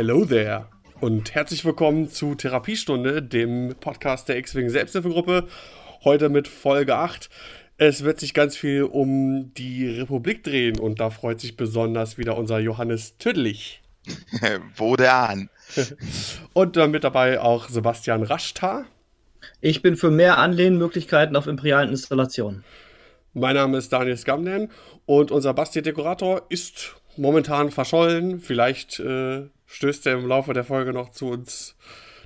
Hello there und herzlich willkommen zu Therapiestunde, dem Podcast der X-Wing Selbsthilfegruppe. Heute mit Folge 8. Es wird sich ganz viel um die Republik drehen und da freut sich besonders wieder unser Johannes Tüdlich. Wo der an? und dann mit dabei auch Sebastian Raschtar. Ich bin für mehr Anlehnmöglichkeiten auf imperialen Installationen. Mein Name ist Daniel Skamden und unser Basti-Dekorator ist momentan verschollen. Vielleicht äh, stößt er im Laufe der Folge noch zu uns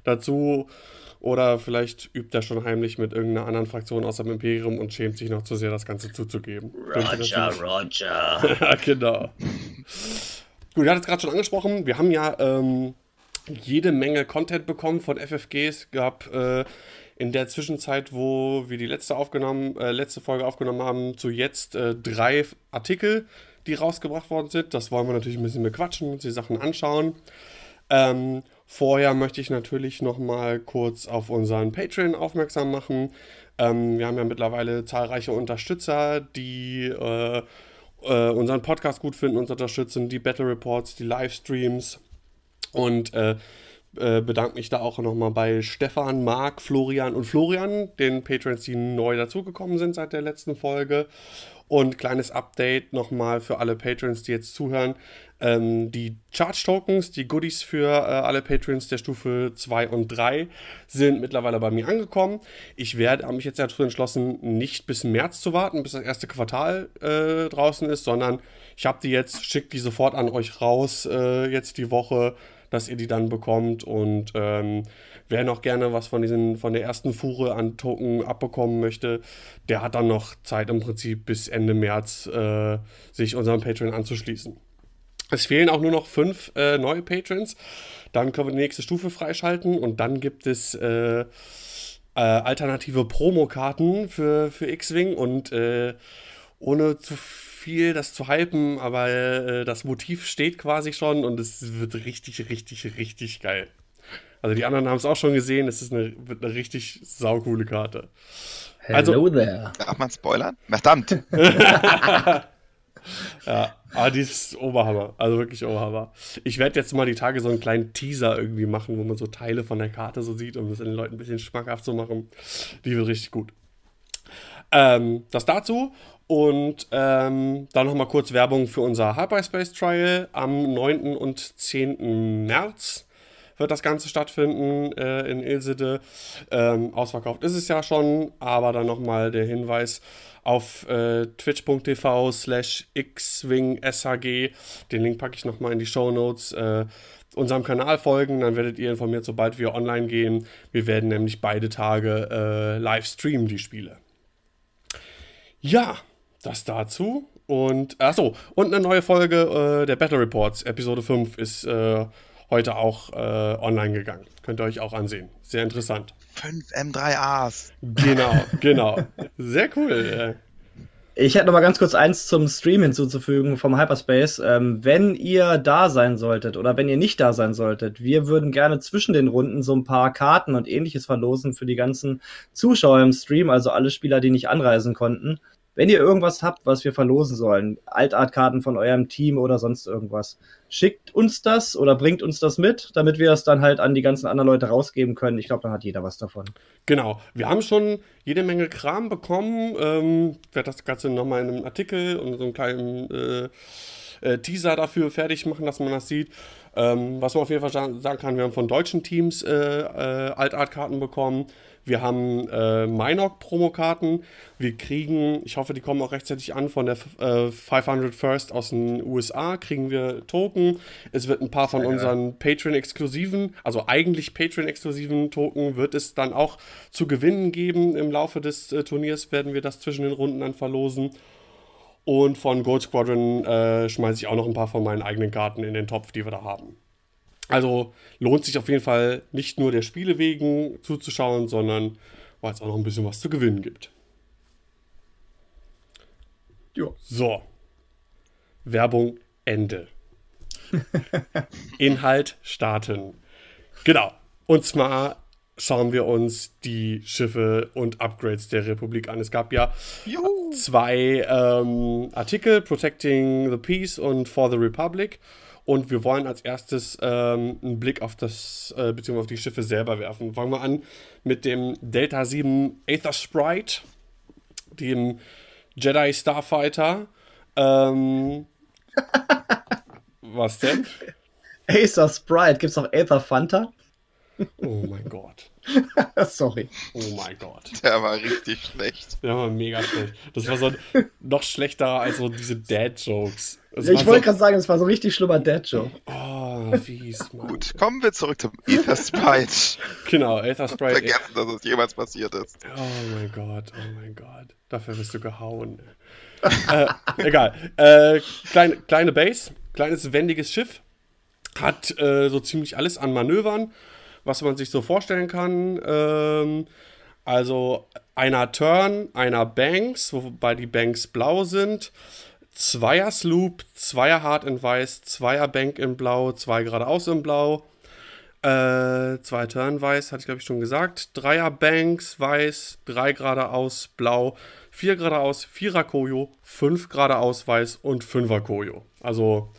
dazu. Oder vielleicht übt er schon heimlich mit irgendeiner anderen Fraktion aus dem Imperium und schämt sich noch zu sehr, das Ganze zuzugeben. Roger, Roger. genau. Gut, ihr hattet es gerade schon angesprochen. Wir haben ja ähm, jede Menge Content bekommen von FFGs. Gab äh, in der Zwischenzeit, wo wir die letzte, aufgenommen, äh, letzte Folge aufgenommen haben, zu jetzt äh, drei Artikel die rausgebracht worden sind. Das wollen wir natürlich ein bisschen bequatschen, uns die Sachen anschauen. Ähm, vorher möchte ich natürlich noch mal kurz auf unseren Patreon aufmerksam machen. Ähm, wir haben ja mittlerweile zahlreiche Unterstützer, die äh, äh, unseren Podcast gut finden, uns unterstützen, die Battle Reports, die Livestreams und äh, äh bedanke mich da auch nochmal bei Stefan, Marc, Florian und Florian, den Patrons, die neu dazugekommen sind seit der letzten Folge. Und kleines Update nochmal für alle Patrons, die jetzt zuhören. Ähm, die Charge-Tokens, die Goodies für äh, alle Patrons der Stufe 2 und 3 sind mittlerweile bei mir angekommen. Ich werde mich jetzt dazu entschlossen, nicht bis März zu warten, bis das erste Quartal äh, draußen ist, sondern ich habe die jetzt, schicke die sofort an euch raus, äh, jetzt die Woche, dass ihr die dann bekommt und ähm, Wer noch gerne was von, diesen, von der ersten Fuhre an Token abbekommen möchte, der hat dann noch Zeit im Prinzip bis Ende März äh, sich unserem Patreon anzuschließen. Es fehlen auch nur noch fünf äh, neue Patrons. Dann können wir die nächste Stufe freischalten und dann gibt es äh, äh alternative Promokarten für, für X-Wing und äh, ohne zu viel das zu hypen, aber äh, das Motiv steht quasi schon und es wird richtig, richtig, richtig geil. Also die anderen haben es auch schon gesehen. Es ist eine, wird eine richtig saukoole Karte. Hello also, there. Darf man spoilern? Verdammt. ja, aber die ist Oberhammer. Also wirklich Oberhammer. Ich werde jetzt mal die Tage so einen kleinen Teaser irgendwie machen, wo man so Teile von der Karte so sieht, um das den Leuten ein bisschen schmackhaft zu machen. Die wird richtig gut. Ähm, das dazu. Und ähm, dann nochmal kurz Werbung für unser Hyperspace Trial am 9. und 10. März wird das Ganze stattfinden äh, in Ilsede. Ähm, ausverkauft ist es ja schon, aber dann nochmal der Hinweis auf äh, twitch.tv slash xwingshg. Den Link packe ich nochmal in die Show Notes. Äh, unserem Kanal folgen, dann werdet ihr informiert, sobald wir online gehen. Wir werden nämlich beide Tage äh, live streamen, die Spiele. Ja, das dazu. Und, achso, und eine neue Folge äh, der Battle Reports, Episode 5, ist äh, heute auch äh, online gegangen. Könnt ihr euch auch ansehen. Sehr interessant. 5 M3As. Genau, genau. Sehr cool. Ich hätte noch mal ganz kurz eins zum Stream hinzuzufügen vom Hyperspace. Ähm, wenn ihr da sein solltet oder wenn ihr nicht da sein solltet, wir würden gerne zwischen den Runden so ein paar Karten und ähnliches verlosen für die ganzen Zuschauer im Stream, also alle Spieler, die nicht anreisen konnten. Wenn ihr irgendwas habt, was wir verlosen sollen, Altartkarten von eurem Team oder sonst irgendwas, schickt uns das oder bringt uns das mit, damit wir es dann halt an die ganzen anderen Leute rausgeben können. Ich glaube, dann hat jeder was davon. Genau. Wir haben schon jede Menge Kram bekommen. Ähm, ich werde das Ganze nochmal in einem Artikel und so einem kleinen äh, äh, Teaser dafür fertig machen, dass man das sieht. Ähm, was man auf jeden Fall sagen kann, wir haben von deutschen Teams äh, äh, Altartkarten bekommen. Wir haben äh, Minok-Promokarten. Wir kriegen, ich hoffe, die kommen auch rechtzeitig an, von der äh, 500 First aus den USA kriegen wir Token. Es wird ein paar von unseren Patreon-exklusiven, also eigentlich Patreon-exklusiven Token, wird es dann auch zu gewinnen geben. Im Laufe des äh, Turniers werden wir das zwischen den Runden dann verlosen. Und von Gold Squadron äh, schmeiße ich auch noch ein paar von meinen eigenen Karten in den Topf, die wir da haben. Also lohnt sich auf jeden Fall nicht nur der Spiele wegen zuzuschauen, sondern weil es auch noch ein bisschen was zu gewinnen gibt. Jo. So. Werbung Ende. Inhalt starten. Genau. Und zwar schauen wir uns die Schiffe und Upgrades der Republik an. Es gab ja Juhu. zwei ähm, Artikel, Protecting the Peace und For the Republic. Und wir wollen als erstes ähm, einen Blick auf das, äh, beziehungsweise auf die Schiffe selber werfen. Fangen wir an mit dem Delta 7 Aether Sprite, dem Jedi Starfighter. Ähm, was denn? Acer Sprite, gibt's auch Aether Fanta? Oh mein Gott. Sorry. Oh mein Gott. Der war richtig schlecht. Der war mega schlecht. Das war so noch schlechter als so diese Dad-Jokes. Das ich wollte so, gerade sagen, es war so ein richtig schlimmer Dad-Joke. Oh, fies, Mann. Gut, kommen wir zurück zum Ether Sprite. Genau, Aether Sprite. Vergessen, dass es jemals passiert ist. Oh mein Gott, oh mein Gott. Dafür wirst du gehauen. äh, egal. Äh, kleine, kleine Base, kleines wendiges Schiff. Hat äh, so ziemlich alles an Manövern, was man sich so vorstellen kann. Ähm, also einer Turn, einer Banks, wobei die Banks blau sind. Zweier Sloop, Zweier Hard in Weiß, Zweier Bank in Blau, zwei geradeaus in Blau. Äh, zwei Turn weiß, hatte ich glaube ich schon gesagt. Dreier Banks weiß, drei geradeaus blau, vier geradeaus, vierer Koyo, fünf geradeaus weiß und fünfer Koyo. Also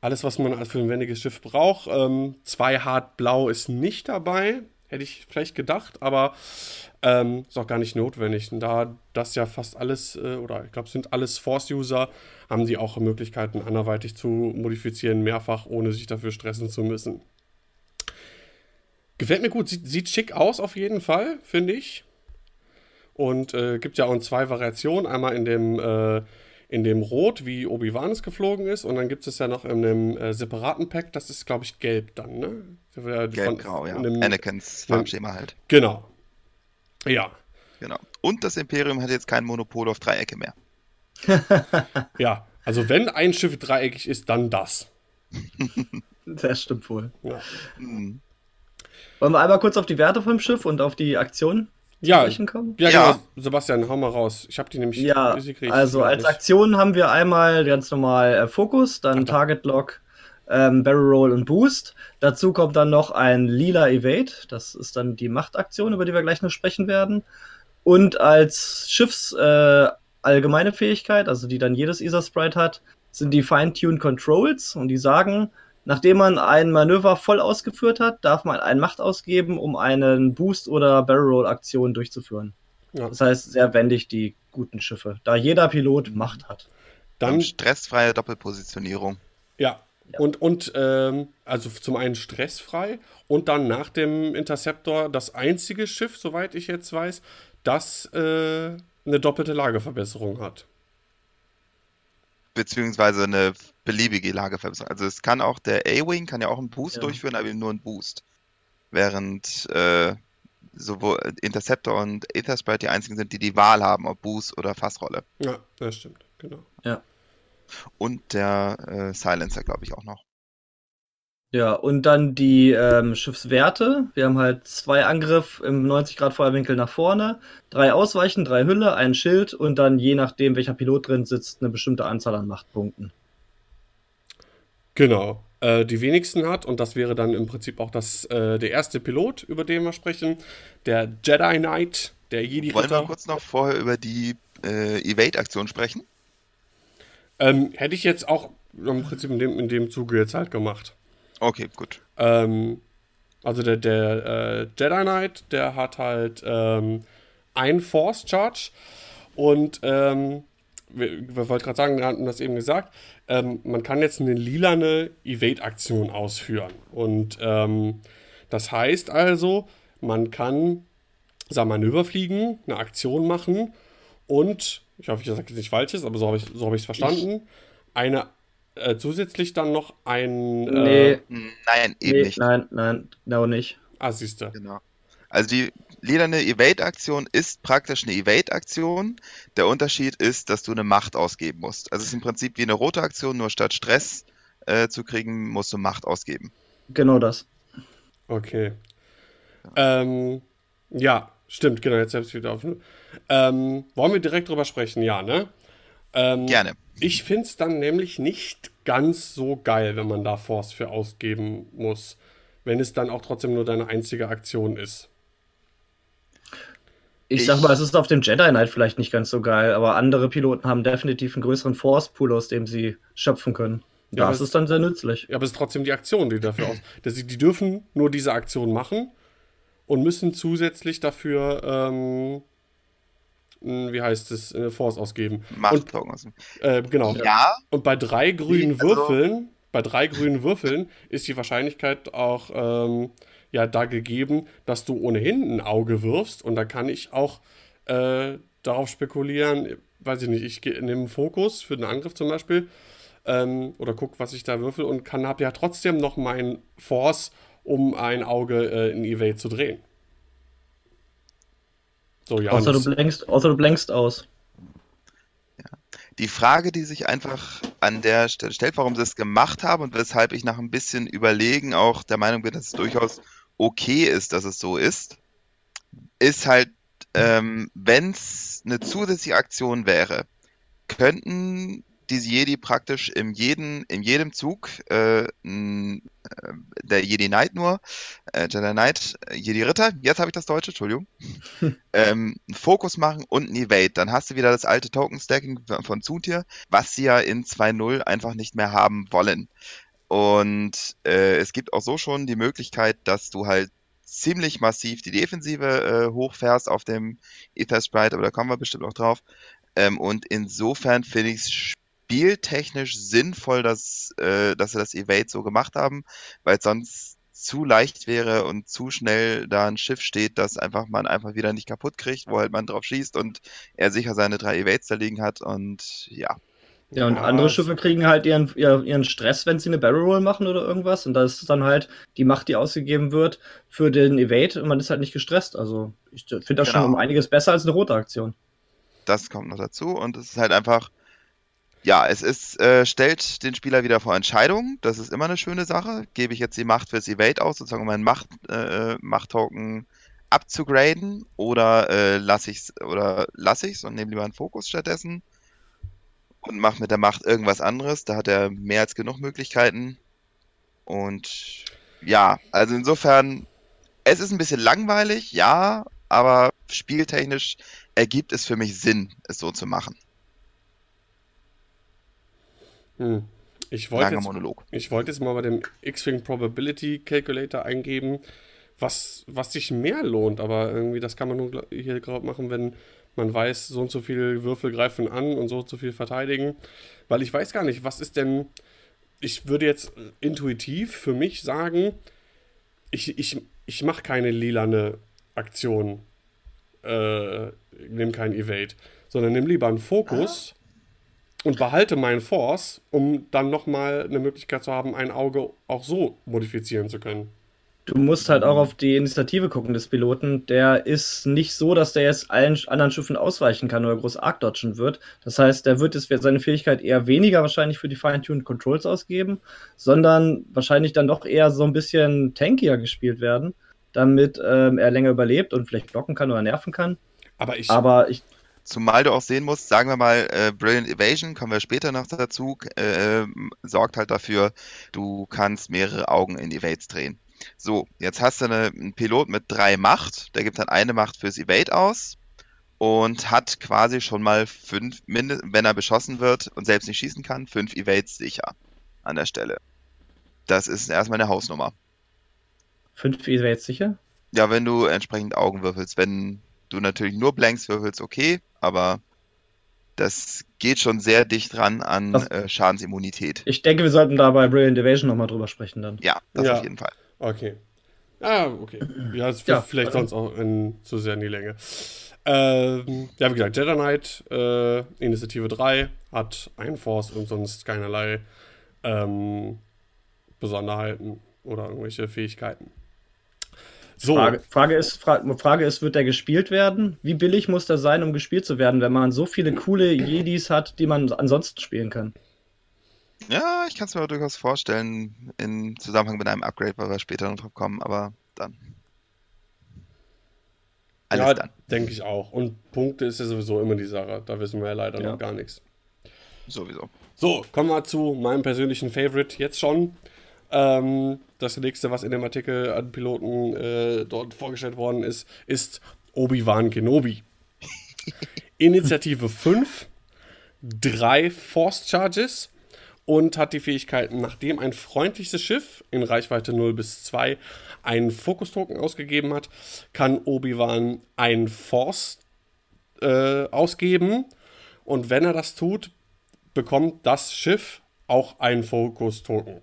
alles, was man für ein wendiges Schiff braucht. Ähm, zwei hart blau ist nicht dabei. Hätte ich vielleicht gedacht, aber ähm, ist auch gar nicht notwendig. Und da das ja fast alles, äh, oder ich glaube, sind alles Force-User, haben die auch Möglichkeiten, anderweitig zu modifizieren, mehrfach, ohne sich dafür stressen zu müssen. Gefällt mir gut, sieht, sieht schick aus auf jeden Fall, finde ich. Und äh, gibt ja auch zwei Variationen. Einmal in dem, äh, in dem Rot, wie Obi-Wan es geflogen ist. Und dann gibt es ja noch in einem äh, separaten Pack, das ist, glaube ich, gelb dann, ne? Gelb-grau, ja. in einem- Anakins Farbschema halt. Genau. Ja. Genau. Und das Imperium hat jetzt kein Monopol auf Dreiecke mehr. Ja. Also wenn ein Schiff dreieckig ist, dann das. Das stimmt wohl. Ja. Hm. Wollen wir einmal kurz auf die Werte vom Schiff und auf die Aktion Ja, sprechen kommen? ja, Ja. genau. Sebastian, hau mal raus. Ich habe die nämlich. Ja, also als. Aktion haben wir einmal ganz normal äh, Fokus, dann Ach. Target Lock, ähm, Barrel Roll und Boost. Dazu kommt dann noch ein lila Evade, das ist dann die Machtaktion, über die wir gleich noch sprechen werden. Und als Schiffs äh, allgemeine Fähigkeit, also die dann jedes Ether Sprite hat, sind die Fine-Tune Controls und die sagen, nachdem man ein Manöver voll ausgeführt hat, darf man ein Macht ausgeben, um einen Boost oder Barrel Roll Aktion durchzuführen. Ja. Das heißt, sehr wendig die guten Schiffe, da jeder Pilot Macht hat. Dann, Und stressfreie Doppelpositionierung. ja. Ja. Und, und ähm, also zum einen stressfrei und dann nach dem Interceptor das einzige Schiff, soweit ich jetzt weiß, das äh, eine doppelte Lageverbesserung hat. Beziehungsweise eine beliebige Lageverbesserung. Also es kann auch, der A-Wing kann ja auch einen Boost Ja. durchführen, aber eben nur einen Boost. Während äh, sowohl Interceptor und Aethersprite die einzigen sind, die die Wahl haben, ob Boost oder Fassrolle. Ja, das stimmt, genau. Und der äh, Silencer, glaube ich, auch noch. Ja, und dann die ähm, Schiffswerte. Wir haben halt zwei Angriff im 90 Grad Feuerwinkel nach vorne, drei Ausweichen, drei Hülle, ein Schild und dann je nachdem, welcher Pilot drin sitzt, eine bestimmte Anzahl an Machtpunkten. Genau. Äh, die wenigsten hat, und das wäre dann im Prinzip auch das, äh, der erste Pilot, über den wir sprechen, der Jedi Knight, der Wollen wir kurz noch vorher über die äh, Evade-Aktion sprechen? Ähm, hätte ich jetzt auch im Prinzip in dem, in dem Zuge jetzt halt gemacht. Okay, gut. Ähm, also der, der äh, Jedi Knight, der hat halt ähm, ein Force Charge und ähm, wir, wir wollten gerade sagen, wir hatten das eben gesagt, ähm, man kann jetzt eine lilane Evade-Aktion ausführen. Und ähm, das heißt also, man kann sein Manöver fliegen, eine Aktion machen und, ich hoffe, ich sage jetzt nicht Falsches, aber so habe ich es so hab verstanden, eine äh, zusätzlich dann noch ein Nee, äh, Hm, Nein, eben nee nicht. nein, nein, genau nicht. Ah, siehste. Genau. Also die lederne Evade-Aktion ist praktisch eine Evade-Aktion. Der Unterschied ist, dass du eine Macht ausgeben musst. Also es ist im Prinzip wie eine rote Aktion, nur statt Stress äh, zu kriegen, musst du Macht ausgeben. Genau das. Okay. Ähm, ja, stimmt, genau, jetzt selbst wieder auf. Ähm, wollen wir direkt drüber sprechen? Ja, ne? Ähm, Gerne. Ich finde es dann nämlich nicht ganz so geil, wenn man da Force für ausgeben muss, wenn es dann auch trotzdem nur deine einzige Aktion ist. Ich, Ich- sag mal, es ist auf dem Jedi Knight vielleicht nicht ganz so geil, aber andere Piloten haben definitiv einen größeren Force-Pool, aus dem sie schöpfen können. Ja, das ist dann sehr nützlich. Ja, aber es ist trotzdem die Aktion, die dafür aus. Dass sie, die dürfen nur diese Aktion machen und müssen zusätzlich dafür, ähm, wie heißt es, äh, Force ausgeben. Macht und, äh, genau. Ja. Und bei drei grünen also, Würfeln, bei drei grünen Würfeln ist die Wahrscheinlichkeit auch ähm, ja da gegeben, dass du ohnehin ein Auge wirfst und da kann ich auch äh, darauf spekulieren, weiß ich nicht, ich nehme einen Fokus für den Angriff zum Beispiel ähm, oder guck, was ich da würfel und kann habe ja trotzdem noch meinen Force, um ein Auge äh, in Evade zu drehen. So, ja, außer, du blankst, außer du blankst aus. Die Frage, die sich einfach an der Stelle stellt, warum sie es gemacht haben und weshalb ich nach ein bisschen Überlegen auch der Meinung bin, dass es durchaus okay ist, dass es so ist, ist halt, ähm, wenn es eine zusätzliche Aktion wäre, könnten diese Jedi praktisch im jeden, in jedem Zug, äh, äh, der Jedi Knight nur, äh, Jedi Knight, äh, Jedi Ritter, jetzt habe ich das Deutsche, Entschuldigung, ähm, einen Fokus machen und ein Evade. Dann hast du wieder das alte Token-Stacking von Zutier, was sie ja in 2.0 einfach nicht mehr haben wollen. Und äh, es gibt auch so schon die Möglichkeit, dass du halt ziemlich massiv die Defensive äh, hochfährst auf dem Ether Sprite, aber da kommen wir bestimmt noch drauf. Ähm, und insofern finde ich es spieltechnisch sinnvoll, dass, äh, dass sie das Evade so gemacht haben, weil sonst zu leicht wäre und zu schnell da ein Schiff steht, das einfach man einfach wieder nicht kaputt kriegt, wo halt man drauf schießt und er sicher seine drei Evades da liegen hat und ja. Ja, und andere Schiffe kriegen halt ihren, ihren Stress, wenn sie eine Barrel Roll machen oder irgendwas. Und da ist dann halt die Macht, die ausgegeben wird für den Evade und man ist halt nicht gestresst. Also ich finde das genau. schon um einiges besser als eine rote Aktion. Das kommt noch dazu und es ist halt einfach, ja, es ist, äh, stellt den Spieler wieder vor Entscheidungen. Das ist immer eine schöne Sache. Gebe ich jetzt die Macht fürs Evade aus, sozusagen um meinen Macht, äh, Macht-Token abzugraden oder äh, lasse ich es oder lasse ich es und nehme lieber einen Fokus stattdessen und mache mit der Macht irgendwas anderes. Da hat er mehr als genug Möglichkeiten. Und ja, also insofern, es ist ein bisschen langweilig, ja, aber spieltechnisch ergibt es für mich Sinn, es so zu machen. Hm. Ich wollte jetzt, Monolog. Ich wollte jetzt mal bei dem X-Wing Probability Calculator eingeben, was, was sich mehr lohnt, aber irgendwie das kann man nur hier gerade machen, wenn man weiß, so und so viele Würfel greifen an und so und so viel verteidigen. Weil ich weiß gar nicht, was ist denn. Ich würde jetzt intuitiv für mich sagen, ich, ich, ich mache keine lilane Aktion. Äh, nehme keinen Evade, sondern nimm lieber einen Fokus ah. Und behalte meinen Force, um dann nochmal eine Möglichkeit zu haben, ein Auge auch so modifizieren zu können. Du musst halt auch auf die Initiative gucken des Piloten. Der ist nicht so, dass der jetzt allen anderen Schiffen ausweichen kann oder groß arc dodgen wird. Das heißt, der wird jetzt seine Fähigkeit eher weniger wahrscheinlich für die Fine-Tuned Controls ausgeben, sondern wahrscheinlich dann doch eher so ein bisschen tankier gespielt werden, damit ähm, er länger überlebt und vielleicht blocken kann oder nerven kann. Aber ich, Aber ich Zumal du auch sehen musst, sagen wir mal, äh, Brilliant Evasion, kommen wir später noch dazu, äh, sorgt halt dafür, du kannst mehrere Augen in Evades drehen. So, jetzt hast du eine, einen Pilot mit drei Macht, der gibt dann eine Macht fürs Evade aus und hat quasi schon mal fünf, wenn er beschossen wird und selbst nicht schießen kann, fünf Evades sicher an der Stelle. Das ist erstmal eine Hausnummer. Fünf Evades sicher? Ja, wenn du entsprechend Augen würfelst. Wenn du natürlich nur Blanks würfelst, okay, aber das geht schon sehr dicht dran an äh, Schadensimmunität. Ich denke, wir sollten da bei Brilliant Evasion nochmal drüber sprechen dann. Ja, das ja. auf jeden Fall. Okay. Ah, okay. Ja, es ja, vielleicht sonst auch in, zu sehr in die Länge. Ähm, ja, wie gesagt, Jedi Knight, äh, Initiative 3, hat ein Force und sonst keinerlei ähm, Besonderheiten oder irgendwelche Fähigkeiten. So. Frage, Frage, ist, Frage, Frage ist, wird der gespielt werden? Wie billig muss der sein, um gespielt zu werden, wenn man so viele coole Jedis hat, die man ansonsten spielen kann? Ja, ich kann es mir durchaus vorstellen, in Zusammenhang mit einem Upgrade, weil wir später noch drauf kommen, aber dann. Alles ja, dann. denke ich auch. Und Punkte ist ja sowieso immer die Sache. Da wissen wir ja leider ja. noch gar nichts. Sowieso. So, kommen wir zu meinem persönlichen Favorite jetzt schon. Ähm, das nächste, was in dem Artikel an Piloten äh, dort vorgestellt worden ist, ist Obi-Wan Kenobi. Initiative 5, drei Force Charges und hat die Fähigkeiten, nachdem ein freundliches Schiff in Reichweite 0 bis 2 einen Fokus-Token ausgegeben hat, kann Obi-Wan einen Force äh, ausgeben. Und wenn er das tut, bekommt das Schiff auch einen Fokus-Token.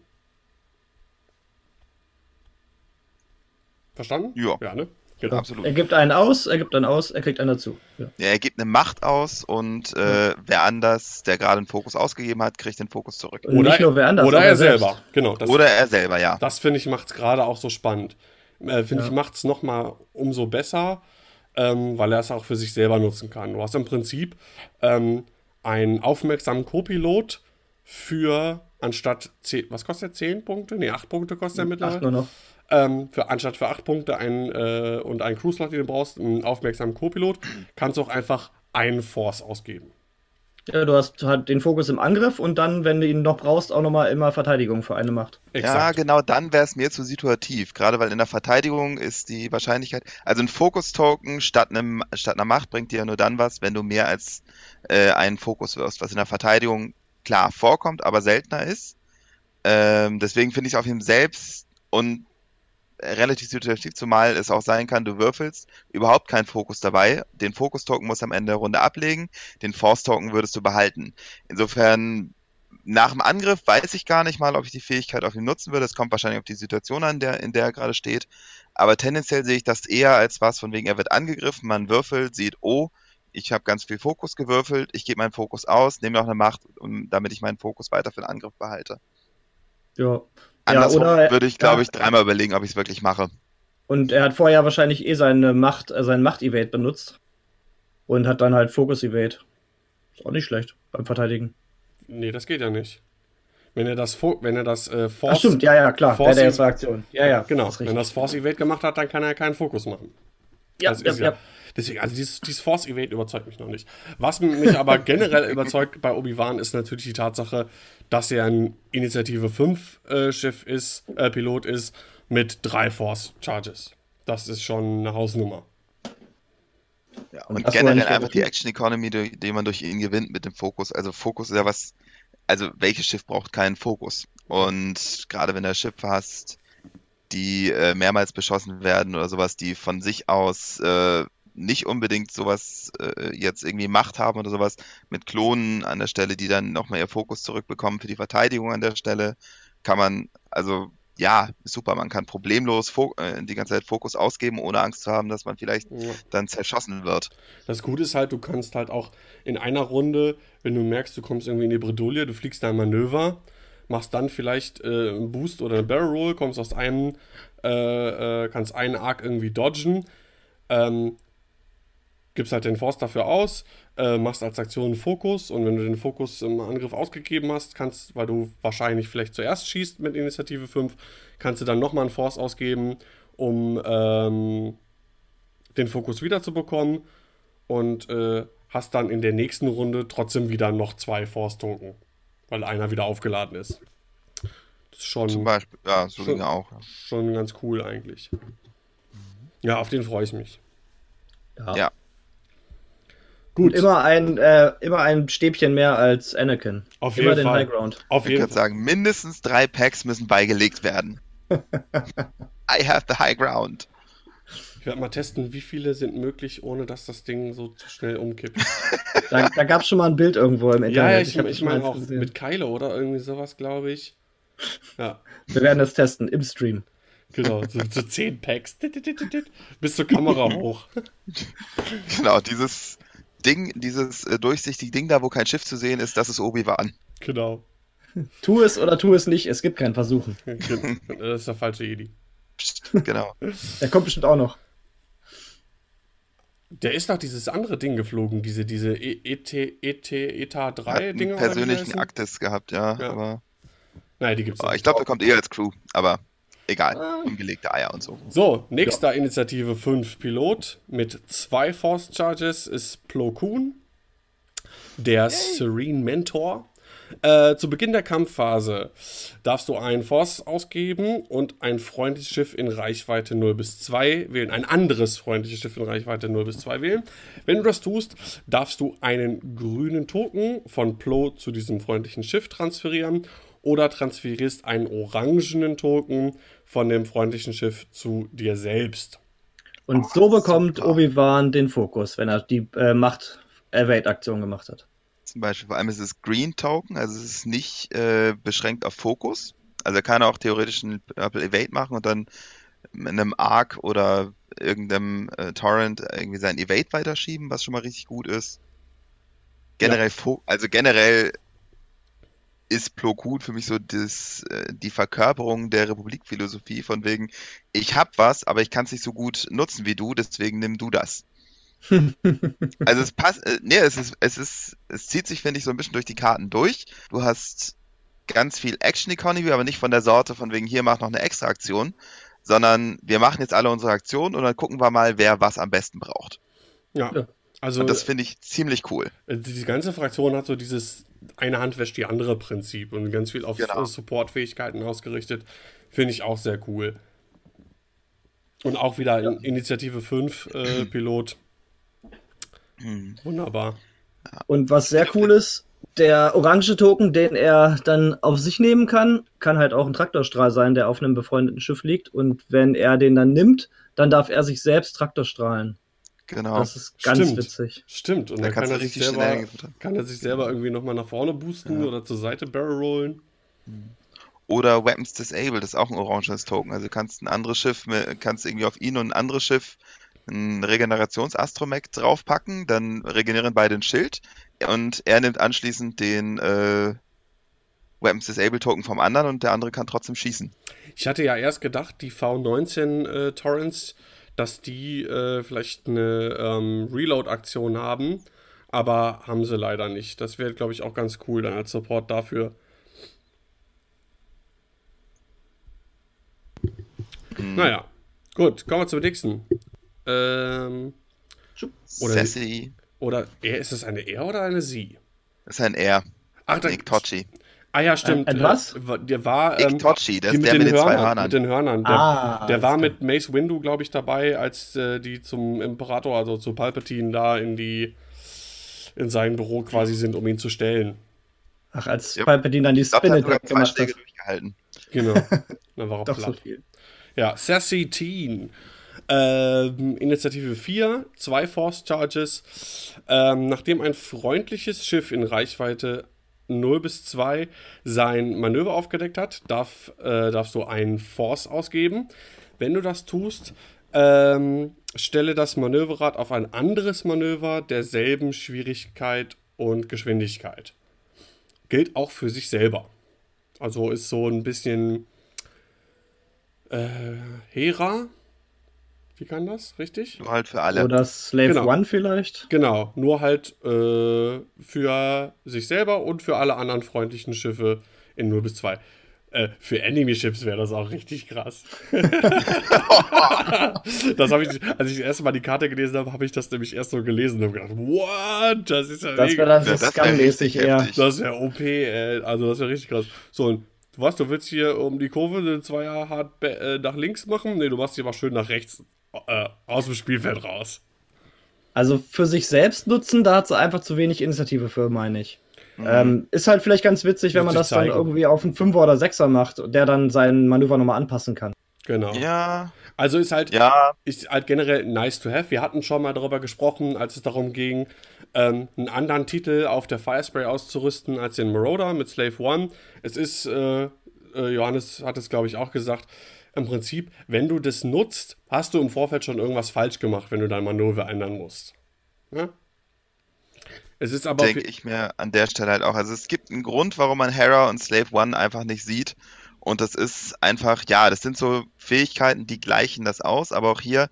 Verstanden? Ja. Ja, ne? Genau. Absolut. Er gibt einen aus, er gibt einen aus, er kriegt einen dazu. Ja, ja er gibt eine Macht aus und äh, ja. wer anders, der gerade einen Fokus ausgegeben hat, kriegt den Fokus zurück. Oder, nicht nur wer anders, oder er selber. Genau. Das, oder er selber, ja. Das finde ich macht es gerade auch so spannend. Äh, finde ja. ich macht es nochmal umso besser, ähm, weil er es auch für sich selber nutzen kann. Du hast im Prinzip ähm, einen aufmerksamen Co-Pilot für anstatt 10, was kostet er? 10 Punkte? Ne, 8 Punkte kostet er mittlerweile. 8 nur noch. Ähm, für anstatt für 8 Punkte ein, äh, und einen Cruise-Slot, den du brauchst, einen aufmerksamen Co-Pilot, kannst du auch einfach einen Force ausgeben. Ja, du hast halt den Fokus im Angriff und dann, wenn du ihn noch brauchst, auch nochmal immer Verteidigung für eine Macht. Exakt. Ja, genau, dann wäre es mir zu situativ. Gerade weil in der Verteidigung ist die Wahrscheinlichkeit, also ein Fokus-Token statt, statt einer Macht bringt dir ja nur dann was, wenn du mehr als äh, einen Fokus wirst, was in der Verteidigung klar vorkommt, aber seltener ist. Ähm, deswegen finde ich es auf ihm selbst und relativ situativ, zumal es auch sein kann, du würfelst, überhaupt keinen Fokus dabei. Den Fokus-Token musst du am Ende der Runde ablegen, den Force-Token würdest du behalten. Insofern, nach dem Angriff weiß ich gar nicht mal, ob ich die Fähigkeit auf ihn nutzen würde. Es kommt wahrscheinlich auf die Situation an, der, in der er gerade steht. Aber tendenziell sehe ich das eher als was, von wegen er wird angegriffen, man würfelt, sieht, oh, ich habe ganz viel Fokus gewürfelt, ich gebe meinen Fokus aus, nehme auch eine Macht, damit ich meinen Fokus weiter für den Angriff behalte. Ja, Andersrum ja, würde ich, glaube ich, dreimal überlegen, ob ich es wirklich mache. Und er hat vorher wahrscheinlich eh seine Macht, äh, sein Macht-Evade benutzt. Und hat dann halt Focus-Evade. Ist auch nicht schlecht beim Verteidigen. Nee, das geht ja nicht. Wenn er das, wenn er das äh, Force. Ach stimmt, ja, ja, klar. Force wäre der Aktion. Ja, ja. Genau. Wenn er das Force Evade gemacht hat, dann kann er keinen Fokus machen. Ja, ja, ja, ja. Deswegen, also dieses, dieses Force Evade überzeugt mich noch nicht. Was mich aber generell überzeugt bei Obi-Wan ist natürlich die Tatsache, dass er ein Initiative 5 äh, Schiff ist, äh, Pilot ist, mit drei Force Charges. Das ist schon eine Hausnummer. Ja, und, und generell einfach die Action Economy, die, die man durch ihn gewinnt mit dem Fokus. Also Fokus ist ja was, also welches Schiff braucht keinen Fokus? Und gerade wenn du Schiffe hast, die äh, mehrmals beschossen werden oder sowas, die von sich aus äh, nicht unbedingt sowas äh, jetzt irgendwie Macht haben oder sowas mit Klonen an der Stelle, die dann nochmal ihr Fokus zurückbekommen für die Verteidigung an der Stelle, kann man, also ja, super, man kann problemlos äh, die ganze Zeit Fokus ausgeben, ohne Angst zu haben, dass man vielleicht ja. dann zerschossen wird. Das Gute ist halt, du kannst halt auch in einer Runde, wenn du merkst, du kommst irgendwie in die Bredouille, du fliegst da ein Manöver, machst dann vielleicht äh, einen Boost oder eine Barrel Roll, kommst aus einem, äh, äh, kannst einen Arc irgendwie dodgen, ähm, gibst halt den Force dafür aus, äh, machst als Aktion einen Fokus und wenn du den Fokus im Angriff ausgegeben hast, kannst, weil du wahrscheinlich vielleicht zuerst schießt mit Initiative 5, kannst du dann nochmal einen Force ausgeben, um ähm, den Fokus wiederzubekommen und äh, hast dann in der nächsten Runde trotzdem wieder noch zwei Force-Token, weil einer wieder aufgeladen ist. Das ist schon. Zum Beispiel, ja, so schon, auch. Schon ganz cool eigentlich. Ja, auf den freue ich mich. Ja. ja. Gut. immer ein, äh, immer ein Stäbchen mehr als Anakin. Auf immer jeden Fall. Auf jeden ich würde sagen, mindestens drei Packs müssen beigelegt werden. I have the high ground. Ich werde mal testen, wie viele sind möglich, ohne dass das Ding so zu schnell umkippt. da da gab es schon mal ein Bild irgendwo im Internet. Ja, ja ich, ich, ich meine auch gesehen. mit Keile oder irgendwie sowas, glaube ich. Ja. Wir werden das testen im Stream. Genau, so, so 10 Packs. Bis zur Kamera hoch. Genau, dieses Ding, dieses äh, durchsichtige Ding da, wo kein Schiff zu sehen ist, das ist Obi-Wan. Genau. Tu es oder tu es nicht, es gibt kein Versuchen. Das ist der falsche Jedi. Genau. Der kommt bestimmt auch noch. Der ist doch dieses andere Ding geflogen, diese, diese ET, ET, ETA 3 Dinge. persönlichen Aktes gehabt, ja, ja. aber. Nein, die gibt's oh, nicht. Ich glaube, der kommt eher als Crew, aber egal. Ah. Ungelegte Eier und so. So, nächster ja. Initiative 5 Pilot mit zwei Force Charges ist Plo Koon, der Yay. Serene Mentor. Äh, zu Beginn der Kampfphase darfst du einen Force ausgeben und ein freundliches Schiff in Reichweite 0 bis 2 wählen. Ein anderes freundliches Schiff in Reichweite 0 bis 2 wählen. Wenn du das tust, darfst du einen grünen Token von Plo zu diesem freundlichen Schiff transferieren oder transferierst einen orangenen Token von dem freundlichen Schiff zu dir selbst. Und so bekommt Obi-Wan den Fokus, wenn er die äh, Macht-Evade-Aktion gemacht hat. Zum Beispiel, vor allem ist es Green Token, also es ist nicht äh, beschränkt auf Fokus. Also er kann auch theoretisch einen Purple Evade machen und dann mit einem Arc oder irgendeinem äh, Torrent irgendwie sein Evade weiterschieben, was schon mal richtig gut ist. Generell, ja. also generell ist Plo Koon für mich so das, äh, die Verkörperung der Republikphilosophie von wegen, ich hab was, aber ich kann es nicht so gut nutzen wie du, deswegen nimm du das. also es passt, äh, nee, es ist, es ist, es zieht sich, finde ich, so ein bisschen durch die Karten durch. Du hast ganz viel Action Economy, aber nicht von der Sorte von wegen, hier mach noch eine extra Aktion, sondern wir machen jetzt alle unsere Aktionen und dann gucken wir mal, wer was am besten braucht. Ja. Also, und das finde ich ziemlich cool. Äh, die ganze Fraktion hat so dieses eine Hand wäscht die andere Prinzip und ganz viel auf genau. Supportfähigkeiten ausgerichtet. Finde ich auch sehr cool. Und auch wieder ja. Initiative 5 äh, Pilot. Mhm. Wunderbar. Und was sehr cool ist, der orange Token, den er dann auf sich nehmen kann, kann halt auch ein Traktorstrahl sein, der auf einem befreundeten Schiff liegt. Und wenn er den dann nimmt, dann darf er sich selbst Traktorstrahlen. Genau. Das ist ganz Stimmt. witzig. Stimmt. Und da dann kann er, sich selber, kann er sich selber irgendwie nochmal nach vorne boosten ja. oder zur Seite barrel rollen. Oder Weapons Disabled, das ist auch ein oranges Token. Also du kannst ein anderes Schiff, kannst irgendwie auf ihn und ein anderes Schiff ein Regenerations-Astromech draufpacken, dann regenerieren beide ein Schild und er nimmt anschließend den äh, Weapons Disabled Token vom anderen und der andere kann trotzdem schießen. Ich hatte ja erst gedacht, die V19 äh, Torrents dass die äh, vielleicht eine ähm, Reload-Aktion haben, aber haben sie leider nicht. Das wäre, glaube ich, auch ganz cool dann als Support dafür. Mhm. Naja, gut, kommen wir zum nächsten. Ähm, oder. Oder ist es eine R oder eine Sie? Das ist ein R. Ach, Nick Tocci. Ah ja, stimmt. Ein, ein was? Der war ähm, Tochi, das mit, der mit den Hörnern, zwei Hörnern. Mit den Hörnern. Der, ah, der war mit Mace Windu, glaube ich, dabei, als äh, die zum Imperator, also zu Palpatine, da in die in sein Büro quasi sind, um ihn zu stellen. Ach, als yep. Palpatine dann die Spinne gemacht hat. Durchgehalten. Genau. Dann war er Doch platt. So viel. Ja, Sassy Teen. Ähm, Initiative 4, zwei Force Charges. Ähm, nachdem ein freundliches Schiff in Reichweite 0 bis 2 sein Manöver aufgedeckt hat, darf, äh, darfst du einen Force ausgeben. Wenn du das tust, ähm, stelle das Manöverrad auf ein anderes Manöver derselben Schwierigkeit und Geschwindigkeit. Gilt auch für sich selber. Also ist so ein bisschen äh, Hera, wie kann das? Richtig? Nur halt für alle. Oder Slave genau. One vielleicht? Genau, nur halt äh, für sich selber und für alle anderen freundlichen Schiffe in 0 bis 2. Äh, für Enemy-Ships wäre das auch richtig krass. das habe ich, als ich das erste Mal die Karte gelesen habe, habe ich das nämlich erst so gelesen und gedacht, what? Das ist ja Das wäre dann ja, scummäßig eher. Das wäre OP, ey. also das wäre richtig krass. So, und du was, du willst hier um die Kurve den Zweier hart äh, nach links machen? Nee, du machst hier mal schön nach rechts äh, aus dem Spielfeld raus. Also für sich selbst nutzen, da hat sie einfach zu wenig Initiative für, meine ich. Mhm. Ähm, ist halt vielleicht ganz witzig, wenn man das zeigen. dann irgendwie auf einen Fünfer oder Sechser macht, der dann sein Manöver nochmal anpassen kann. Genau. Ja. Also ist halt, ja. ist halt generell nice to have. Wir hatten schon mal darüber gesprochen, als es darum ging, ähm, einen anderen Titel auf der Firespray auszurüsten als den Marauder mit Slave One. Es ist, äh, äh Johannes hat es glaube ich auch gesagt, im Prinzip, wenn du das nutzt, hast du im Vorfeld schon irgendwas falsch gemacht, wenn du dein Manöver ändern musst. Ja? Es ist aber. Denke ich mir an der Stelle halt auch. Also es gibt einen Grund, warum man Hera und Slave One einfach nicht sieht. Und das ist einfach, ja, das sind so Fähigkeiten, die gleichen das aus, aber auch hier,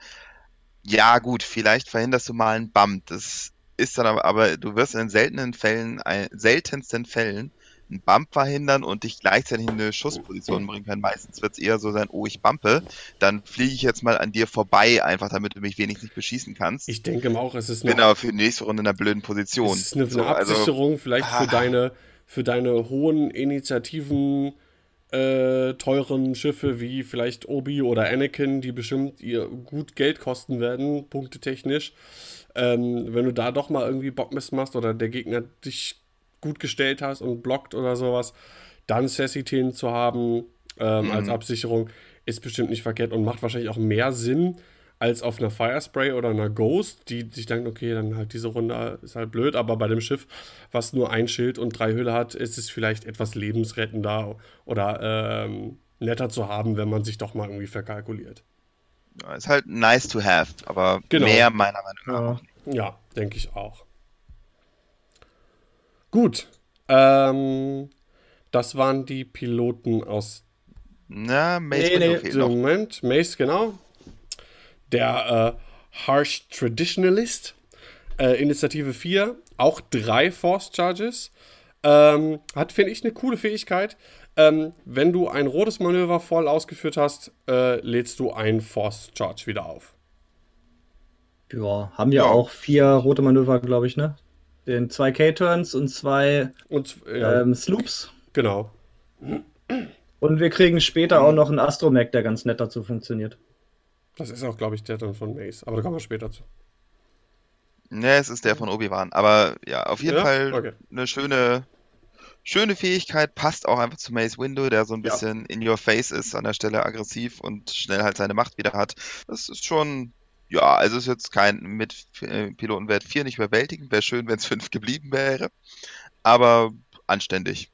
ja gut, vielleicht verhinderst du mal einen Bump. Das ist dann aber, aber du wirst in seltenen Fällen, seltensten Fällen einen Bump verhindern und dich gleichzeitig in eine Schussposition bringen können. Meistens wird es eher so sein, oh, ich bumpe, dann fliege ich jetzt mal an dir vorbei, einfach damit du mich wenigstens nicht beschießen kannst. Ich denke auch, es ist eine, Bin aber für die nächste Runde in einer blöden Position. Es ist eine, so, eine also, Absicherung also, vielleicht ah, für deine für deine hohen Initiativen äh, teuren Schiffe wie vielleicht Obi oder Anakin, die bestimmt ihr gut Geld kosten werden, punktetechnisch. Ähm, wenn du da doch mal irgendwie Bockmist machst oder der Gegner dich gut gestellt hast und blockt oder sowas, dann Sassy-Themen zu haben ähm, mhm. als Absicherung ist bestimmt nicht verkehrt und macht wahrscheinlich auch mehr Sinn als auf einer Firespray oder einer Ghost, die sich denken, okay, dann halt diese Runde ist halt blöd, aber bei dem Schiff, was nur ein Schild und drei Hülle hat, ist es vielleicht etwas lebensrettender oder ähm, netter zu haben, wenn man sich doch mal irgendwie verkalkuliert. Ja, ist halt nice to have, aber genau. mehr meiner Meinung nach. Ja, ja denke ich auch. Gut. Ähm, das waren die Piloten aus. Na, Mace nee, nee. Moment, Mace, genau. Der äh, Harsh Traditionalist. Äh, Initiative 4. Auch drei Force Charges. Ähm, hat, finde ich, eine coole Fähigkeit. Ähm, wenn du ein rotes Manöver voll ausgeführt hast, äh, lädst du einen Force Charge wieder auf. Ja, haben ja, ja. auch vier rote Manöver, glaube ich, ne? Den zwei K-Turns und zwei und, ja. ähm, Sloops. Genau. Und wir kriegen später auch noch einen Astromech, der ganz nett dazu funktioniert. Das ist auch, glaube ich, der dann von Mace, aber da kommen wir später zu. Ne, es ist der von Obi-Wan. Aber ja, auf jeden ja? Fall okay. eine schöne, schöne Fähigkeit. Passt auch einfach zu Mace Window, der so ein bisschen ja. in your face ist, an der Stelle aggressiv und schnell halt seine Macht wieder hat. Das ist schon, ja, also ist jetzt kein mit äh, Pilotenwert 4 nicht überwältigend. Wäre schön, wenn es 5 geblieben wäre. Aber anständig.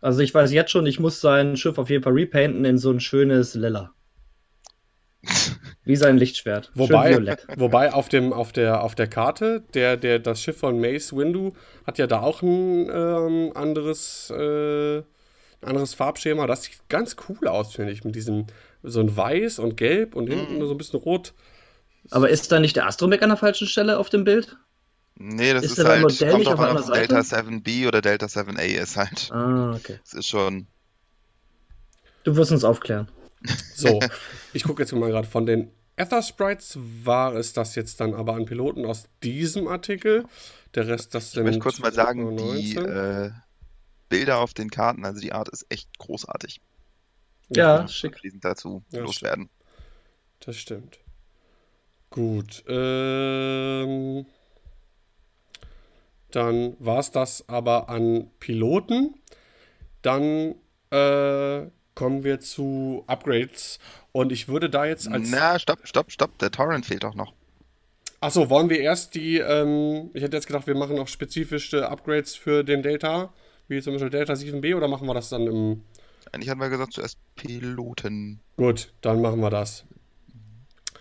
Also ich weiß jetzt schon, ich muss sein Schiff auf jeden Fall repainten in so ein schönes Lilla. Wie sein Lichtschwert. Wobei, wobei auf, dem, auf, der, auf der Karte, der, der, das Schiff von Mace Windu hat ja da auch ein ähm, anderes, äh, anderes Farbschema. Das sieht ganz cool aus, finde ich. Mit diesem, so ein Weiß und Gelb und hinten mhm. so ein bisschen Rot. Aber ist da nicht der Astromech an der falschen Stelle auf dem Bild? Nee, das ist, ist halt, Modell kommt drauf an, ob Delta 7b oder Delta 7a ist halt. Ah, okay. Das ist schon. Du wirst uns aufklären. So, ich gucke jetzt mal gerade von den Ether Sprites war es das jetzt dann aber an Piloten aus diesem Artikel. Der Rest, das sind. Ich möchte kurz mal sagen, 19. die äh, Bilder auf den Karten, also die Art ist echt großartig. Ja, ja schick. dazu ja, loswerden. Das stimmt. Gut. Ähm, dann war es das aber an Piloten. Dann äh, kommen wir zu Upgrades. Und ich würde da jetzt als. Na, stopp, stopp, stopp. Der Torrent fehlt doch noch. Achso, wollen wir erst die. Ähm, ich hätte jetzt gedacht, wir machen noch spezifische Upgrades für den Delta, wie zum Beispiel Delta 7b, oder machen wir das dann im. Eigentlich hatten wir gesagt, zuerst Piloten. Gut, dann machen wir das.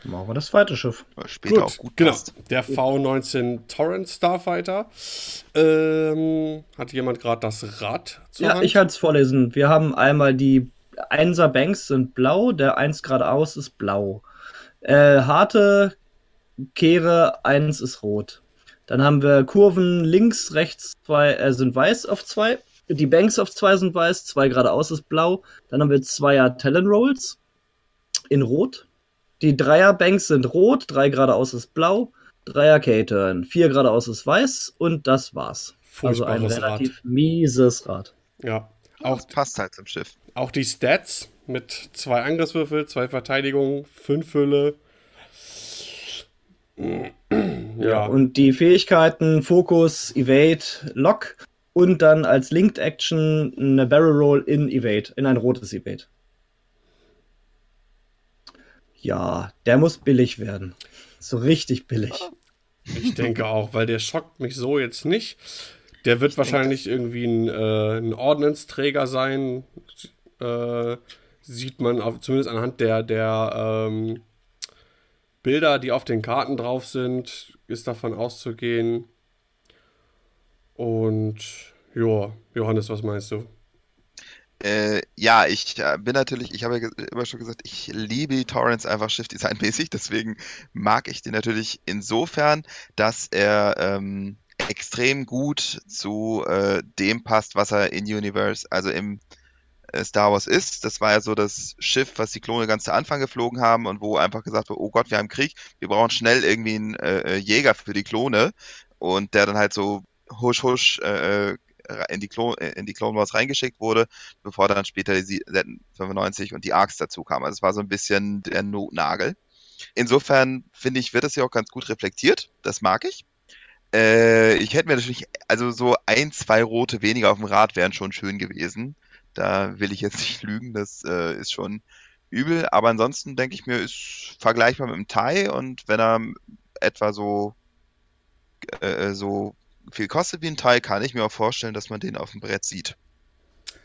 Machen wir das zweite Schiff. Später gut, auch gut genau. Der V19 Torrent Starfighter. Ähm, hat jemand gerade das Rad zur Ja, Hand? ich halte es vorlesen. Wir haben einmal die Einser Banks sind blau, der 1 geradeaus ist blau. Äh, harte Kehre 1 ist rot. Dann haben wir Kurven links, rechts zwei, äh, sind weiß auf 2. Die Banks auf 2 sind weiß, 2 geradeaus ist blau. Dann haben wir Zweier Talon Rolls in rot. Die Dreier-Banks sind rot, drei geradeaus ist blau, Dreier K-Turn, vier geradeaus ist weiß und das war's. also ein relativ Rad. mieses Rad. Ja. Auch das passt halt zum Schiff. Auch die Stats mit zwei Angriffswürfel, zwei Verteidigungen, fünf Hülle. ja. Und die Fähigkeiten Fokus, Evade, Lock und dann als Linked Action eine Barrel Roll in Evade, in ein rotes Evade. Ja, der muss billig werden. So richtig billig. Ich denke auch, weil der schockt mich so jetzt nicht. Der wird ich wahrscheinlich irgendwie ein, äh, ein Ordnungsträger sein. Äh, sieht man auf, zumindest anhand der, der ähm, Bilder, die auf den Karten drauf sind, ist davon auszugehen. Und ja, Johannes, was meinst du? Äh, ja, ich äh, bin natürlich, ich habe ja immer schon gesagt, ich liebe Torrents einfach Shift-Design-mäßig, deswegen mag ich den natürlich insofern, dass er ähm, extrem gut zu äh, dem passt, was er in Universe, also im äh, Star Wars ist. Das war ja so das Schiff, was die Klone ganz zu Anfang geflogen haben und wo einfach gesagt wurde, oh Gott, wir haben Krieg, wir brauchen schnell irgendwie einen äh Jäger für die Klone und der dann halt so husch husch äh, in die, Clone, äh, in die Clone Wars reingeschickt wurde, bevor dann später die Z95 und die Arcs dazu kamen. Also es war so ein bisschen der Notnagel. Insofern finde ich, wird das ja auch ganz gut reflektiert. Das mag ich. Äh, ich hätte mir natürlich, also so ein, zwei rote weniger auf dem Rad wären schon schön gewesen. Da will ich jetzt nicht lügen, das äh, ist schon übel. Aber ansonsten denke ich mir, ist vergleichbar mit dem Thai und wenn er etwa so, äh, so viel kostet wie ein Thai, kann ich mir auch vorstellen, dass man den auf dem Brett sieht.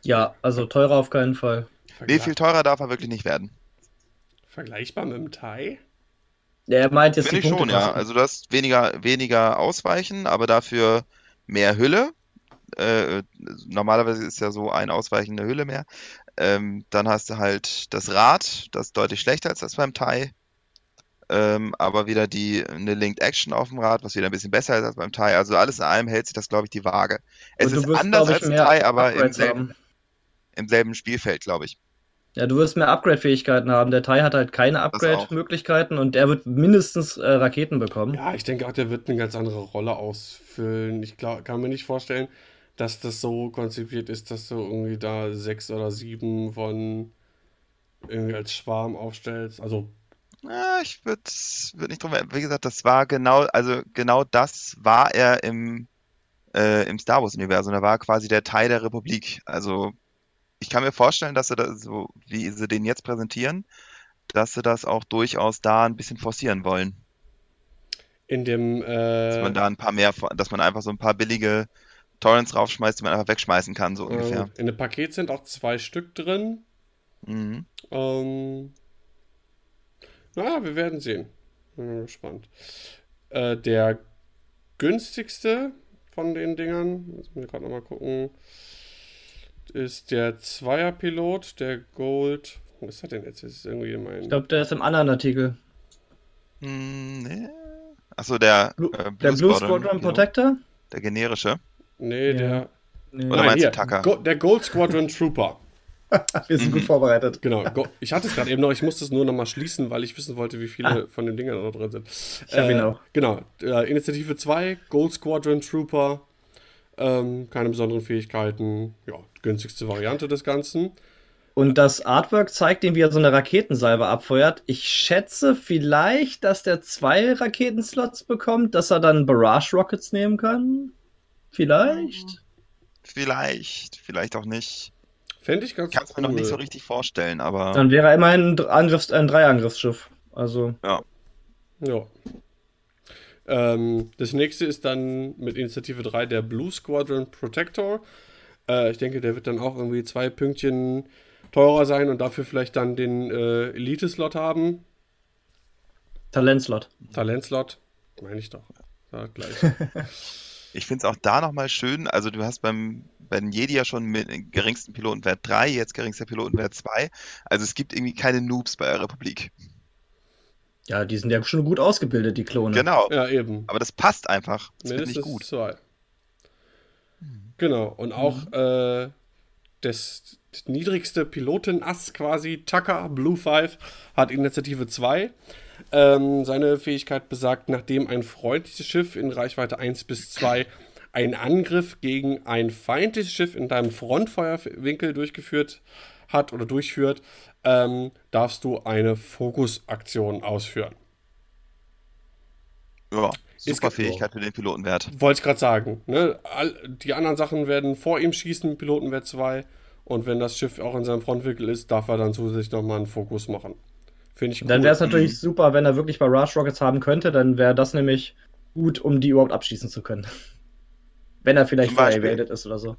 Ja, also teurer auf keinen Fall. Nee, viel teurer darf er wirklich nicht werden. Vergleichbar mit dem Thai? Ja, er meint jetzt Finde ich schon, ja. Also du hast weniger, weniger Ausweichen, aber dafür mehr Hülle. Äh, normalerweise ist ja so ein Ausweichen eine Hülle mehr. Ähm, dann hast du halt das Rad, das ist deutlich schlechter als das beim Thai. Ähm, aber wieder die eine Linked Action auf dem Rad, was wieder ein bisschen besser ist als beim Thai. Also alles in allem hält sich das, glaube ich, die Waage. Es ist wirst, anders als ein Thai, aber im selben, im selben Spielfeld, glaube ich. Ja, du wirst mehr Upgrade-Fähigkeiten haben. Der Thai hat halt keine Upgrade-Möglichkeiten und der wird mindestens äh, Raketen bekommen. Ja, ich denke auch, der wird eine ganz andere Rolle ausfüllen. Ich glaub, kann mir nicht vorstellen, dass das so konzipiert ist, dass du irgendwie da sechs oder sieben von irgendwie als Schwarm aufstellst. Also. Ja, ich würde würd nicht drum. Wie gesagt, das war genau, also genau das war er im, äh, im Star Wars-Universum. Da war quasi der Teil der Republik. Also ich kann mir vorstellen, dass sie das so, wie sie den jetzt präsentieren, dass sie das auch durchaus da ein bisschen forcieren wollen. In dem, äh... dass man da ein paar mehr, dass man einfach so ein paar billige Torrents raufschmeißt, die man einfach wegschmeißen kann, so ungefähr. in dem Paket sind auch zwei Stück drin. Mhm. Ähm, naja, wir werden sehen. Bin gespannt. Äh, der günstigste von den Dingern, muss ich gerade nochmal gucken, ist der Zweierpilot, der Gold. Wo ist er denn jetzt? Ist irgendwie mein... Ich glaube, der ist im anderen Artikel. Hm, nee. Achso, der, Blue, äh, Blue der Blue Squadron, Squadron Protector? Der generische. Nee, ja. der. Nee. Oder Nein, meinst du Tucker? Go der Gold Squadron Trooper. Wir sind mhm. gut vorbereitet. Genau. Ich hatte es gerade eben noch, ich musste es nur nochmal schließen, weil ich wissen wollte, wie viele ah. von den Dingern da drin sind. Ich äh, ihn auch. Genau. Äh, Initiative 2, Gold Squadron Trooper. Ähm, keine besonderen Fähigkeiten. Ja, günstigste Variante des Ganzen. Und das Artwork zeigt ihm, wie er so eine Raketensalve abfeuert. Ich schätze vielleicht, dass der zwei Raketenslots bekommt, dass er dann Barrage Rockets nehmen kann. Vielleicht. Vielleicht, vielleicht auch nicht. Fände ich ganz Kann es cool. mir noch nicht so richtig vorstellen, aber. Dann wäre er immerhin ein, Angriffs-, ein Dreiangriffsschiff. Also. Ja. Ja. Ähm, das nächste ist dann mit Initiative 3 der Blue Squadron Protector. Äh, ich denke, der wird dann auch irgendwie zwei Pünktchen teurer sein und dafür vielleicht dann den äh, Elite-Slot haben. Talentslot. Talentslot, meine ich doch. Ja, gleich. ich finde es auch da nochmal schön, also du hast beim, bei den Jedi ja schon mit geringsten Pilotenwert 3, jetzt geringster Pilotenwert 2. Also es gibt irgendwie keine Noobs bei der Republik. Ja, die sind ja schon gut ausgebildet, die Klone. Genau. Ja, eben. Aber das passt einfach. Das finde ich gut. Zwei. Genau. Und auch mhm. äh, das niedrigste Pilotenass quasi, Tucker Blue Five, hat Initiative 2. Ähm, seine Fähigkeit besagt, nachdem ein freundliches Schiff in Reichweite 1 bis 2 einen Angriff gegen ein feindliches Schiff in deinem Frontfeuerwinkel durchgeführt hat oder durchführt, ähm, darfst du eine Fokusaktion ausführen. Ja, super Fähigkeit für den Pilotenwert. Wollte ich gerade sagen. Ne? All, die anderen Sachen werden vor ihm schießen, Pilotenwert 2. Und wenn das Schiff auch in seinem Frontwinkel ist, darf er dann zusätzlich nochmal einen Fokus machen. Finde ich cool. Dann wäre es natürlich mhm. super, wenn er wirklich Barrage Rockets haben könnte, dann wäre das nämlich gut, um die überhaupt abschießen zu können. Wenn er vielleicht fire evaded ist oder so.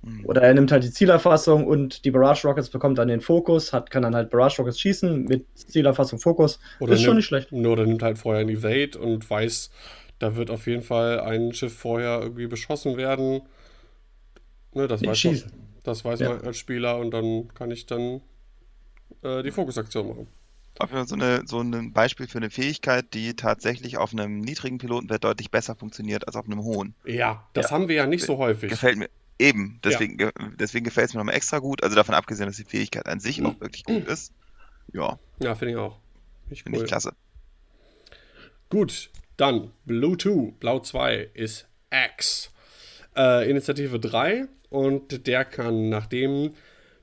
Mhm. Oder er nimmt halt die Zielerfassung und die Barrage Rockets bekommt dann den Fokus, hat, kann dann halt Barrage Rockets schießen mit Zielerfassung Fokus. Oder ist nimmt, schon nicht schlecht. Oder nimmt halt vorher ein Evade und weiß, da wird auf jeden Fall ein Schiff vorher irgendwie beschossen werden. Ne, das weiß. Man. Das weiß ja. man als Spieler und dann kann ich dann äh, die Fokusaktion machen. So, eine, so ein Beispiel für eine Fähigkeit, die tatsächlich auf einem niedrigen Pilotenwert deutlich besser funktioniert als auf einem hohen. Ja, das ja. haben wir ja nicht so häufig. Gefällt mir. Eben, deswegen, ja. deswegen gefällt es mir nochmal extra gut. Also davon abgesehen, dass die Fähigkeit an sich mhm. auch wirklich gut ist. Ja. Ja, finde ich auch. Finde cool. ich klasse. Gut, dann Blue 2, Blau 2 ist X. Äh, Initiative 3 und der kann, nachdem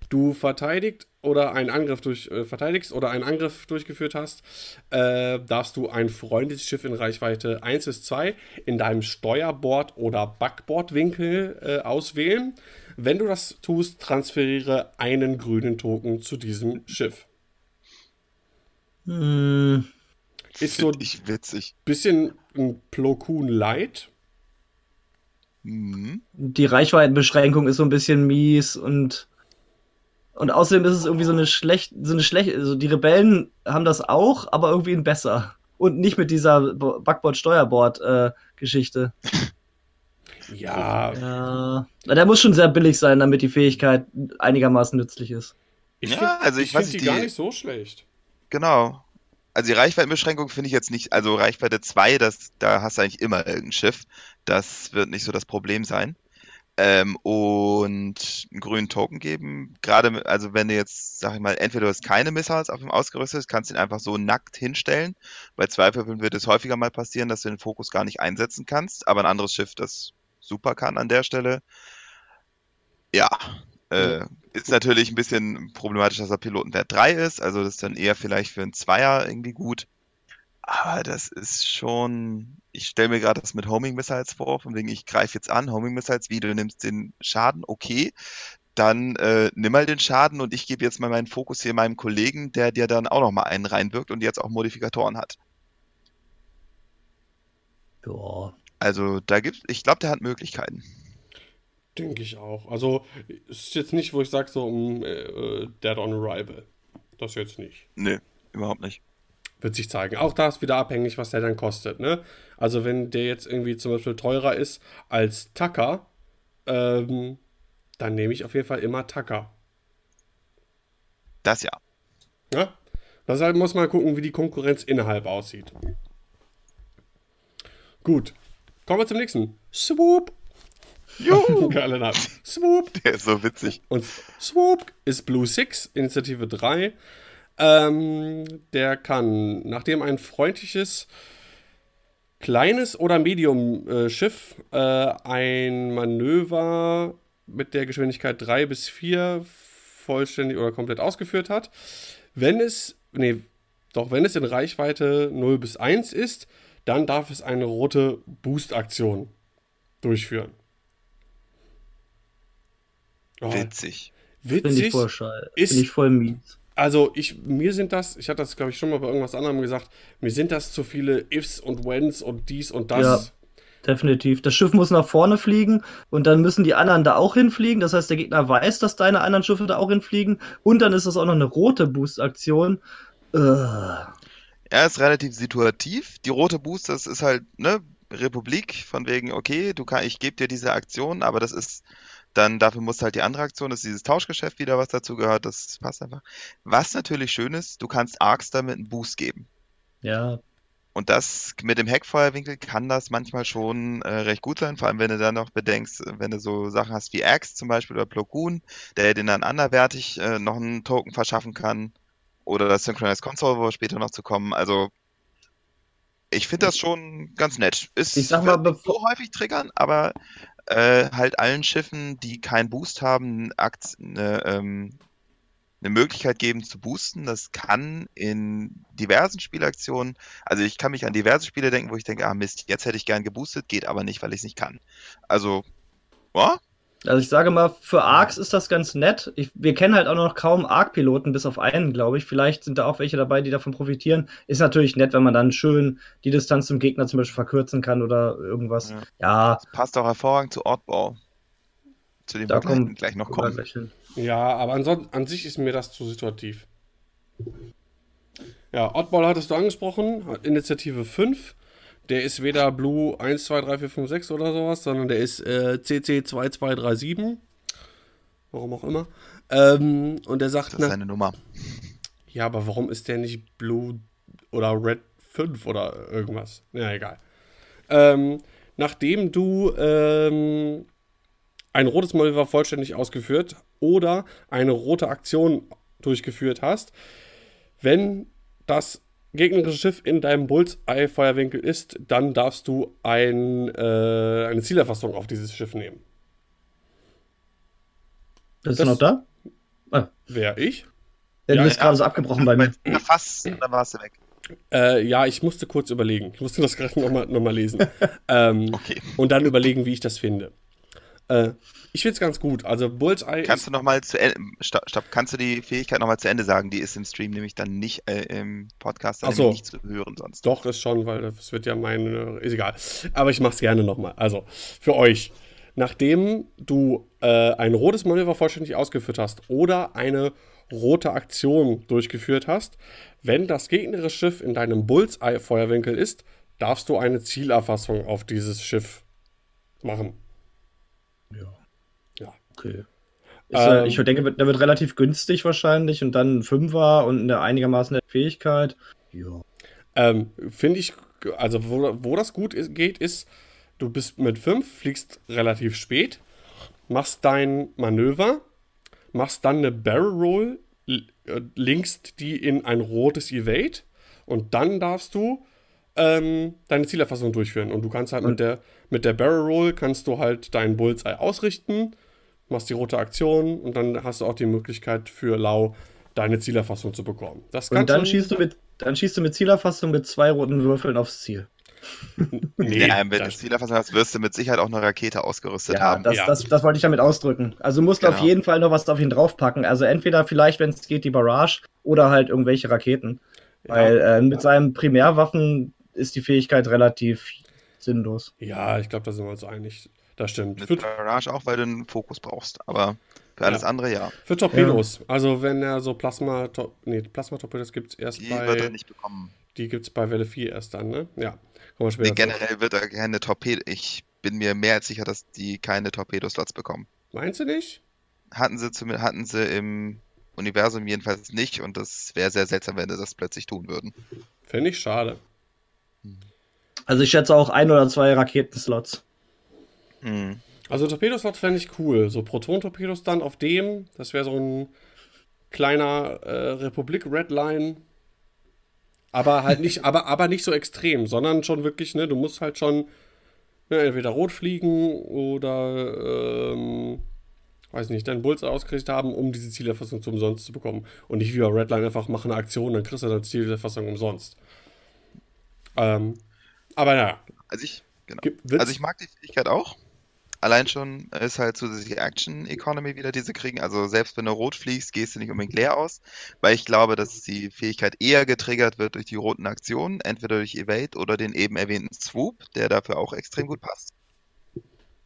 du verteidigt oder einen Angriff durch, äh, verteidigst oder einen Angriff durchgeführt hast, äh, darfst du ein freundliches Schiff in Reichweite 1 bis 2 in deinem Steuerbord- oder Backbordwinkel äh, auswählen. Wenn du das tust, transferiere einen grünen Token zu diesem Schiff. Hm, Ist so ich witzig. bisschen ein Plo Koon Light. Mhm. die Reichweitenbeschränkung ist so ein bisschen mies und und außerdem ist es irgendwie so eine schlecht, so eine schlecht, also die Rebellen haben das auch, aber irgendwie ein besser und nicht mit dieser Backboard-Steuerbord-Geschichte. Ja, Ja, Na, der muss schon sehr billig sein, damit die Fähigkeit einigermaßen nützlich ist. ich Ja, find, also ich weiß find nicht, die gar die- nicht so schlecht. Genau. Also die Reichweitenbeschränkung finde ich jetzt nicht, also Reichweite 2, das, da hast du eigentlich immer irgendein Schiff. Das wird nicht so das Problem sein. Ähm, und einen grünen Token geben. Gerade, also wenn du jetzt, sag ich mal, entweder du hast keine Missiles auf ihm ausgerüstet, kannst du ihn einfach so nackt hinstellen. Bei Zweifeln wird es häufiger mal passieren, dass du den Fokus gar nicht einsetzen kannst, aber ein anderes Schiff das super kann an der Stelle. Ja, äh, ist natürlich ein bisschen problematisch, dass er Pilotenwert 3 ist, also das ist dann eher vielleicht für einen Zweier irgendwie gut. Aber das ist schon, ich stelle mir gerade das mit Homing Missiles vor, von wegen ich greife jetzt an, Homing Missiles, wie du nimmst den Schaden, okay. Dann äh, nimm mal den Schaden und ich gebe jetzt mal meinen Fokus hier meinem Kollegen, der dir dann auch noch mal einen reinwirkt und jetzt auch Modifikatoren hat. Ja. Also da gibt's, ich glaube, der hat Möglichkeiten. Denke ich auch. Also, es ist jetzt nicht, wo ich sage, so um äh, äh, Dead on Arrival. Das jetzt nicht. Nö, überhaupt nicht. Wird sich zeigen. Auch da ist wieder abhängig, was der dann kostet, ne? Also, wenn der jetzt irgendwie zum Beispiel teurer ist als Tucker, ähm, dann nehme ich auf jeden Fall immer Tucker. Das ja. Ja? Deshalb muss man gucken, wie die Konkurrenz innerhalb aussieht. Gut. Kommen wir zum nächsten. Swoop. Juhu, Geiler Name. Swoop. der ist so witzig. Und Swoop ist Blue Six, Initiative 3. Ähm, der kann, nachdem ein freundliches, kleines oder Medium-Schiff äh, ein Manöver mit der Geschwindigkeit 3 bis 4 vollständig oder komplett ausgeführt hat, wenn es, nee, doch wenn es in Reichweite 0 bis 1 ist, dann darf es eine rote Boost-Aktion durchführen. Oh, Witzig. Finde witzig. ich voll scheiße. ist- Finde ich voll mies. Also ich, mir sind das, ich hatte das glaube ich schon mal bei irgendwas anderem gesagt, mir sind das zu viele Ifs und Whens und dies und das. Ja. Definitiv. Das Schiff muss nach vorne fliegen und dann müssen die anderen da auch hinfliegen. Das heißt, der Gegner weiß, dass deine anderen Schiffe da auch hinfliegen. Und dann ist das auch noch eine rote Boost-Aktion. Äh, Er ist relativ situativ. Die rote Boost, das ist halt, ne, Republik, von wegen, okay, du kann, ich gebe dir diese Aktion, aber das ist dann, dafür muss halt die andere Aktion, das ist dieses Tauschgeschäft wieder, was dazu gehört, das passt einfach. Was natürlich schön ist, du kannst Arcs damit einen Boost geben. ja, Und das mit dem Heckfeuerwinkel kann das manchmal schon äh, recht gut sein, vor allem wenn du dann noch bedenkst, wenn du so Sachen hast wie Axe zum Beispiel oder Plo Koon, der dir dann anderwertig äh, noch einen Token verschaffen kann. Oder das Synchronized Console, wo wir später noch zu kommen. Also ich finde das schon ganz nett. Ist Ich sag mal, bevor- so häufig triggern, aber äh, halt allen Schiffen, die keinen Boost haben, eine, ähm, eine Möglichkeit geben zu boosten. Das kann in diversen Spielaktionen, also ich kann mich an diverse Spiele denken, wo ich denke, ah Mist, jetzt hätte ich gern geboostet, geht aber nicht, weil ich es nicht kann. Also, ja, Also ich sage mal, für Arcs ist das ganz nett. Ich, wir kennen halt auch noch kaum Arc-Piloten, bis auf einen, glaube ich. Vielleicht sind da auch welche dabei, die davon profitieren. Ist natürlich nett, wenn man dann schön die Distanz zum Gegner zum Beispiel verkürzen kann oder irgendwas. Ja. Ja, das passt auch hervorragend zu Oddball. Zu dem Da wir gleich, kommt- gleich noch kommen. Ja, aber ansonsten, an sich ist mir das zu situativ. Ja, Oddball hattest du angesprochen, Initiative 5. Der ist weder Blue 1, 2, 3, 4, 5, 6 oder sowas, sondern der ist äh, CC 2237. Warum auch immer. Ähm, und der sagt, Das ist seine Nummer. ja, aber warum ist der nicht Blue oder Red 5 oder irgendwas? Ja, egal. Ähm, nachdem du ähm, ein rotes Manöver vollständig ausgeführt oder eine rote Aktion durchgeführt hast, wenn das gegnerische Schiff in deinem Bullseye-Feuerwinkel ist, dann darfst du ein, äh, eine Zielerfassung auf dieses Schiff nehmen. Bist du noch da? Wer ich? Ja, du bist ja. gerade so abgebrochen bei mir. Ja, fast, dann warst du weg. Äh, ja, ich musste kurz überlegen. Ich musste das gerade nochmal noch mal lesen. ähm, Okay. und dann überlegen, wie ich das finde. Äh, ich finde es ganz gut. Also Bullseye Kannst du noch mal zu Ende, stopp, stopp, kannst du die Fähigkeit noch mal zu Ende sagen? Die ist im Stream nämlich dann nicht, äh, im Podcast dann so. nicht zu hören sonst. doch ist schon, weil das wird ja meine, ist egal. Aber ich mache es gerne nochmal. Also für euch, nachdem du äh, ein rotes Manöver vollständig ausgeführt hast oder eine rote Aktion durchgeführt hast, wenn das gegnerische Schiff in deinem Bullseye-Feuerwinkel ist, darfst du eine Zielerfassung auf dieses Schiff machen. Ja. Ja. Okay. Ist, äh, Ähm, ich denke, der wird relativ günstig wahrscheinlich und dann ein Fünfer und eine einigermaßen nette Fähigkeit. Ja. Ähm, Finde ich, also wo, wo das gut ist, geht, ist, du bist mit 5, fliegst relativ spät, machst dein Manöver, machst dann eine Barrel Roll, äh, linkst die in ein rotes Evade und dann darfst du ähm, deine Zielerfassung durchführen. Und du kannst halt mit der, mit der Barrel Roll kannst du halt deinen Bullseye ausrichten, machst die rote Aktion und dann hast du auch die Möglichkeit für Lau deine Zielerfassung zu bekommen. Das kann Und dann schießt du mit, dann schießt du mit Zielerfassung mit zwei roten Würfeln aufs Ziel. Nee, ja, wenn du Zielerfassung hast, wirst du mit Sicherheit auch eine Rakete ausgerüstet Ja, haben. das, Ja. Das, das wollte ich damit ausdrücken. Also musst du auf Genau. jeden Fall noch was auf ihn draufpacken. Also entweder vielleicht, wenn es geht, die Barrage oder halt irgendwelche Raketen. Weil äh, mit seinen Primärwaffen ist die Fähigkeit relativ sinnlos. Ja, ich glaube, da sind wir uns einig. Das stimmt. Mit Für, Barrage auch, weil du einen Fokus brauchst. Aber für alles Ja. andere ja. für Torpedos. Also wenn er so Plasma, -Tor nee, Plasma-Torpedos gibt es erst Die wird er bei, nicht bekommen. die gibt's bei Welle 4 erst dann, ne? Ja, kommen wir später Nee, generell wird er keine Torpedo. Ich bin mir mehr als sicher, dass die keine Torpedoslots bekommen. Meinst du nicht? Hatten sie zumindest, hatten sie im Universum jedenfalls nicht und das wäre sehr seltsam, wenn sie das plötzlich tun würden. Finde ich schade. Also ich schätze auch ein oder zwei Raketenslots. Hm. Also Torpedoslot fände ich cool. So Proton-Torpedos dann auf dem, das wäre so ein kleiner äh, Republik-Redline. Aber halt nicht, aber, aber nicht so extrem, sondern schon wirklich, ne, du musst halt schon ne, entweder rot fliegen oder ähm, weiß nicht, deinen Bullseye ausgerichtet haben, um diese Zielerfassung zu umsonst zu bekommen. Und nicht wie bei Redline einfach mach eine Aktion, dann kriegst du deine Zielerfassung umsonst. Ähm, aber naja. Also ich, genau. Also ich mag die Fähigkeit auch. Allein schon ist halt zusätzliche Action Economy wieder, die sie kriegen. Also selbst wenn du rot fliegst, gehst du nicht unbedingt leer aus, weil ich glaube, dass die Fähigkeit eher getriggert wird durch die roten Aktionen, entweder durch Evade oder den eben erwähnten Swoop, der dafür auch extrem gut passt.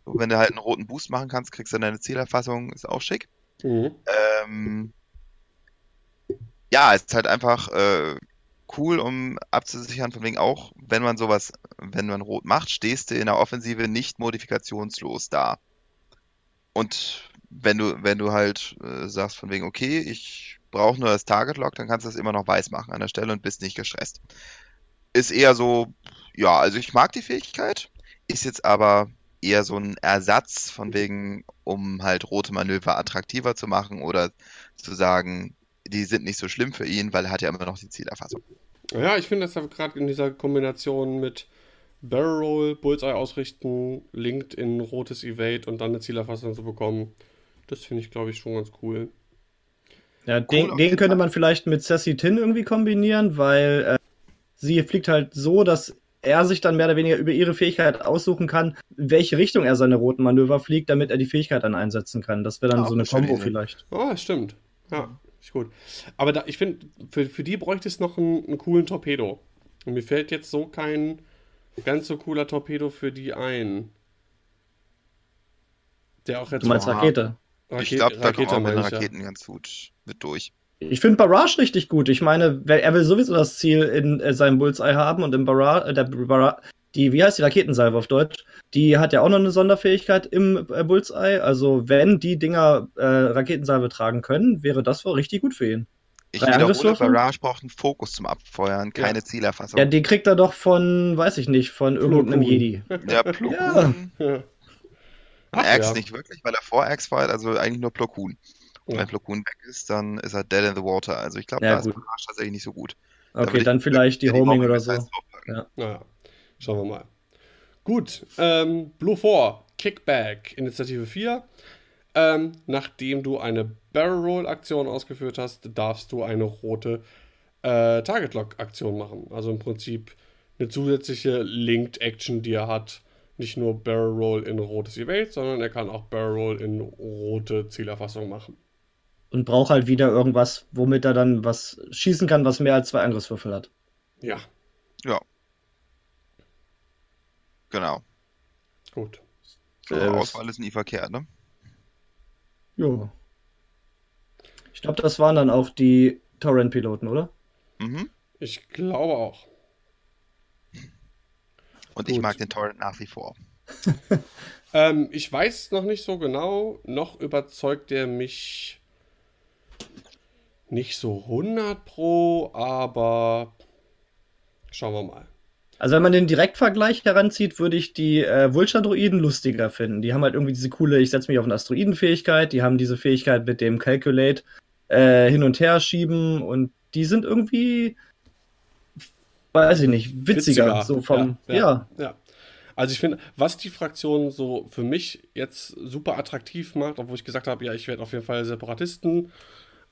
So, wenn du halt einen roten Boost machen kannst, kriegst du deine Zielerfassung, ist auch schick. Mhm. Ähm, ja, es ist halt einfach äh, cool, um abzusichern, von wegen auch, wenn man sowas, wenn man rot macht, stehst du in der Offensive nicht modifikationslos da. Und wenn du, wenn du halt äh, sagst von wegen, okay, ich brauche nur das Target Lock, dann kannst du das immer noch weiß machen an der Stelle und bist nicht gestresst. Ist eher so, ja, also ich mag die Fähigkeit, ist jetzt aber eher so ein Ersatz von wegen, um halt rote Manöver attraktiver zu machen oder zu sagen, die sind nicht so schlimm für ihn, weil er hat ja immer noch die Zielerfassung. Ja, ich finde das gerade in dieser Kombination mit Barrel Roll, Bullseye ausrichten, Linked in rotes Evade und dann eine Zielerfassung zu bekommen, das finde ich, glaube ich, schon ganz cool. Ja, den, auf den könnte man vielleicht mit Sassy Tin irgendwie kombinieren, weil äh, sie fliegt halt so, dass er sich dann mehr oder weniger über ihre Fähigkeit aussuchen kann, in welche Richtung er seine roten Manöver fliegt, damit er die Fähigkeit dann einsetzen kann. Das wäre dann Ah, so eine Kombo vielleicht. Oh, stimmt. Ja, ist gut. Aber da, ich finde, für, für die bräuchte es noch einen, einen coolen Torpedo. Und mir fällt jetzt so kein ganz so cooler Torpedo für die ein. Der auch jetzt Du meinst Boah. Rakete? ich glaube, da kommt auch mit ich ja. Raketen ganz gut mit durch. Ich finde Barrage richtig gut. Ich meine, er will sowieso das Ziel in äh, seinem Bullseye haben und im Barrage, äh, der Barra die, wie heißt die Raketensalve auf Deutsch? Die hat ja auch noch eine Sonderfähigkeit im äh, Bullseye. Also, wenn die Dinger äh, Raketensalve tragen können, wäre das wohl richtig gut für ihn. Ich Drei wiederhole? Barrage braucht einen Fokus zum Abfeuern, keine Zielerfassung. Ja, die kriegt er doch von, weiß ich nicht, von irgendeinem. Jedi. Ja. Koon, Ja. Ach, ja. nicht wirklich, weil er vor Axe feuert, also eigentlich nur Plo Koon. Und Ja. wenn Plo Koon weg ist, dann ist er dead in the water. Also ich glaube, Ja, da ist gut. Barrage tatsächlich nicht so gut. Okay, dann vielleicht die Homing oder so. Ja. Schauen wir mal. Gut, ähm, Blue 4, Kickback, Initiative 4. Ähm, nachdem du eine Barrel Roll Aktion ausgeführt hast, darfst du eine rote äh, Target Lock Aktion machen. Also im Prinzip eine zusätzliche Linked Action, die er hat. Nicht nur Barrel Roll in rotes Evade, sondern er kann auch Barrel Roll in rote Zielerfassung machen. Und braucht halt wieder irgendwas, womit er dann was schießen kann, was mehr als zwei Angriffswürfel hat. Ja. Ja. Genau. Gut. So, Äh, Auswahl ist nie verkehrt, ne? Jo. Ich glaube, das waren dann auch die Torrent-Piloten, oder? Mhm. Ich glaube auch. Und ich Gut. mag den Torrent nach wie vor. Ähm, ich weiß noch nicht so genau. Noch überzeugt er mich nicht so 100 pro, aber schauen wir mal. Also wenn man den Direktvergleich heranzieht, würde ich die äh, Vulture-Druiden lustiger finden. Die haben halt irgendwie diese coole, ich setze mich auf eine Asteroidenfähigkeit, die haben diese Fähigkeit mit dem Calculate äh, hin und her schieben und die sind irgendwie, weiß ich nicht, witziger. So vom, ja, ja, ja. Also ich finde, was die Fraktion so für mich jetzt super attraktiv macht, obwohl ich gesagt habe, ja, ich werde auf jeden Fall Separatisten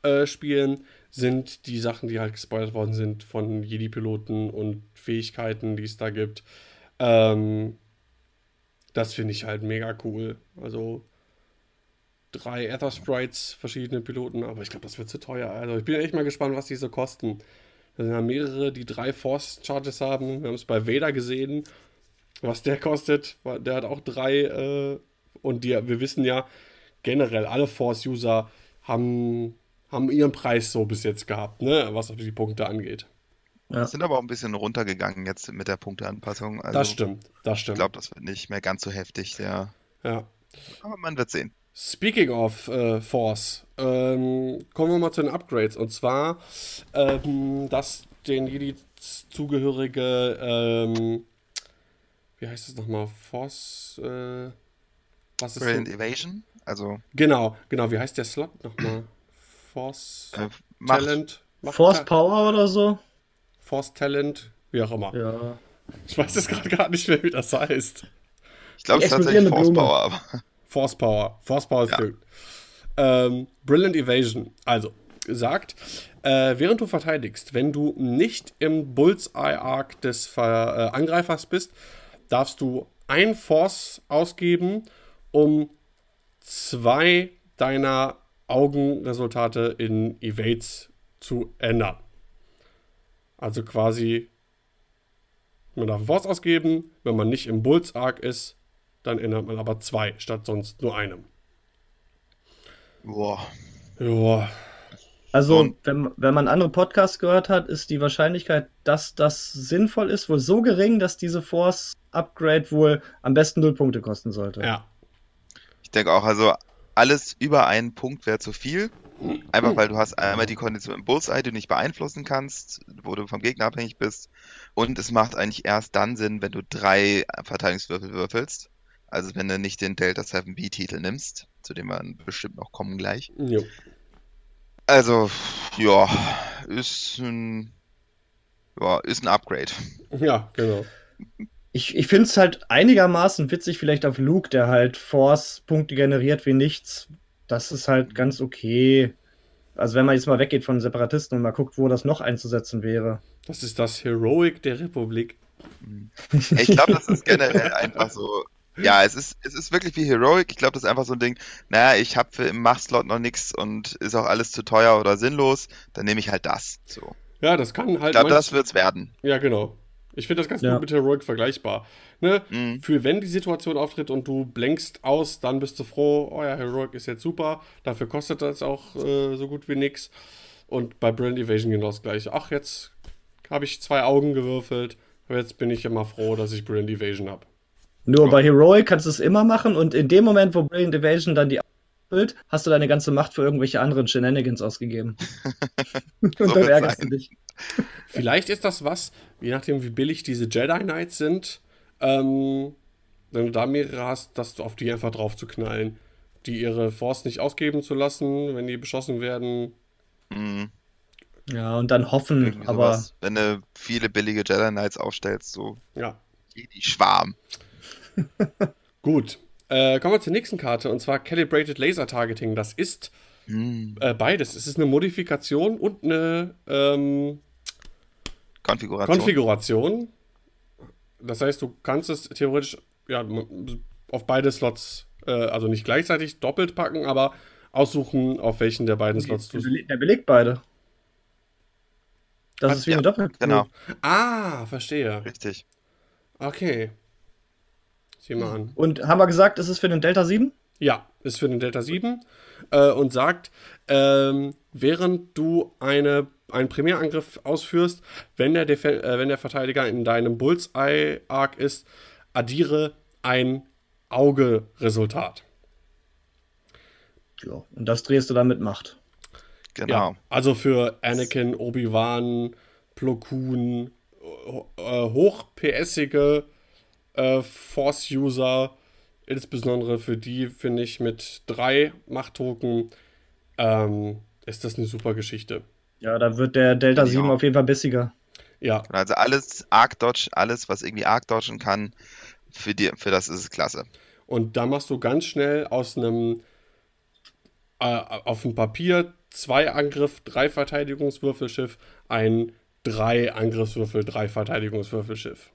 äh, spielen, sind die Sachen, die halt gespoilert worden sind von Jedi-Piloten und Fähigkeiten, die es da gibt. Ähm, das finde ich halt mega cool. Also drei Ether Sprites, verschiedene Piloten, aber ich glaube, das wird zu teuer. Also ich bin echt mal gespannt, was die so kosten. Da sind ja mehrere, die drei Force Charges haben. Wir haben es bei Vader gesehen, was der kostet. Der hat auch drei. Äh, und die, wir wissen ja, generell alle Force-User haben, haben ihren Preis so bis jetzt gehabt, ne? was die Punkte angeht. Ja. Sind aber auch ein bisschen runtergegangen jetzt mit der Punkteanpassung. Also, das stimmt, das Ich stimmt. glaube, das wird nicht mehr ganz so heftig, ja. ja. Aber man wird sehen. Speaking of äh, Force, ähm, kommen wir mal zu den Upgrades. Und zwar, ähm, dass den Jedi zugehörige, ähm, wie heißt es nochmal? Force, äh, was ist Brilliant? Evasion, also Genau, genau, wie heißt der Slot nochmal? Force äh, Macht. Talent? Macht- Force Power oder so? Force Talent, wie auch immer. Ja. Ich weiß jetzt gerade gar nicht mehr, wie das heißt. Ich glaube, es ist tatsächlich Force Blume. Power, aber Force Power. Force Power ist Ja. gut. Ähm, Brilliant Evasion. Also, sagt, äh, während du verteidigst, wenn du nicht im Bullseye-Arc des Ver äh, Angreifers bist, darfst du ein Force ausgeben, um zwei deiner Augenresultate in Evades zu ändern. Also quasi, man darf ein Force ausgeben, wenn man nicht im Bulls-Arc ist, dann ändert man aber zwei statt sonst nur einem. boah, Ja, Also, Und- wenn, wenn man andere Podcasts gehört hat, ist die Wahrscheinlichkeit, dass das sinnvoll ist, wohl so gering, dass diese Force-Upgrade wohl am besten null Punkte kosten sollte. ja, ich denke auch, also alles über einen Punkt wäre zu viel. Einfach weil du hast einmal die Kondition im Bullseye, die du nicht beeinflussen kannst, wo du vom Gegner abhängig bist. Und es macht eigentlich erst dann Sinn, wenn du drei Verteidigungswürfel würfelst. Also wenn du nicht den Delta 7B-Titel nimmst, zu dem wir bestimmt noch kommen gleich. jo. Also, ja, ist ein, ja, ist ein Upgrade. ja, genau. Ich, ich finde es halt einigermaßen witzig, vielleicht auf Luke, der halt Force-Punkte generiert wie nichts. Das ist halt ganz okay. Also wenn man jetzt mal weggeht von Separatisten und mal guckt, wo das noch einzusetzen wäre. Das ist das Heroic der Republik. Ich glaube, das ist generell einfach so. Ja, es ist, es ist wirklich wie Heroic. Ich glaube, das ist einfach so ein Ding. Naja, ich habe für im Machtslot noch nichts und ist auch alles zu teuer oder sinnlos. Dann nehme ich halt das. So. Ja, das kann halt. Ich glaube, das wird's werden. Ja, genau. Ich finde das ganz Ja. gut mit Heroic vergleichbar. Ne? Mhm. Für wenn die Situation auftritt und du blenkst aus, dann bist du froh, oh ja, Heroic ist jetzt super. Dafür kostet das auch äh, so gut wie nix. Und bei Brand Evasion genau das gleiche. Ach, jetzt habe ich zwei Augen gewürfelt. Aber jetzt bin ich immer froh, dass ich Brand Evasion habe. Nur Ja. bei Heroic kannst du es immer machen und in dem Moment, wo Brilliant Evasion dann die füllt, hast du deine ganze Macht für irgendwelche anderen Shenanigans ausgegeben. und So dann ärgerst du sein. dich. Vielleicht ist das was, je nachdem, wie billig diese Jedi Knights sind, ähm, wenn du da mehrere hast, dass du auf die einfach drauf zu knallen, die ihre Force nicht ausgeben zu lassen, wenn die beschossen werden. Mhm. Ja, und dann hoffen, Irgendwie aber sowas. Wenn du viele billige Jedi Knights aufstellst, so Ja. die Schwarm. Gut. Äh, kommen wir zur nächsten Karte und zwar Calibrated Laser Targeting. Das ist Hm. äh, beides. Es ist eine Modifikation und eine ähm, Konfiguration. Konfiguration. Das heißt, du kannst es theoretisch ja, auf beide Slots, äh, also nicht gleichzeitig doppelt packen, aber aussuchen, auf welchen der beiden Slots du. der belegt beide. Das Ach, ist wie ja, eine Doppel. genau, Ah, verstehe. richtig. Okay. Sieh mal an. Und haben wir gesagt, es ist für den Delta 7? Ja, ist für den Delta 7 äh, und sagt, ähm, während du eine, einen Primärangriff ausführst, wenn der, Def äh, wenn der Verteidiger in deinem Bullseye-Arc ist, addiere ein Auge-Resultat. Ja. Und das drehst du dann mit Macht. Genau. Ja, also für Anakin, Obi-Wan, Plo Koon, äh, hoch-PSige äh, Force-User, insbesondere für die, finde ich, mit drei Machttoken, ähm, ist das eine super Geschichte. Ja, da wird der Delta Ja. 7 auf jeden Fall bissiger. Ja, Also alles Arc Dodge, alles, was irgendwie Arc dodgen kann, für, die, für das ist es klasse. und da machst du ganz schnell aus einem äh, auf dem Papier zwei Angriff, drei Verteidigungswürfelschiff, ein drei Angriffswürfel, drei Verteidigungswürfelschiff.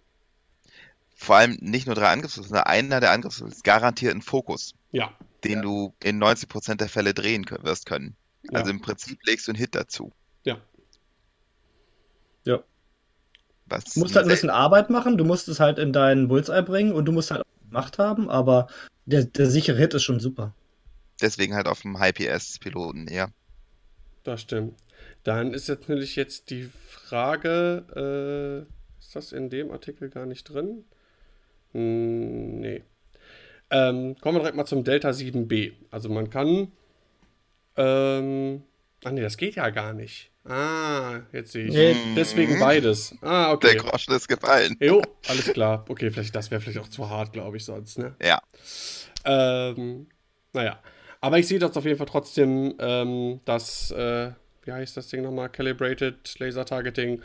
Vor allem nicht nur drei Angriffswürfel, sondern einer der Angriffswürfel ist garantiert ein Fokus, Ja, den du in 90% der Fälle drehen wirst können. Also Ja. im Prinzip legst du einen Hit dazu. ja. Ja. Was Du musst halt ein bisschen Arbeit machen, du musst es halt in deinen Bullseye bringen und du musst halt auch Macht haben, aber der, der sichere Hit ist schon super. deswegen halt auf dem High-PS-Piloten, ja. Das stimmt. Dann ist jetzt natürlich jetzt die Frage, äh, ist das in dem Artikel gar nicht drin? Hm, nee. Ähm, kommen wir direkt mal zum Delta 7b. Also man kann, ähm, ah nee, das geht ja gar nicht. Ah, jetzt sehe ich. Nee. Deswegen beides. Ah, Der okay. Groschen ist gefallen. Jo, alles klar. Okay, vielleicht, das wäre vielleicht auch zu hart, glaube ich, sonst, ne? Ja. Ähm, naja. Aber ich sehe das auf jeden Fall trotzdem, ähm, dass, äh, wie heißt das Ding nochmal? Calibrated Laser Targeting.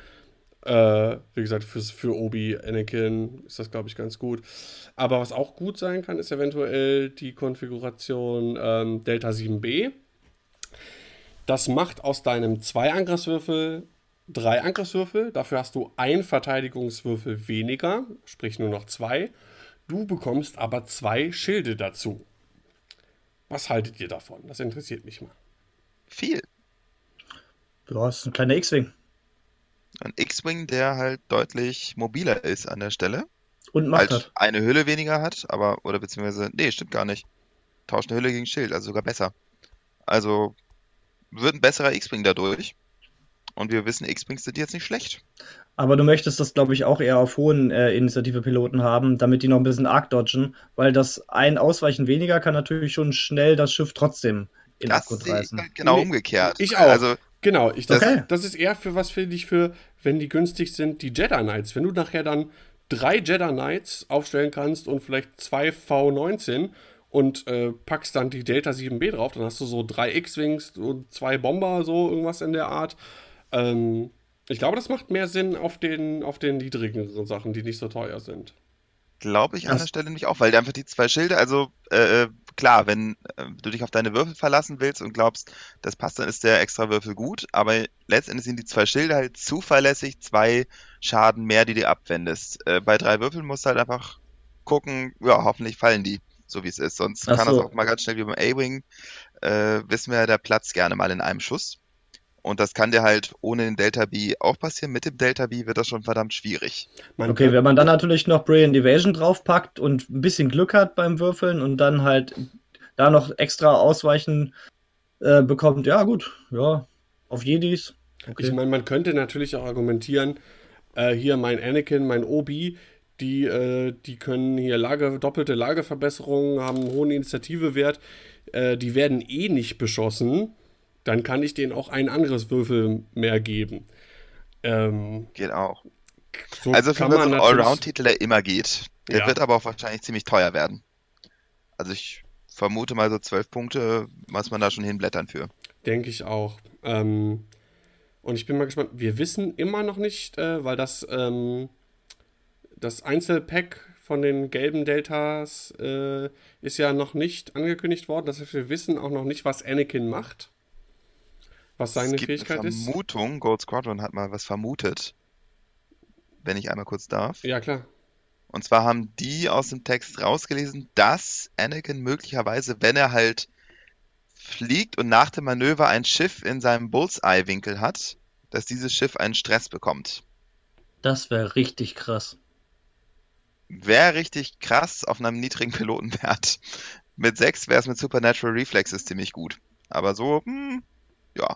Äh, wie gesagt, für, für Obi, Anakin ist das, glaube ich, ganz gut. Aber was auch gut sein kann, ist eventuell die Konfiguration ähm, Delta 7b. Das macht aus deinem zwei Angriffswürfel drei Angriffswürfel. Dafür hast du ein Verteidigungswürfel weniger, sprich nur noch zwei. Du bekommst aber zwei Schilde dazu. Was haltet ihr davon? Das interessiert mich mal. Viel. Ja, ist ein kleiner X-Wing. Ein X-Wing, der halt deutlich mobiler ist an der Stelle. Und Macht halt hat. eine Hülle weniger hat, aber, oder beziehungsweise, nee, stimmt gar nicht. Tauscht eine Hülle gegen Schild, also sogar besser. Also, wird ein besserer X-Wing dadurch. Und wir wissen, X-Wings sind jetzt nicht schlecht. Aber du möchtest das, glaube ich, auch eher auf hohen äh, Initiative-Piloten haben, damit die noch ein bisschen arc dodgen, weil das ein Ausweichen weniger kann natürlich schon schnell das Schiff trotzdem in Das Abgrund reißen. halt genau Nee, umgekehrt. ich auch. Also, Genau, ich, das, Okay. das ist eher für was finde ich für, wenn die günstig sind, die Jedi Knights. Wenn du nachher dann drei Jedi Knights aufstellen kannst und vielleicht zwei V19 und äh, packst dann die Delta 7B drauf, dann hast du so drei X-Wings und zwei Bomber, so irgendwas in der Art. Ähm, ich glaube, das macht mehr Sinn auf den, auf den niedrigeren Sachen, die nicht so teuer sind. Glaube ich an Das- der Stelle nämlich auch, weil einfach die zwei Schilde, also äh, äh, klar, wenn äh, du dich auf deine Würfel verlassen willst und glaubst, das passt, dann ist der extra Würfel gut, aber letztendlich sind die zwei Schilde halt zuverlässig zwei Schaden mehr, die du abwendest. Äh, bei drei Würfeln musst du halt einfach gucken, ja, hoffentlich fallen die, so wie es ist. Sonst Ach kann das so. auch mal ganz schnell wie beim A-Wing, äh, wissen wir, der platzt gerne mal in einem Schuss. Und das kann dir halt ohne den Delta B auch passieren. Mit dem Delta B wird das schon verdammt schwierig. Man Okay, kann- wenn man dann natürlich noch Brilliant Evasion draufpackt und ein bisschen Glück hat beim Würfeln und dann halt da noch extra Ausweichen äh, bekommt, ja gut, ja, auf Jedis. Okay. Ich meine, man könnte natürlich auch argumentieren, äh, hier mein Anakin, mein Obi, die, äh, die können hier Lage, doppelte Lageverbesserungen, haben einen hohen Initiativewert, äh, die werden eh nicht beschossen, dann kann ich denen auch einen Angriffswürfel mehr geben. Ähm, Geht auch. so Also für einen natürlich- Allround-Titel, der immer geht. Der Ja. wird aber auch wahrscheinlich ziemlich teuer werden. Also ich vermute mal so zwölf Punkte, was man da schon hinblättern für. Denke ich auch. Ähm, Und ich bin mal gespannt. Wir wissen immer noch nicht, äh, weil das, ähm, das Einzelpack von den gelben Deltas äh, ist ja noch nicht angekündigt worden. Das heißt, wir wissen auch noch nicht, was Anakin macht. Was seine es gibt Fähigkeit eine ist. Vermutung, Gold Squadron hat mal was vermutet. Wenn ich einmal kurz darf. Ja, klar. Und zwar haben die aus dem Text rausgelesen, dass Anakin möglicherweise, wenn er halt fliegt und nach dem Manöver ein Schiff in seinem Bullseye-Winkel hat, dass dieses Schiff einen Stress bekommt. Das wäre richtig krass. Wäre richtig krass auf einem niedrigen Pilotenwert. Mit 6 wäre es mit Supernatural Reflexes ziemlich gut. Aber so, hm, ja.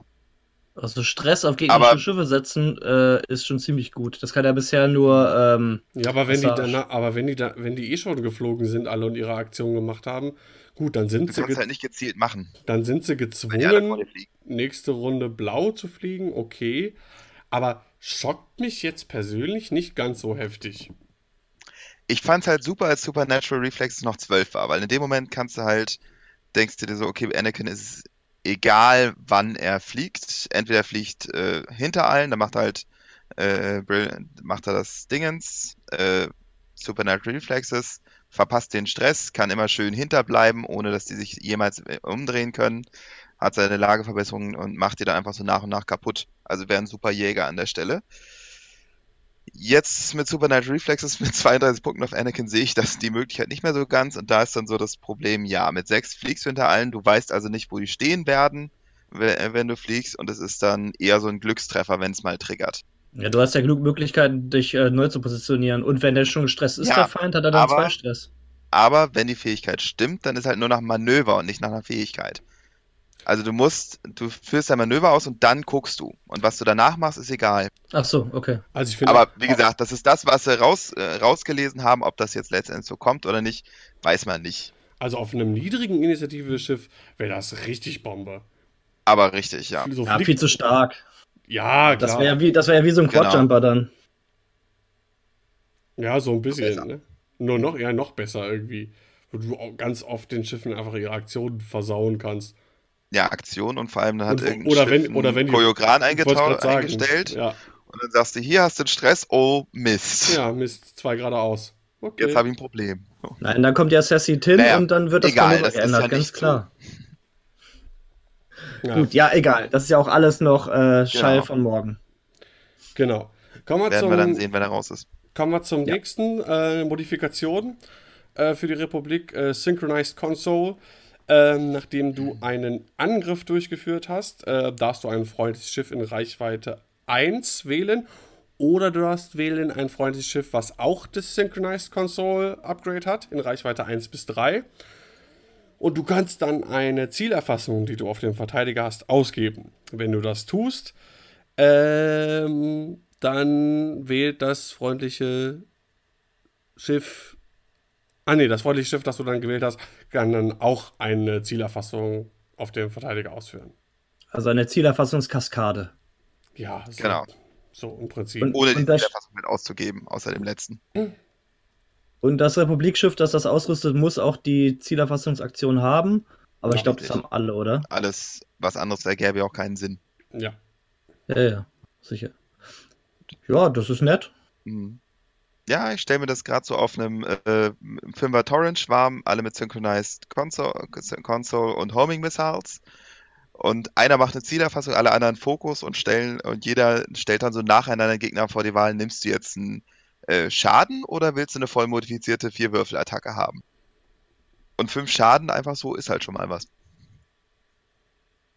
Also Stress auf gegnerische Aber- Schiffe setzen äh, ist schon ziemlich gut. Das kann ja bisher nur. Ähm, Ja, aber wenn die dann, aber wenn die da, wenn die eh schon geflogen sind, alle und ihre Aktion gemacht haben, gut, dann sind Du sie, kannst halt nicht gezielt machen, dann sind sie gezwungen, nächste Runde blau zu fliegen, okay. Aber schockt mich jetzt persönlich nicht ganz so heftig. Ich fand's halt super, als Supernatural Reflexes noch 12 war, weil in dem Moment kannst du halt, denkst du dir so, okay, Anakin ist es egal, wann er fliegt. Entweder er fliegt äh, hinter allen, dann macht er halt, äh, macht er das Dingens, äh, Supernatural Reflexes, verpasst den Stress, kann immer schön hinterbleiben, ohne dass die sich jemals äh, umdrehen können, hat seine Lageverbesserungen und macht die dann einfach so nach und nach kaputt. Also wäre ein super Jäger an der Stelle. Jetzt mit Supernatural Reflexes mit 32 Punkten auf Anakin sehe ich das die Möglichkeit nicht mehr so ganz und da ist dann so das Problem, ja, mit 6 fliegst du hinter allen, du weißt also nicht, wo die stehen werden, we- wenn du fliegst und es ist dann eher so ein Glückstreffer, wenn es mal triggert. ja, du hast ja genug Möglichkeiten, dich äh, neu zu positionieren. Und wenn der schon gestresst ist, Ja, der Feind, hat er dann aber- zwei Stress. Aber wenn die Fähigkeit stimmt, dann ist halt nur nach Manöver und nicht nach einer Fähigkeit. Also du musst, du führst dein Manöver aus und dann guckst du. Und was du danach machst, ist egal. Ach so, okay. Also ich finde, Aber wie gesagt, das ist das, was sie raus, äh, rausgelesen haben. Ob das jetzt letztendlich so kommt oder nicht, weiß man nicht. also auf einem niedrigen Initiative-Schiff wäre das richtig Bombe. Aber richtig, ja. So Ja, viel zu stark. ja, Das klar. wäre ja wie, das wär ja wie so ein Genau. Quadjumper dann. Ja, so ein bisschen, Besser. ne? Nur noch, ja, noch besser irgendwie. Wo du auch ganz oft den Schiffen einfach ihre Aktionen versauen kannst. Ja, Aktion und vor allem dann hat Und- irgendein oder wenn- oder wenn die- Choreogran eingestellt Ja, und dann sagst du, hier hast du den Stress, oh Mist, ja, Mist, zwei geradeaus. Okay. jetzt habe ich ein Problem. Nein, dann kommt ja Sassy Tin Naja, und dann wird das egal, das ist geändert, ja ganz so. klar. ja, Gut, ja, egal. Das ist ja auch alles noch äh, Schall Genau. von morgen. genau. Kommen wir Werden zum, wir dann sehen, wenn er raus ist. Kommen wir zum Ja. nächsten äh, Modifikation äh, für die Republik äh, Synchronized Console. Ähm, nachdem du einen Angriff durchgeführt hast, äh, darfst du ein freundliches Schiff in Reichweite 1 wählen. Oder du darfst wählen ein freundliches Schiff, was auch das Synchronized Console Upgrade hat, in Reichweite 1 bis 3. Und du kannst dann eine Zielerfassung, die du auf den Verteidiger hast, ausgeben. Wenn du das tust, ähm, dann wählt das freundliche Schiff. Ah nee, das freundliche Schiff, das du dann gewählt hast, kann dann auch eine Zielerfassung auf den Verteidiger ausführen. Also eine Zielerfassungskaskade. Ja, so, Genau. so im Prinzip. Und- Ohne die das- Zielerfassung mit auszugeben, außer dem letzten. Und das Republikschiff, das das ausrüstet, muss auch die Zielerfassungsaktion haben. Aber Ja, ich glaube, das haben alle, oder? Alles, was anderes ergäbe ja auch keinen Sinn. ja. Ja, ja, sicher. Ja, das ist nett. Mhm. Ja, ich stelle mir das gerade so auf einem äh, Fünfer Torrent schwarm, alle mit Synchronized Console, Console und Homing Missiles. Und einer macht eine Zielerfassung, alle anderen Fokus und stellen und jeder stellt dann so nacheinander Gegner vor die Wahl, nimmst du jetzt einen äh, Schaden oder willst du eine voll modifizierte Vier-Würfel-Attacke haben? Und fünf Schaden einfach so ist halt schon mal was.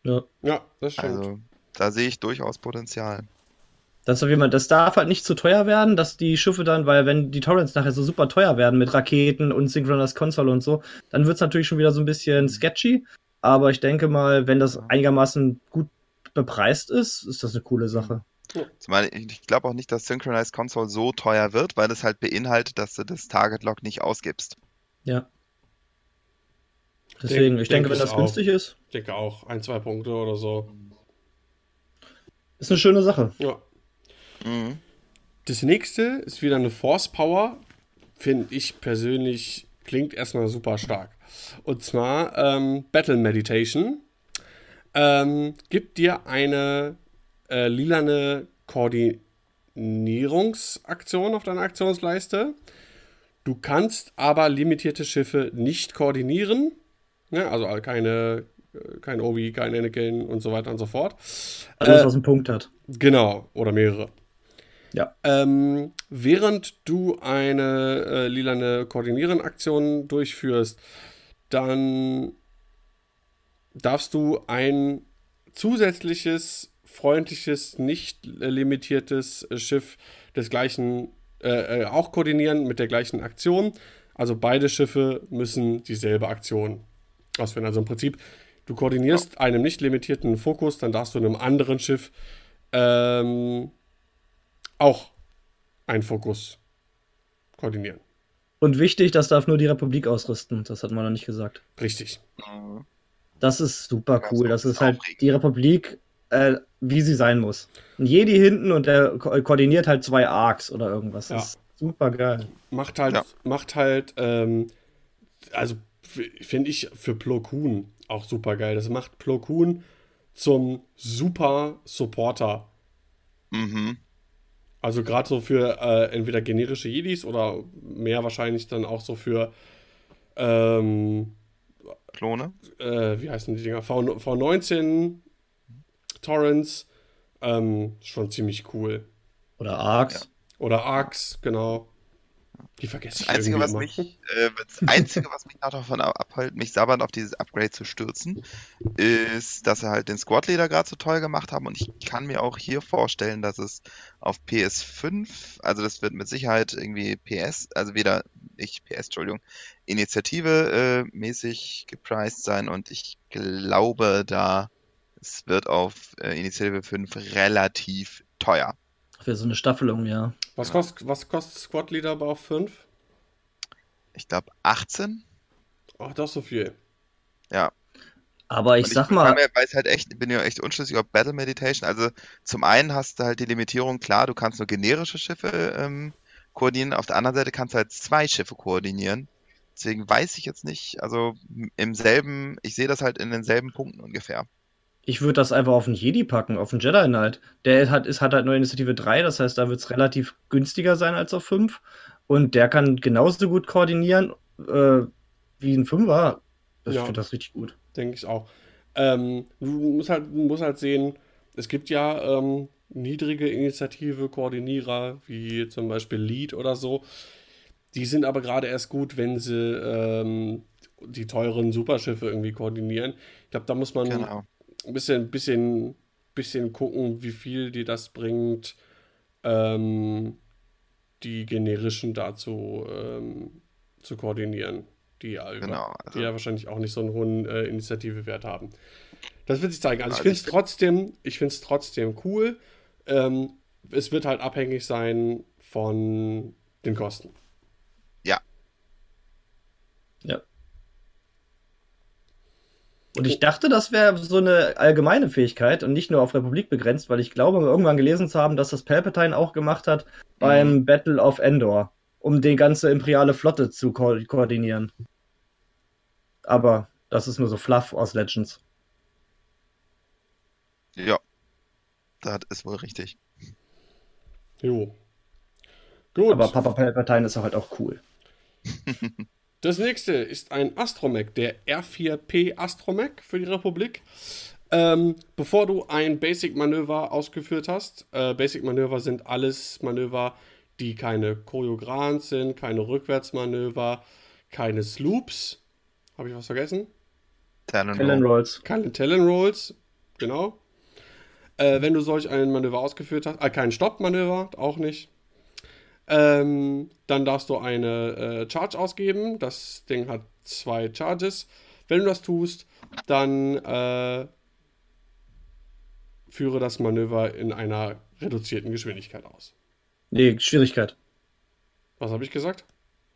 Ja. Ja, das stimmt. Also da sehe ich durchaus Potenzial. Das, ist auf jeden Fall- das darf halt nicht zu teuer werden, dass die Schiffe dann, weil wenn die Torrents nachher so super teuer werden mit Raketen und Synchronous Console und so, dann wird es natürlich schon wieder so ein bisschen sketchy. Aber ich denke mal, wenn das einigermaßen gut bepreist ist, ist das eine coole Sache. Zumal ich glaube auch nicht, dass Synchronized Console so teuer wird, weil es halt beinhaltet, dass du das Target Lock nicht ausgibst. Ja. Deswegen, Denk- ich denke, denk wenn das auch. günstig ist, Ich denke auch, ein, zwei Punkte oder so. ist eine schöne Sache. Ja. Mhm. Das nächste ist wieder eine Force Power. Finde ich persönlich klingt erstmal super stark. Und zwar ähm, Battle Meditation. Ähm, gibt dir eine äh, lilane Koordinierungsaktion auf deiner Aktionsleiste. Du kannst aber limitierte Schiffe nicht koordinieren. Ja, also keine, äh, kein Obi, kein Anakin und so weiter und so fort. Alles, Äh, was einen Punkt hat. Genau, oder mehrere. Ja. Ähm, während du eine äh, lilane Koordinieren-Aktion durchführst, dann darfst du ein zusätzliches, freundliches, nicht äh, limitiertes äh, Schiff des gleichen äh, äh, auch koordinieren mit der gleichen Aktion. Also beide Schiffe müssen dieselbe Aktion ausführen. Also im Prinzip, du koordinierst einem nicht limitierten Fokus, dann darfst du einem anderen Schiff ähm, auch einen Fokus koordinieren. Und wichtig, das darf nur die Republik ausrüsten. Das hat man noch nicht gesagt. Richtig. Mhm. Das ist super cool. Das ist halt die Republik, äh, wie sie sein muss. Ein Jedi hinten und der ko koordiniert halt zwei Arcs oder irgendwas. Das Ja. ist super geil. Macht halt, Ja. macht halt, ähm, also finde ich für Plo Koon auch super geil. Das macht Plo Koon zum super Supporter. Mhm. Also gerade so für äh, entweder generische Jedis oder mehr wahrscheinlich dann auch so für ähm, Klone. äh, wie heißen die Dinger? V, V19 Torrents. Ähm, schon ziemlich cool. Oder Arcs. Oder Arcs, genau. Die vergesse ich Das Einzige, was immer. mich, äh, das Einzige, was mich davon ab- abhält, mich sabbernd auf dieses Upgrade zu stürzen, ist, dass sie halt den Squad Leader gerade so toll gemacht haben und ich kann mir auch hier vorstellen, dass es auf PS5, also das wird mit Sicherheit irgendwie PS, also weder ich PS, Entschuldigung, Initiative äh, mäßig gepriced sein und ich glaube, da es wird auf äh, Initiative 5 relativ teuer. Für so eine Staffelung, ja. Was kostet, was kostet Squad Leader aber auf 5? Ich glaube 18. Ach, das ist so viel. Ja, Aber ich Und sag mal, mir- weiß halt echt, bin ja echt unschlüssig auf Battle Meditation. Also zum einen hast du halt die Limitierung, klar, du kannst nur generische Schiffe ähm, koordinieren, auf der anderen Seite kannst du halt zwei Schiffe koordinieren. Deswegen weiß ich jetzt nicht, also im selben, ich sehe das halt in denselben Punkten ungefähr. Ich würde das einfach auf einen Jedi packen, auf einen Jedi Knight. Der hat, ist, hat halt nur Initiative 3, das heißt, da wird es relativ günstiger sein als auf 5. Und der kann genauso gut koordinieren äh, wie ein 5er. Ich Ja. finde das richtig gut. Denke ich auch. Ähm, du musst halt, du musst halt sehen, es gibt ja ähm, niedrige Initiative, Koordinierer, wie zum Beispiel Lead oder so. Die sind aber gerade erst gut, wenn sie ähm, die teuren Superschiffe irgendwie koordinieren. Ich glaube, da muss man Genau. Ein bisschen, bisschen, bisschen gucken, wie viel dir das bringt, ähm, die generischen dazu ähm, zu koordinieren, die ja, über, Genau, also- die ja wahrscheinlich auch nicht so einen hohen äh, Initiativewert haben. Das wird sich zeigen. Also ich finde es trotzdem, ich finde es trotzdem cool. Ähm, es wird halt abhängig sein von den Kosten. Ja. Und ich dachte, das wäre so eine allgemeine Fähigkeit und nicht nur auf Republik begrenzt, weil ich glaube, irgendwann gelesen zu haben, dass das Palpatine auch gemacht hat beim Battle of Endor, um die ganze imperiale Flotte zu ko koordinieren. Aber das ist nur so Fluff aus Legends. Ja, das ist wohl richtig. Jo. Gut. Aber Papa Palpatine ist halt auch cool. Das nächste ist ein Astromech, der R4P Astromech für die Republik. Ähm, bevor du ein Basic-Manöver ausgeführt hast, äh, Basic-Manöver sind alles Manöver, die keine Choreograns sind, keine Rückwärtsmanöver, keine Sloops. Habe ich was vergessen? Talon Talon Roll. Rolls. Keine Talon Rolls, genau. Äh, wenn du solch ein Manöver ausgeführt hast, äh, kein Stopp-Manöver, auch nicht. Ähm, dann darfst du eine äh, Charge ausgeben. Das Ding hat zwei Charges. Wenn du das tust, dann äh, führe das Manöver in einer reduzierten Geschwindigkeit aus. Nee, Schwierigkeit. Was habe ich gesagt?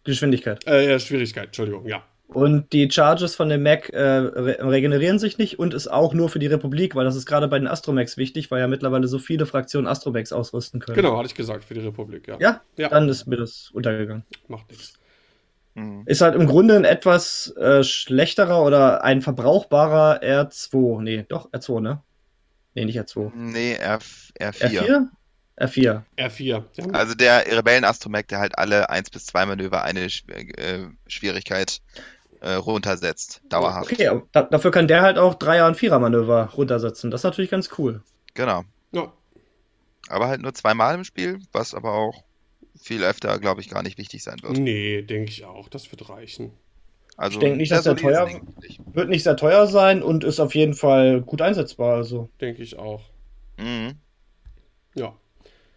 Geschwindigkeit. Äh, ja, Schwierigkeit, Entschuldigung, ja. Und die Charges von dem Mac äh, re regenerieren sich nicht und ist auch nur für die Republik, weil das ist gerade bei den Astromechs wichtig, weil ja mittlerweile so viele Fraktionen Astromechs ausrüsten können. Genau, hatte ich gesagt, für die Republik, ja. Ja, Ja. dann ist mir das untergegangen. Macht nichts. Mhm. Ist halt im Grunde ein etwas äh, schlechterer oder ein verbrauchbarer R2. Nee, doch, R2, ne? Nee, nicht R2. Nee, R, R4. R4? R4. R4. Ja, Also der Rebellen-Astromech, der halt alle 1 bis 2 Manöver eine Sch- äh, Schwierigkeit äh, runtersetzt. Dauerhaft. Okay, da, dafür kann der halt auch Dreier- und Vierer-Manöver runtersetzen. Das ist natürlich ganz cool. Genau. ja. Aber halt nur zweimal im Spiel, was aber auch viel öfter, glaube ich, gar nicht wichtig sein wird. Nee, denke ich auch. Das wird reichen. Also, Ich denke nicht, dass der teuer- ich. Wird nicht sehr teuer sein und ist auf jeden Fall gut einsetzbar. Also, Denke ich auch. Mhm. Ja.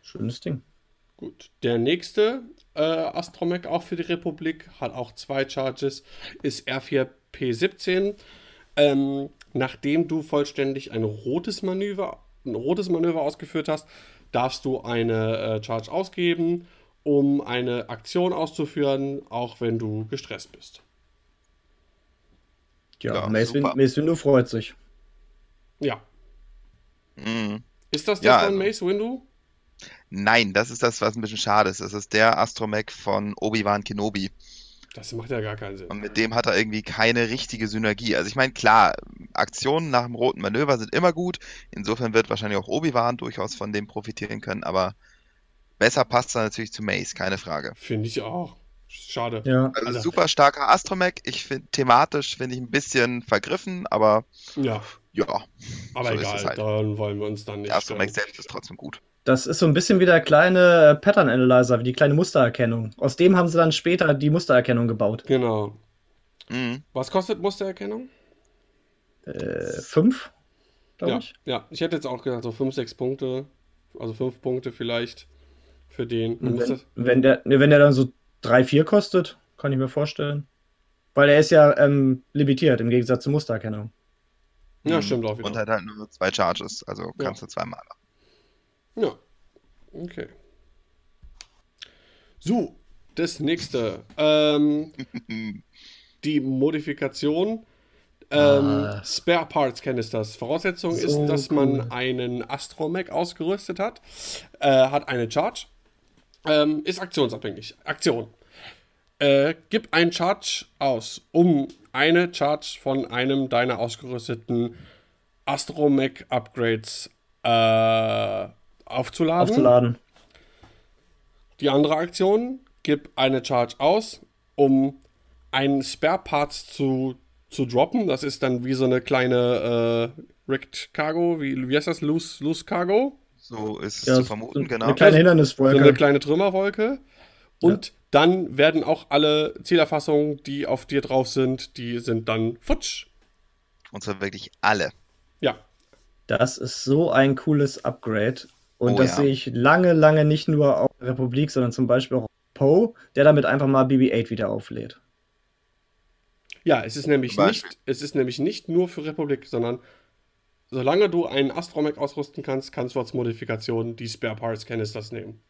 schönes Ding. Gut. Der nächste äh, Astromech, auch für die Republik, hat auch zwei Charges, ist R4P17. Ähm, nachdem du vollständig ein rotes Manöver, ein rotes Manöver ausgeführt hast, darfst du eine äh, Charge ausgeben, um eine Aktion auszuführen, auch wenn du gestresst bist. Ja, Ja, Mace, Win. Mace Windu freut sich. Ja. Mhm. Ist das das Ja, von also- Mace Windu? Nein, das ist das, was ein bisschen schade ist. Das ist der Astromech von Obi-Wan Kenobi. Das macht ja gar keinen Sinn. Und mit dem hat er irgendwie keine richtige Synergie. Also ich meine, klar, Aktionen nach dem roten Manöver sind immer gut. Insofern wird wahrscheinlich auch Obi-Wan durchaus von dem profitieren können, aber besser passt er natürlich zu Mace, keine Frage. Finde ich auch. Schade. Ja. Also, Also- super starker Astromech. Ich finde thematisch finde ich ein bisschen vergriffen, aber Ja, ja, aber So ist egal, halt. daran wollen wir uns dann nicht der Astromech selbst ist trotzdem gut. Das ist so ein bisschen wie der kleine äh, Pattern Analyzer, wie die kleine Mustererkennung. Aus dem haben sie dann später die Mustererkennung gebaut. Genau. Mhm. Was kostet Mustererkennung? Äh, fünf, glaube Ja, ich. ja, ich hätte jetzt auch gesagt, so 5, 6 Punkte, also 5 Punkte vielleicht für den. Wenn, wenn, der, ne, wenn der dann so drei, vier kostet, kann ich mir vorstellen. Weil er ist ja ähm, limitiert im Gegensatz zur Mustererkennung. ja, stimmt auch wieder. Und hat halt nur zwei Charges, also kannst du zweimal. Ja, okay. So, das nächste. Ähm, die Modifikation. Ähm, Ah. Spare Parts Canisters. Voraussetzung So ist, dass cool. man einen Astromech ausgerüstet hat. Äh, hat eine Charge. Ähm, ist aktionsabhängig. Aktion. Äh, gib einen Charge aus, um eine Charge von einem deiner ausgerüsteten Astromech Upgrades äh, aufzuladen. Aufzuladen. Die andere Aktion, gib eine Charge aus, um einen Spare Parts zu, zu droppen. Das ist dann wie so eine kleine äh, Wrecked Cargo, wie, wie heißt das? Loose, Loose Cargo? So ist es Ja, zu so- vermuten, Eine genau. kleine So Hinderniswolke. eine kleine Trümmerwolke. Und dann werden auch alle Zielerfassungen, die auf dir drauf sind, die sind dann futsch. Und zwar wirklich alle. Ja, Das ist so ein cooles Upgrade. Und Oh das ja. sehe ich lange, lange nicht nur auf der Republik, sondern zum Beispiel auch auf Poe, der damit einfach mal BB-8 wieder auflädt. Ja, es ist nämlich nicht, es ist nämlich nicht nur für Republik, sondern solange du einen Astromech ausrüsten kannst, kannst du als Modifikation die Spare Parts Canisters nehmen.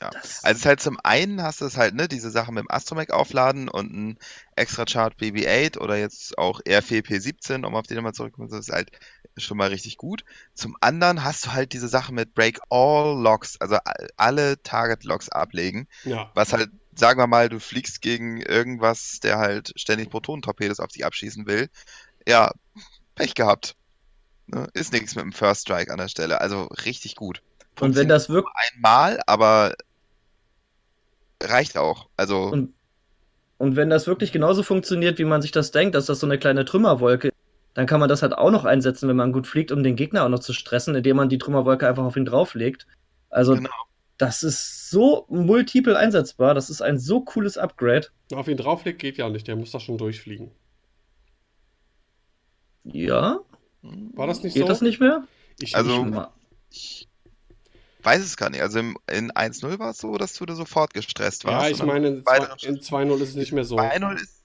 Ja. Das- Also es ist halt zum einen hast du es halt, ne, diese Sache mit dem Astromech aufladen und ein extra Chart BB-8 oder jetzt auch R4P17, um auf den nochmal zurückzukommen, das ist halt schon mal richtig gut. Zum anderen hast du halt diese Sache mit Break All Locks, also alle Target Locks ablegen, Ja, was halt, sagen wir mal, du fliegst gegen irgendwas, der halt ständig Protonentorpedos auf dich abschießen will. Ja, Pech gehabt. Ne? Ist nichts mit dem First Strike an der Stelle, also richtig gut. Und wenn das wirklich einmal, aber reicht auch. Also Und- Und wenn das wirklich genauso funktioniert, wie man sich das denkt, dass das so eine kleine Trümmerwolke ist, dann kann man das halt auch noch einsetzen, wenn man gut fliegt, um den Gegner auch noch zu stressen, indem man die Trümmerwolke einfach auf ihn drauflegt. Also, genau. das ist so multiple einsetzbar. Das ist ein so cooles Upgrade. auf ihn drauflegt geht ja nicht, der muss da schon durchfliegen. Ja, War das nicht geht so? das nicht mehr? Ich, Also- ich, weiß es gar nicht. Also im, in 1-0 war es so, dass du da sofort gestresst warst. ja, ich meine, in bei zwei- in 2-0 ist es nicht mehr so. bei 1-0 ist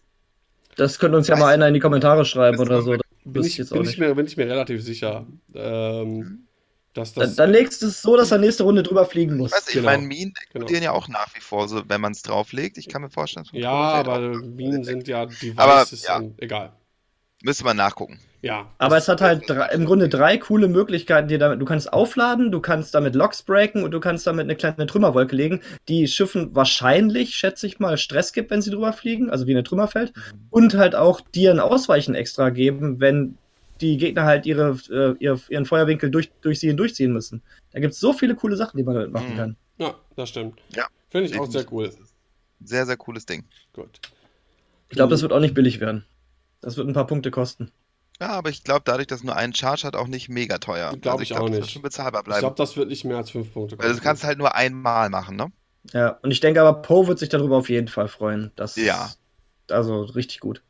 Das könnte uns ja mal einer in die Kommentare schreiben oder so. Aber- Bin ich, bin, auch ich nicht. mir, bin ich mir relativ sicher, ähm, dass das. Dann, dann legst du es so, dass er nächste Runde drüber fliegen muss. Weißt du, ich Genau. meine, Minen Genau. explodieren ja auch nach wie vor, so, wenn man es drauflegt. Ich kann mir vorstellen, es ja, aber. Minen sind ja Aber, Devices ja. und egal. Müsste man nachgucken. Ja. Aber es hat halt drei, im Grunde drei coole Möglichkeiten, die damit. Du kannst aufladen, du kannst damit Loks breaken und du kannst damit eine kleine Trümmerwolke legen, die Schiffen wahrscheinlich, schätze ich mal, Stress gibt, wenn sie drüber fliegen, also wie eine Trümmerfeld. Und halt auch dir ein Ausweichen extra geben, wenn die Gegner halt ihre, äh, ihr, ihren Feuerwinkel durch, durch sie hindurchziehen müssen. Da gibt es so viele coole Sachen, die man damit machen Mhm. kann. Ja, das stimmt. Ja. Finde ich auch sehr cool. Sehr, sehr cooles Ding. Gut. Ich glaube, das wird auch nicht billig werden. Das wird ein paar Punkte kosten. Ja, aber ich glaube, dadurch, dass es nur einen Charge hat, auch nicht mega teuer. Glaub ich glaub, auch das wird nicht. schon bezahlbar Ich bleiben. glaube, das wird nicht mehr als fünf Punkte Weil du kannst halt nur einmal machen, ne? Ja, und ich denke aber, Poe wird sich darüber auf jeden Fall freuen. Das Ja. Also richtig gut.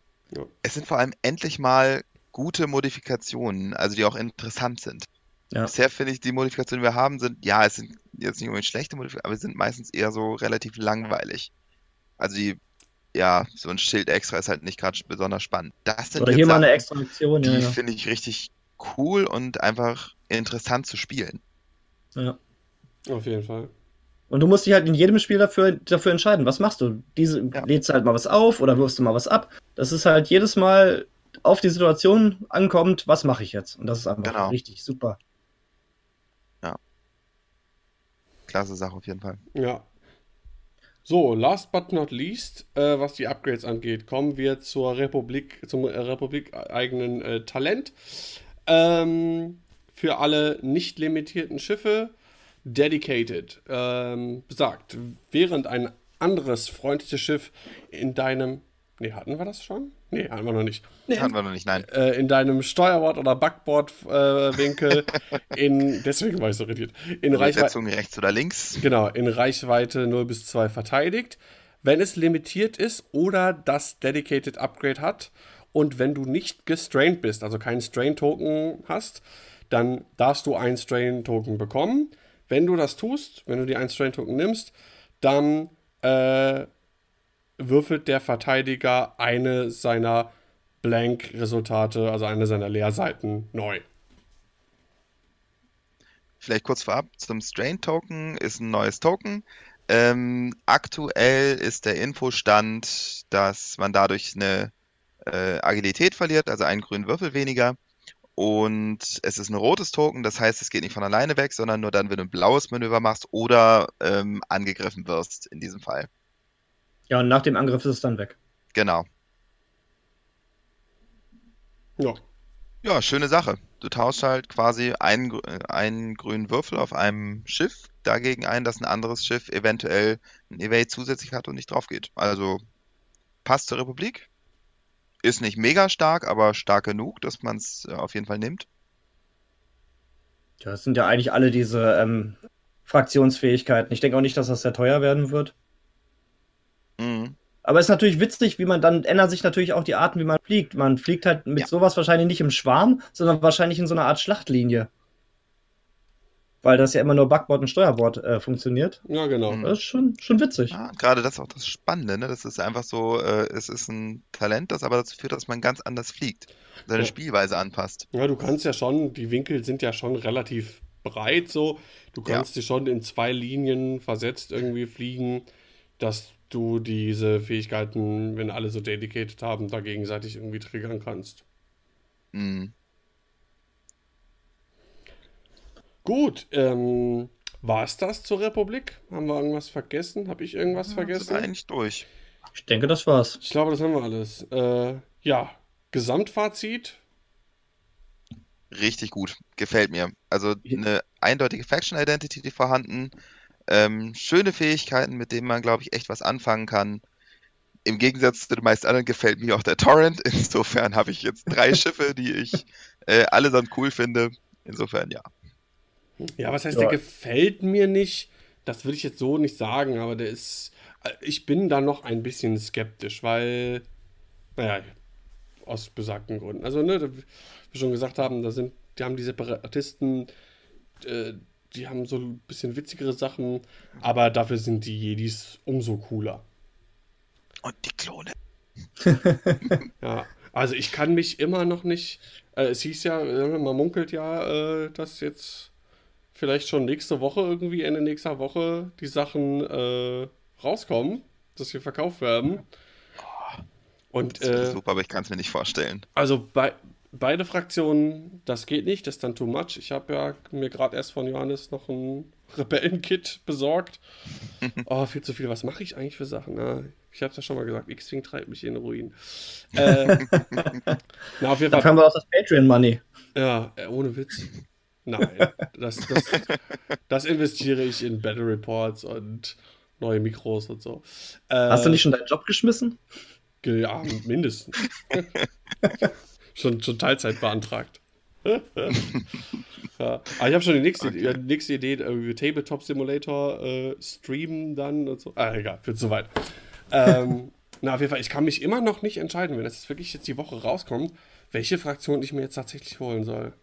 Es sind vor allem endlich mal gute Modifikationen, also die auch interessant sind. Ja. Bisher finde ich, die Modifikationen, die wir haben, sind, ja, es sind jetzt nicht unbedingt schlechte Modifikationen, aber sie sind meistens eher so relativ langweilig. Also die, ja, so ein Schild extra ist halt nicht gerade besonders spannend. Das sind Oder jetzt hier mal eine extra Aktion. die Ja, ja. finde ich richtig cool und einfach interessant zu spielen. ja. Auf jeden Fall. Und du musst dich halt in jedem Spiel dafür, dafür entscheiden, was machst du? Diese, Ja. Lädst du halt mal was auf oder wirfst du mal was ab? Das ist halt jedes Mal auf die Situation ankommt, was mache ich jetzt? Und das ist einfach Genau. richtig super. Klasse Sache auf jeden Fall. Ja. So, last but not least, äh, was die Upgrades angeht, kommen wir zur Republik, zum äh, Republik-eigenen äh, Talent. Ähm, für alle nicht limitierten Schiffe, Dedicated, ähm, besagt, während ein anderes freundliches Schiff in deinem. Nee, hatten wir das schon? Nee, hatten wir noch nicht. Hatten wir noch nicht, nein. Äh, in deinem Steuerbord- oder Backbordwinkel in. Deswegen war ich so irritiert. In Reichweite. Übersetzung rechts oder links. Genau, in Reichweite 0 bis 2 verteidigt. Wenn es limitiert ist oder das Dedicated Upgrade hat und wenn du nicht gestrained bist, also keinen Strain-Token hast, dann darfst du einen Strain-Token bekommen. Wenn du das tust, wenn du dir einen Strain-Token nimmst, dann äh, würfelt der Verteidiger eine seiner Blank-Resultate, also eine seiner Leerseiten, neu. Vielleicht kurz vorab zum Strain Token ist ein neues Token. Ähm, aktuell ist der Infostand, dass man dadurch eine äh, Agilität verliert, also einen grünen Würfel weniger. Und es ist ein rotes Token, das heißt, es geht nicht von alleine weg, sondern nur dann, wenn du ein blaues Manöver machst oder ähm, angegriffen wirst, in diesem Fall. Ja, und nach dem Angriff ist es dann weg. Genau. Ja, Ja, schöne Sache. Du tauschst halt quasi einen, einen grünen Würfel auf einem Schiff dagegen ein, dass ein anderes Schiff eventuell ein Evade zusätzlich hat und nicht drauf geht. Also passt zur Republik. Ist nicht mega stark, aber stark genug, dass man es äh, auf jeden Fall nimmt. Ja, das sind ja eigentlich alle diese ähm, Fraktionsfähigkeiten. Ich denke auch nicht, dass das sehr teuer werden wird. Mhm. Aber es ist natürlich witzig, wie man dann ändern sich natürlich auch die Arten, wie man fliegt. Man fliegt halt mit Ja. sowas wahrscheinlich nicht im Schwarm, sondern wahrscheinlich in so einer Art Schlachtlinie. Weil das ja immer nur Backbord und Steuerbord äh, funktioniert. ja genau. Mhm. Das ist schon, schon witzig. Ja, gerade das ist auch das Spannende, ne? Das ist einfach so, äh, es ist ein Talent, das aber dazu führt, dass man ganz anders fliegt. Seine Ja. Spielweise anpasst. Ja, du kannst ja schon, die Winkel sind ja schon relativ breit so. Du Ja. kannst dich schon in zwei Linien versetzt irgendwie fliegen, dass du diese Fähigkeiten, wenn alle so dedicated haben, da gegenseitig irgendwie triggern kannst. Mhm. Gut, ähm, war es das zur Republik? Haben wir irgendwas vergessen? Habe ich irgendwas Sind vergessen? wir eigentlich durch. Ich denke, das war's. Ich glaube, das haben wir alles. Äh, ja, Gesamtfazit. Richtig gut. Gefällt mir. Also eine eindeutige Faction Identity vorhanden. Ähm, schöne Fähigkeiten, mit denen man, glaube ich, echt was anfangen kann. Im Gegensatz zu den meisten anderen gefällt mir auch der Torrent. Insofern habe ich jetzt drei Schiffe, die ich äh, allesamt cool finde. Insofern ja. Ja, was heißt, Ja. der gefällt mir nicht? Das würde ich jetzt so nicht sagen, aber der ist. äh, Ich bin da noch ein bisschen skeptisch, weil. Naja, aus besagten Gründen. Also, ne, wie wir schon gesagt haben, da sind, die haben die Separatisten, äh, die haben so ein bisschen witzigere Sachen, aber dafür sind die Jedis umso cooler. Und die Klone. Ja, also ich kann mich immer noch nicht. Äh, es hieß ja, äh, man munkelt ja, äh, dass jetzt vielleicht schon nächste Woche, irgendwie Ende nächster Woche, die Sachen äh, rauskommen, dass sie verkauft werden. Und Das wäre äh, super, aber ich kann es mir nicht vorstellen. also bei, beide Fraktionen, das geht nicht, das ist dann too much. Ich habe ja mir gerade erst von Johannes noch ein Rebellenkit besorgt. Oh, viel zu viel. Was mache ich eigentlich für Sachen? Na, Ich habe es ja schon mal gesagt, X-Wing treibt mich in den Ruin. Äh, na, auf jeden Fall. Dann haben wir auch das Patreon-Money. Ja, äh, ohne Witz. Nein, das, das, das investiere ich in Battle Reports und neue Mikros und so. Äh, Hast du nicht schon deinen Job geschmissen? Ja, mindestens. schon, schon Teilzeit beantragt. ja. Aber ich habe schon die nächste, okay. die nächste Idee, irgendwie Tabletop Simulator äh, streamen dann und so. Ah, egal, wird zu weit. ähm, na, auf jeden Fall, ich kann mich immer noch nicht entscheiden, wenn das jetzt wirklich jetzt die Woche rauskommt, welche Fraktion ich mir jetzt tatsächlich holen soll.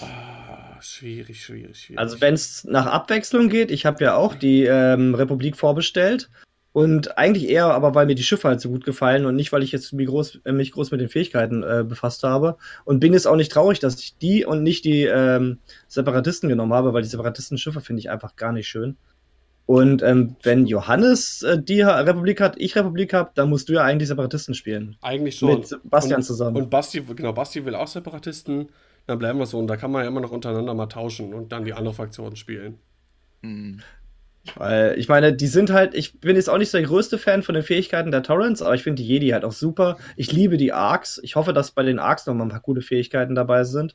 Ah, schwierig, schwierig, schwierig. Also wenn es nach Abwechslung geht, ich habe ja auch die ähm, Republik vorbestellt und eigentlich eher, aber weil mir die Schiffe halt so gut gefallen und nicht, weil ich jetzt mich groß, äh, mich groß mit den Fähigkeiten äh, befasst habe. Und bin jetzt auch nicht traurig, dass ich die und nicht die ähm, Separatisten genommen habe, weil die Separatisten-Schiffe finde ich einfach gar nicht schön. Und ähm, wenn Johannes äh, die Republik hat, ich Republik habe, dann musst du ja eigentlich Separatisten spielen. Eigentlich schon. Mit Bastian und, zusammen. Und Basti, genau, Basti will auch Separatisten dann bleiben wir so. Und da kann man ja immer noch untereinander mal tauschen und dann die andere Fraktion spielen. Mhm. Weil, ich meine, die sind halt, ich bin jetzt auch nicht so der größte Fan von den Fähigkeiten der Torrents, aber ich finde die Jedi halt auch super. Ich liebe die Arcs. Ich hoffe, dass bei den Arcs noch mal ein paar coole Fähigkeiten dabei sind.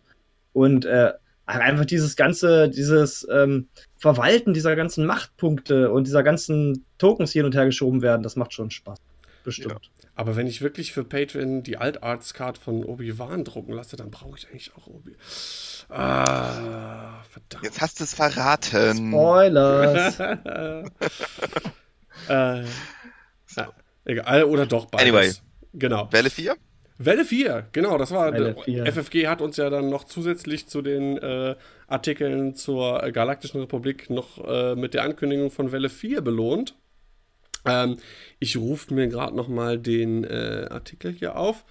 Und äh, einfach dieses ganze, dieses ähm, Verwalten dieser ganzen Machtpunkte und dieser ganzen Tokens hier und her geschoben werden, das macht schon Spaß. Bestimmt. Ja. Aber wenn ich wirklich für Patreon die Alt-Arts-Card von Obi-Wan drucken lasse, dann brauche ich eigentlich auch Obi. Ah, verdammt. Jetzt hast du es verraten. Spoilers. äh, ja, egal, oder doch beides. Anyway. Genau. Welle 4? Welle 4, genau, das war. FFG hat uns ja dann noch zusätzlich zu den äh, Artikeln zur Galaktischen Republik noch äh, mit der Ankündigung von Welle 4 belohnt. Ähm, ich rufe mir gerade noch mal den äh, Artikel hier auf.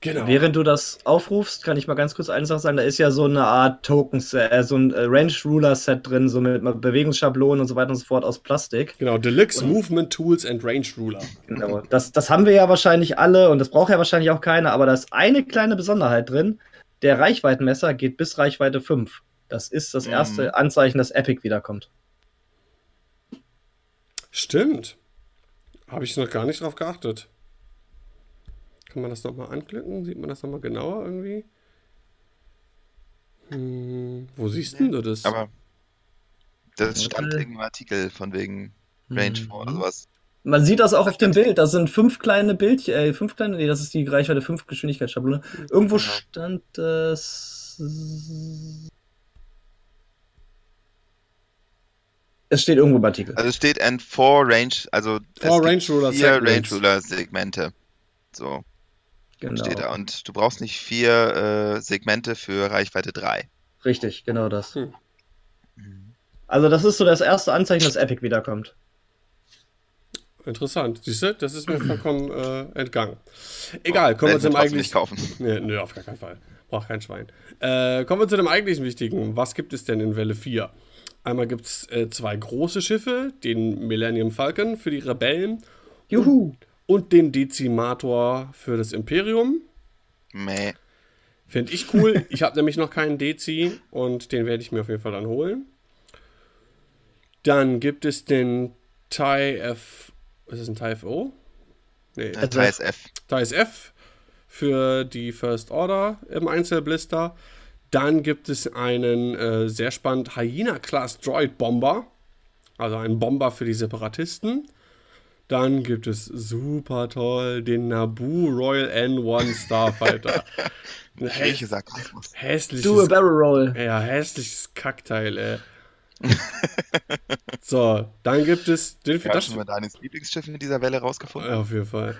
Genau. Während du das aufrufst, kann ich mal ganz kurz eine Sache sagen. Da ist ja so eine Art Tokens, äh, so ein äh, Range Ruler Set drin, so mit Bewegungsschablonen und so weiter und so fort aus Plastik. Genau, Deluxe und, Movement Tools and Range Ruler. Genau, das, das haben wir ja wahrscheinlich alle und das braucht ja wahrscheinlich auch keiner, aber da ist eine kleine Besonderheit drin. Der Reichweitenmesser geht bis Reichweite 5. Das ist das mhm. erste mhm. Anzeichen, dass Epic wiederkommt. Stimmt. Habe ich noch gar nicht drauf geachtet. Kann man das nochmal anklicken? Sieht man das nochmal genauer irgendwie? Hm, wo siehst nee. du das? Aber das stand äh. im Artikel von wegen Range hm. oder sowas. Man sieht das auch auf dem Bild. Da sind fünf kleine Bildchen, äh, fünf kleine, nee, das ist die Reichweite 5 Geschwindigkeitsschablone. Irgendwo ja. stand das. Es steht irgendwo im Artikel. Also es steht ein Four Range, also Four Range Ruler vier Range Ruler Segmente. So. Genau. Steht da. Und du brauchst nicht vier äh, Segmente für Reichweite 3. Richtig, genau das. Hm. Also das ist so das erste Anzeichen, dass Epic wiederkommt. Interessant. Siehst du, das ist mir vollkommen äh, entgangen. Egal, kommen wir zum eigentlichen. nicht kaufen. Nee, nö, auf gar keinen Fall. Braucht kein Schwein. Äh, kommen wir zu dem eigentlichen Wichtigen. Was gibt es denn in Welle 4? Einmal gibt es äh, zwei große Schiffe, den Millennium Falcon für die Rebellen. Juhu! Und, den Dezimator für das Imperium. Meh. Finde ich cool. ich habe nämlich noch keinen Dezi und den werde ich mir auf jeden Fall dann holen. Dann gibt es den TIE F. Ist es ein TIE FO? Nee. Äh, TIE F. TIE F für die First Order im Einzelblister. Dann gibt es einen äh, sehr spannend Hyena-Class Droid Bomber. Also einen Bomber für die Separatisten. Dann gibt es super toll den Naboo Royal N1 Starfighter. Häss Sarkasmus. Hässliches. Do a barrel roll. Ja, hässliches Kackteil, ey. so, dann gibt es den ja, das. schon mal deines Lieblingsschiff in dieser Welle rausgefunden? Ja, auf jeden Fall.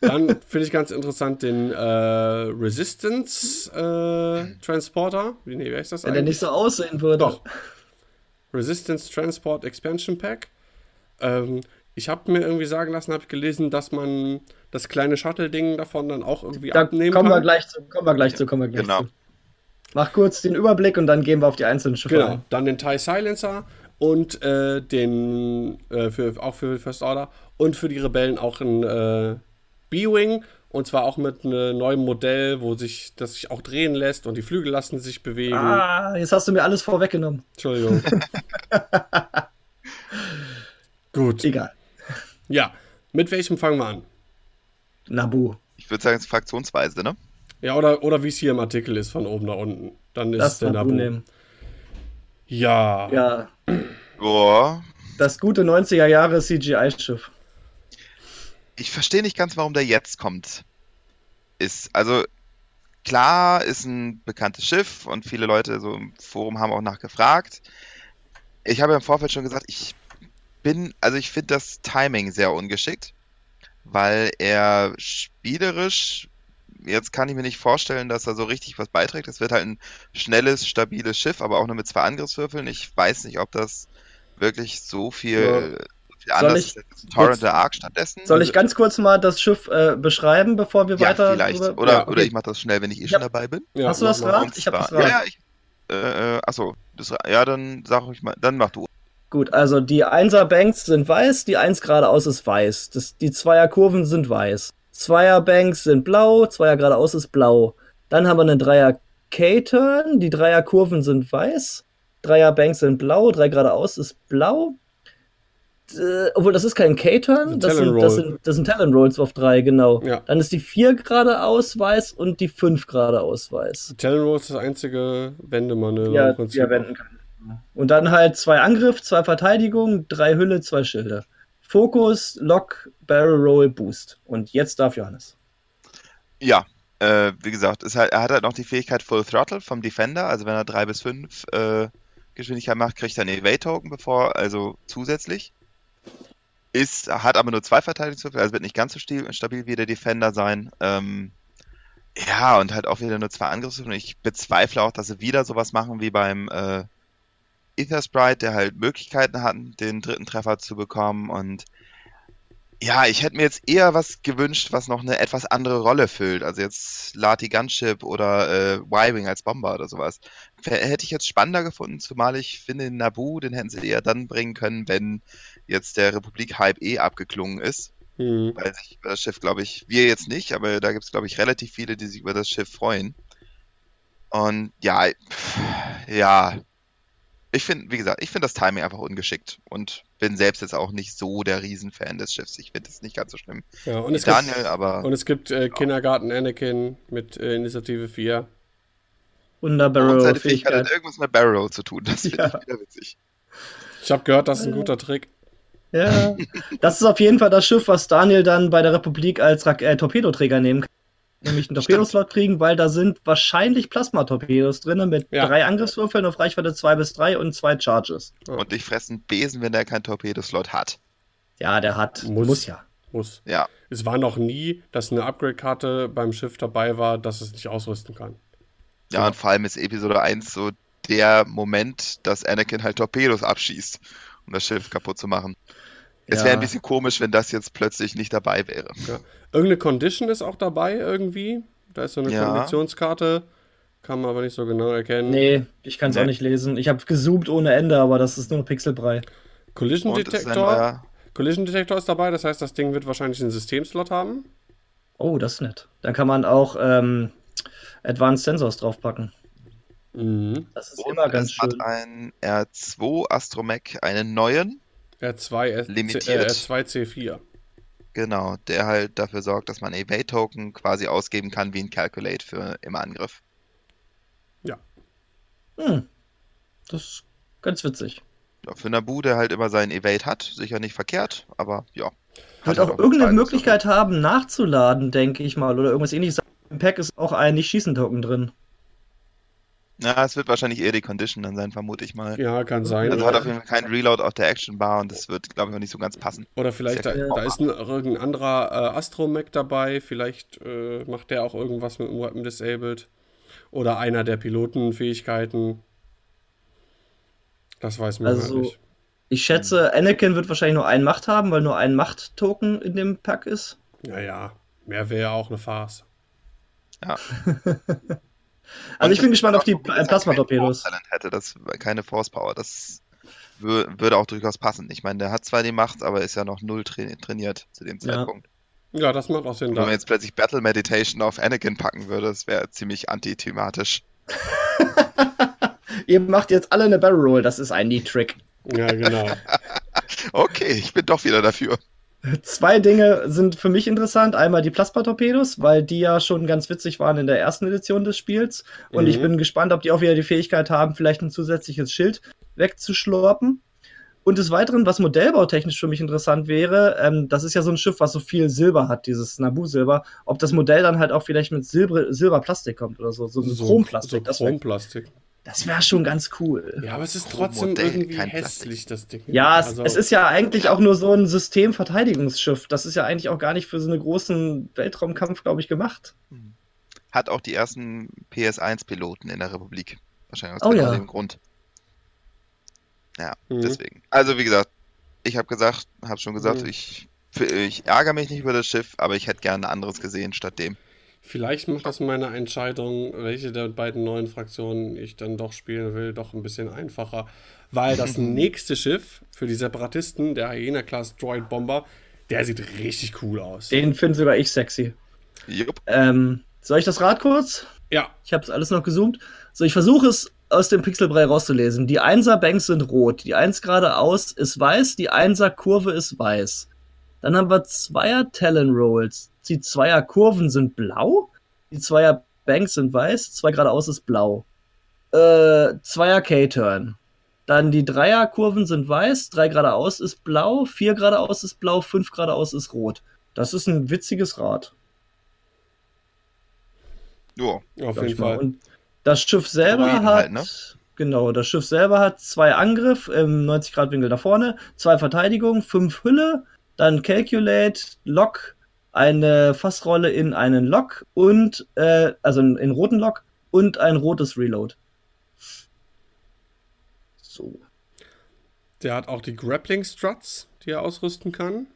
Dann finde ich ganz interessant den äh, Resistance äh, Transporter. Wie, nee, wie heißt das Wenn der nicht so aussehen würde. Doch. Resistance Transport Expansion Pack. Ähm, ich habe mir irgendwie sagen lassen, habe ich gelesen, dass man das kleine Shuttle-Ding davon dann auch irgendwie da abnehmen kommen kann. Wir gleich zu, kommen wir gleich zu, kommen wir gleich genau. zu. Mach kurz den Überblick und dann gehen wir auf die einzelnen Schiffe Genau, ein. dann den TIE Silencer und äh, den, äh, für, auch für First Order und für die Rebellen auch ein äh, B-Wing und zwar auch mit einem neuen Modell, wo sich das sich auch drehen lässt und die Flügel lassen sich bewegen. Ah, jetzt hast du mir alles vorweggenommen. Entschuldigung. Gut. Egal. Ja. Mit welchem fangen wir an? Nabu. Ich würde sagen, es ist fraktionsweise, ne? Ja, oder, oder wie es hier im Artikel ist, von oben nach unten. Dann ist Das es der Nabu Nabu. nehmen. Ja. Ja. Boah. Das gute 90er Jahre CGI-Schiff. Ich verstehe nicht ganz, warum der jetzt kommt. Ist, also, klar, ist ein bekanntes Schiff und viele Leute so im Forum haben auch nachgefragt. Ich habe ja im Vorfeld schon gesagt, ich bin, also ich finde das Timing sehr ungeschickt, weil er spielerisch, jetzt kann ich mir nicht vorstellen, dass er so richtig was beiträgt. Es wird halt ein schnelles, stabiles Schiff, aber auch nur mit zwei Angriffswürfeln. Ich weiß nicht, ob das wirklich so viel, Ja. so viel anders ich ist als Torrent der Ark stattdessen. Soll ich ganz kurz mal das Schiff äh, beschreiben, bevor wir ja, weiter. vielleicht. drüber- Oder, Ja, okay. oder ich mache das schnell, wenn ich eh Ja. schon dabei bin. Ja, Hast du das. Rad? Ich hab das Rad. Ja, ja, ich, äh, äh, achso, das, ja, dann sag ich mal, dann mach du. Gut, also die 1er Banks sind weiß, die 1 geradeaus ist weiß. Das, die 2er Kurven sind weiß. 2er Banks sind blau, 2er geradeaus ist blau. Dann haben wir einen 3er K-Turn, die 3er Kurven sind weiß. 3er Banks sind blau, 3 geradeaus ist blau. Äh, obwohl, das ist kein K-Turn, das, sind- Talon das, sind, das sind Talon Rolls auf 3, genau. Ja. Dann ist die 4 geradeaus weiß und die 5 geradeaus weiß. Talon Roll ist das einzige Wendemanöver Ja, im Prinzip. er wenden kann. Und dann halt zwei Angriff, zwei Verteidigung, drei Hülle, zwei Schilde. Fokus, Lock, Barrel Roll, Boost. Und jetzt darf Johannes. Ja, äh, wie gesagt, halt, er hat halt noch die Fähigkeit Full Throttle vom Defender, also wenn er 3 bis 5 äh, Geschwindigkeit macht, kriegt er einen Evade-Token bevor, also zusätzlich. Ist, hat aber nur zwei Verteidigungswürfel, also wird nicht ganz so stabil, wie der Defender sein. Ähm, ja, und halt auch wieder nur zwei Angriffswürfel. Ich bezweifle auch, dass sie wieder sowas machen wie beim äh, Ether Sprite, der halt Möglichkeiten hatten, den dritten Treffer zu bekommen. Und ja, ich hätte mir jetzt eher was gewünscht, was noch eine etwas andere Rolle füllt. Also jetzt Lati Gunship oder äh, Y-Wing als Bomber oder sowas. Hätte ich jetzt spannender gefunden, zumal ich finde, den Nabu, den hätten sie eher dann bringen können, wenn jetzt der Republik-Hype eh abgeklungen ist. Hm. Weil sich über das Schiff, glaube ich, wir jetzt nicht, aber da gibt es, glaube ich, relativ viele, die sich über das Schiff freuen. Und ja, ja, ich finde, wie gesagt, ich finde das Timing einfach ungeschickt und bin selbst jetzt auch nicht so der Riesenfan des Schiffs. Ich finde es nicht ganz so schlimm Ja, und wie es gibt, Daniel, aber und es gibt äh, Kindergarten Anakin mit äh, Initiative 4. Und der und Barrel seine Fähigkeit hat irgendwas mit Barrel Roll zu tun. Das finde Ja. ich wieder witzig. Ich habe gehört, das ist ein guter Trick. Ja. Das ist auf jeden Fall das Schiff, was Daniel dann bei der Republik als Rak äh, Torpedoträger nehmen kann. Nämlich einen Torpedoslot kriegen, weil da sind wahrscheinlich Plasma-Torpedos drin mit Ja. drei Angriffswürfeln auf Reichweite 2 bis 3 und zwei Charges. Und dich fressen Besen, wenn der keinen Torpedoslot hat. Ja, der hat. Muss. Muss ja. Muss. Ja. Es war noch nie, dass eine Upgrade-Karte beim Schiff dabei war, dass es nicht ausrüsten kann. Ja, Ja. und vor allem ist Episode 1 so der Moment, dass Anakin halt Torpedos abschießt, um das Schiff kaputt zu machen. Es Ja. wäre ein bisschen komisch, wenn das jetzt plötzlich nicht dabei wäre. Irgendeine Condition ist auch dabei irgendwie. Da ist so eine Ja. Konditionskarte. Kann man aber nicht so genau erkennen. Nee, ich kann es Nee. auch nicht lesen. Ich habe gezoomt ohne Ende, aber das ist nur Pixelbrei. Collision Detector. Collision Detector ist dabei, das heißt, das Ding wird wahrscheinlich einen Systemslot haben. Oh, das ist nett. Dann kann man auch ähm, Advanced Sensors draufpacken. Mhm. Das ist und immer ganz es hat schön. ein R2 Astromech, einen neuen, R2, R Limitiert. Äh, R2 C4. genau, der halt dafür sorgt, dass man Evade-Token quasi ausgeben kann wie ein Calculate für im Angriff. Hm. Das ist ganz witzig. Ja, für Nabu, der halt immer seinen Evade hat, sicher nicht verkehrt, aber ja. Wird Hat auch halt irgendeine Möglichkeit haben, nachzuladen, denke ich mal, oder irgendwas ähnliches. Im Pack ist auch ein Nicht-Schießen-Token drin. Ja, es wird wahrscheinlich eher die Condition dann sein, vermute ich mal. Ja, kann sein. Also hat auf jeden Fall keinen Reload auf der Action Bar und das wird, glaube ich, auch nicht so ganz passen. Oder vielleicht, da, Ja. da ist ein, irgendein anderer äh, Astromech dabei. Vielleicht äh, macht der auch irgendwas mit dem Weapon Disabled. Oder einer der Pilotenfähigkeiten. Das weiß man Also- halt nicht. Ich schätze, Anakin wird wahrscheinlich nur einen Macht haben, weil nur ein Macht-Token in dem Pack ist. Naja, mehr wäre ja auch eine Farce. Also ich bin gespannt auf die Plasma-Torpedos. hätte, das keine Force Power, das wür würde auch durchaus passen. Ich meine, der hat zwar die Macht, aber ist ja noch null tra trainiert zu dem Ja. Zeitpunkt. Ja, das macht auch Sinn. Wenn man jetzt plötzlich Battle Meditation auf Anakin packen würde, das wäre ziemlich antithematisch. Ihr macht jetzt alle eine Barrel Roll, das ist ein Neat-Trick. Ja, genau. Okay, ich bin doch wieder dafür. Zwei Dinge sind für mich interessant. Einmal die Plasma-Torpedos, weil die ja schon ganz witzig waren in der ersten Edition des Spiels. Und Mhm. ich bin gespannt, ob die auch wieder die Fähigkeit haben, vielleicht ein zusätzliches Schild wegzuschlurpen. Und des Weiteren, was modellbautechnisch für mich interessant wäre, ähm, das ist ja so ein Schiff, was so viel Silber hat, dieses Naboo-Silber, ob das Modell dann halt auch vielleicht mit Silber, Silberplastik kommt oder so, so, so Chromplastik. So Chromplastik. Das wär schon ganz cool. Ja, aber es ist trotzdem Modell, irgendwie kein hässlich, das Ding. Ja, es, Also- es ist ja eigentlich auch nur so ein Systemverteidigungsschiff. Das ist ja eigentlich auch gar nicht für so einen großen Weltraumkampf, glaube ich, gemacht. Hat auch die ersten PS1-Piloten in der Republik. Wahrscheinlich aus Oh genau ja. dem Grund. Ja, Mhm. deswegen. Also wie gesagt, ich habe gesagt, habe schon gesagt, Mhm. ich, ich ärgere mich nicht über das Schiff, aber ich hätte gerne anderes gesehen statt dem. Vielleicht macht das meine Entscheidung, welche der beiden neuen Fraktionen ich dann doch spielen will, doch ein bisschen einfacher. Weil das nächste Schiff für die Separatisten, der Hyena-Class Droid Bomber, der sieht richtig cool aus. Den finde sogar ich sexy. Jupp. Ähm, soll ich das Rad kurz? Ja, Ich habe es alles noch gezoomt. So, ich versuche es aus dem Pixelbrei rauszulesen. Die 1er Banks sind rot, die 1 geradeaus ist weiß, die 1er Kurve ist weiß. Dann haben wir Zweier Talon Rolls. Die Zweier Kurven sind blau, die Zweier Banks sind weiß, zwei geradeaus ist blau. Äh, Zweier K-Turn. Dann die Dreier Kurven sind weiß, drei geradeaus ist blau, vier geradeaus ist blau, fünf geradeaus ist rot. Das ist ein witziges Rad. Ja. auf jeden. Fall. Und das Schiff selber hat, halt, ne? genau, das Schiff selber hat zwei Angriff im 90-Grad-Winkel nach vorne, zwei Verteidigung, fünf Hülle, dann Calculate, Lock, eine Fassrolle in einen Lock und, äh, also in, in roten Lock und ein rotes Reload. So. Der hat auch die Grappling Struts, die er ausrüsten kann.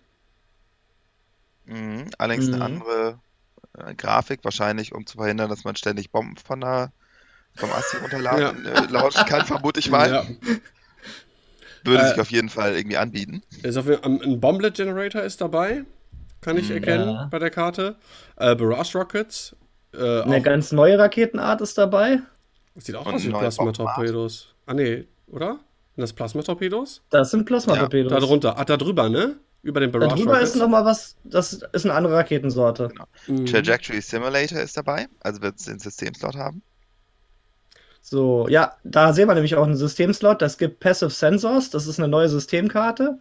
Mhm. Allerdings Mhm. eine andere äh, Grafik, wahrscheinlich, um zu verhindern, dass man ständig Bomben von der, vom Asti runterladen äh, launchen kann, vermute ich mal. Ja. Würde Äh, sich auf jeden Fall irgendwie anbieten. Ist auf, jeden- ein Bomblet Generator ist dabei, kann ich Mhm. erkennen Ja. bei der Karte. Äh, Barrage Rockets. Äh, Eine auch, ganz neue Raketenart ist dabei. das sieht auch und aus wie Plasma-Torpedos. Ah, nee, oder? Sind das Plasma-Torpedos? Das sind Plasma-Torpedos. Da drunter. Ah, da drüber, ne? Über den Barrage Darüber Rockets. ist noch mal was, das ist eine andere Raketensorte. Mhm. Trajectory Simulator ist dabei, also wird es den Systemslot haben. So, ja, da sehen wir nämlich auch einen Systemslot. Das gibt Passive Sensors, das ist eine neue Systemkarte.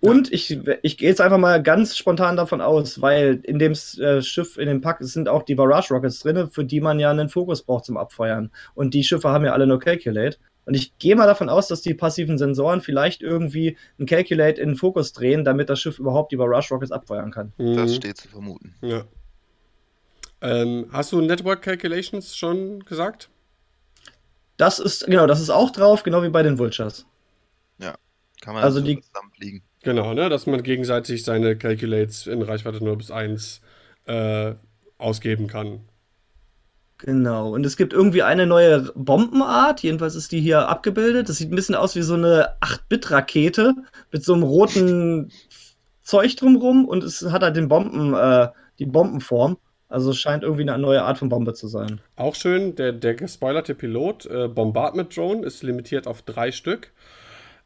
Und ich, ich gehe jetzt einfach mal ganz spontan davon aus, weil in dem äh, Schiff, in dem Pack sind auch die Barrage Rockets drin, für die man ja einen Fokus braucht zum Abfeuern. Und die Schiffe haben ja alle nur Calculate. Und ich gehe mal davon aus, dass die passiven Sensoren vielleicht irgendwie ein Calculate in den Fokus drehen, damit das Schiff überhaupt die Barrage Rockets abfeuern kann. Mhm. Das steht zu vermuten. Ja. Ähm, hast du Network Calculations schon gesagt? Das ist, genau, das ist auch drauf, genau wie bei den Vultures. Kann man Also so die- zusammenfliegen. Genau, ne? Dass man gegenseitig seine Calculates in Reichweite 0 bis 1 äh, ausgeben kann. Genau. Und es gibt irgendwie eine neue Bombenart. Jedenfalls ist die hier abgebildet. Das sieht ein bisschen aus wie so eine 8-Bit-Rakete mit so einem roten Zeug drumrum und es hat halt den Bomben, äh, die Bombenform. Also es scheint irgendwie eine neue Art von Bombe zu sein. Auch schön, der, der gespoilerte Pilot, äh, Bombardment Drone, ist limitiert auf drei Stück.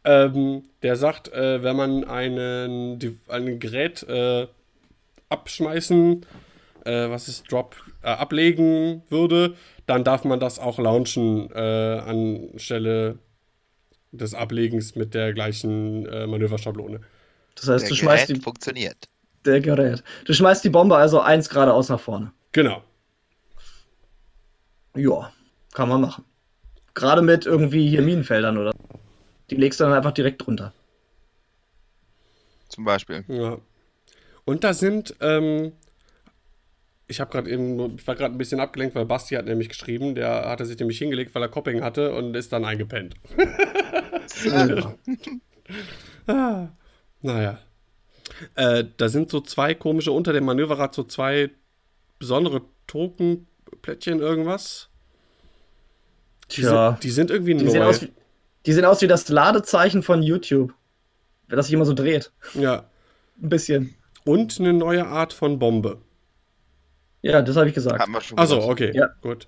Ähm, der sagt, äh, wenn man einen, die, ein Gerät äh, abschmeißen, äh, was ist Drop, äh, ablegen würde, dann darf man das auch launchen äh, anstelle des Ablegens mit der gleichen äh, Manöverschablone. Das heißt, Der du schmeißt Gerät die, funktioniert. Der Gerät. Du schmeißt die Bombe also eins geradeaus nach vorne. Genau. Ja, kann man machen. Gerade mit irgendwie hier Minenfeldern oder. Die legst du dann einfach direkt drunter. Zum Beispiel. Ja. Und da sind, ähm, ich habe gerade eben, ich war gerade ein bisschen abgelenkt, weil Basti hat nämlich geschrieben, der hatte sich nämlich hingelegt, weil er Copping hatte und ist dann eingepennt. Ja. Ah, naja. Äh, da sind so zwei komische, unter dem Manöverrad so zwei besondere Tokenplättchen irgendwas. Die, Tja. sind, die sind irgendwie Die neu. sehen, aus wie, die sehen aus wie das Ladezeichen von YouTube. Das sich immer so dreht. ja. Ein bisschen. Und eine neue Art von Bombe. Ja, das habe ich gesagt. Haben wir schon Achso, okay. Ja. Gut.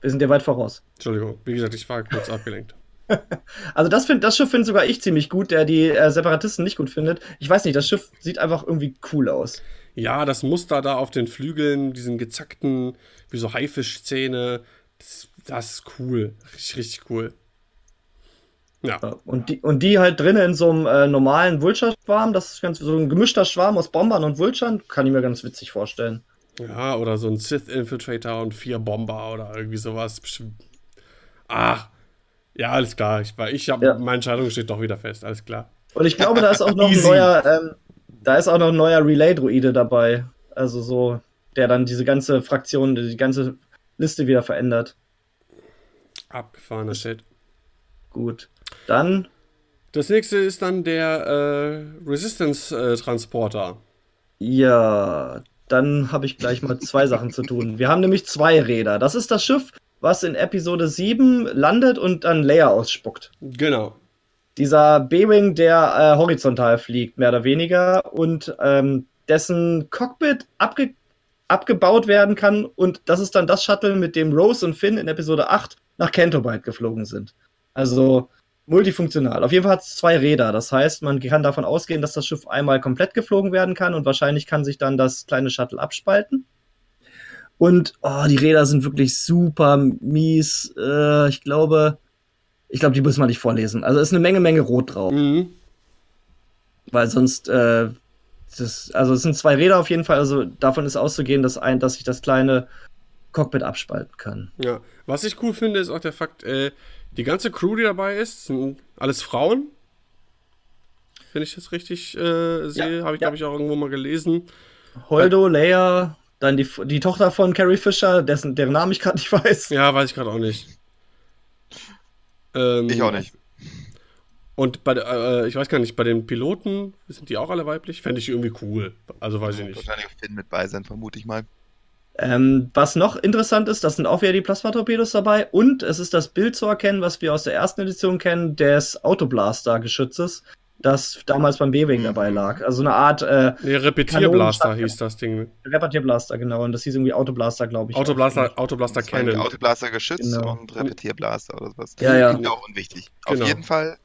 Wir sind ja weit voraus. Entschuldigung. Wie gesagt, ich war kurz abgelenkt. Also das, find, das Schiff finde sogar ich ziemlich gut, der die äh, Separatisten nicht gut findet. Ich weiß nicht, das Schiff sieht einfach irgendwie cool aus. Ja, das Muster da auf den Flügeln, diesen gezackten, wie so Haifischzähne, das, das ist cool. Richtig, richtig cool. Ja. Und die, und die halt drinnen in so einem äh, normalen Vulture-Schwarm, das ist ganz so ein gemischter Schwarm aus Bombern und Vulturen, kann ich mir ganz witzig vorstellen. Ja, oder so ein Sith-Infiltrator und vier Bomber oder irgendwie sowas. Ach, ja, alles klar. Ich, ich habe ja. meine Entscheidung steht doch wieder fest, alles klar. Und ich glaube, da ist auch noch ein neuer, ähm, da ist auch noch ein neuer Relay-Druide dabei. Also so, der dann diese ganze Fraktion, die ganze Liste wieder verändert. Abgefahrener Shit. Gut. Dann. Das nächste ist dann der äh, Resistance-Transporter. ja, dann habe ich gleich mal zwei Sachen zu tun. Wir haben nämlich zwei Räder. Das ist das Schiff, was in Episode 7 landet und dann Leia ausspuckt. Genau. Dieser B-Wing, der äh, horizontal fliegt, mehr oder weniger, und ähm, dessen Cockpit abge abgebaut werden kann. Und das ist dann das Shuttle, mit dem Rose und Finn in Episode 8 nach Cantobite geflogen sind. Also multifunktional. Auf jeden Fall hat es zwei Räder. Das heißt, man kann davon ausgehen, dass das Schiff einmal komplett geflogen werden kann und wahrscheinlich kann sich dann das kleine Shuttle abspalten. Und oh, die Räder sind wirklich super mies. Äh, ich glaube, ich glaube, die müssen wir nicht vorlesen. Also ist eine Menge, Menge Rot drauf. Mhm. Weil sonst, äh, das, also es sind zwei Räder auf jeden Fall. Also davon ist auszugehen, dass ein, dass sich das kleine Cockpit abspalten kann. Ja, was ich cool finde, ist auch der Fakt, äh, die ganze Crew, die dabei ist, sind alles Frauen. Wenn ich das richtig äh, sehe, ja, habe ich, ja. glaube ich, auch irgendwo mal gelesen. Holdo, Leia, dann die, die Tochter von Carrie Fisher, dessen, deren Namen ich gerade nicht weiß. Ja, weiß ich gerade auch nicht. Ähm, ich auch nicht. Und bei, äh, ich weiß gar nicht, bei den Piloten sind die auch alle weiblich? Fände ich irgendwie cool. Also weiß ich nicht. Wahrscheinlich Finn mit bei sein, vermute ich mal. Ähm, was noch interessant ist, das sind auch wieder die Plasmatorpedos dabei und es ist das Bild zu erkennen, was wir aus der ersten Edition kennen, des Autoblaster-Geschützes, das damals beim B-Wing dabei lag. Also eine Art. Äh, nee, Repetierblaster hieß das Ding. Repetierblaster, genau. Und das hieß irgendwie Autoblaster, glaube ich. Autoblaster, Autoblaster Cannon. Autoblaster-Geschütz genau. und Repetierblaster oder sowas. Ja, ja. Auch unwichtig. Genau. Auf jeden Fall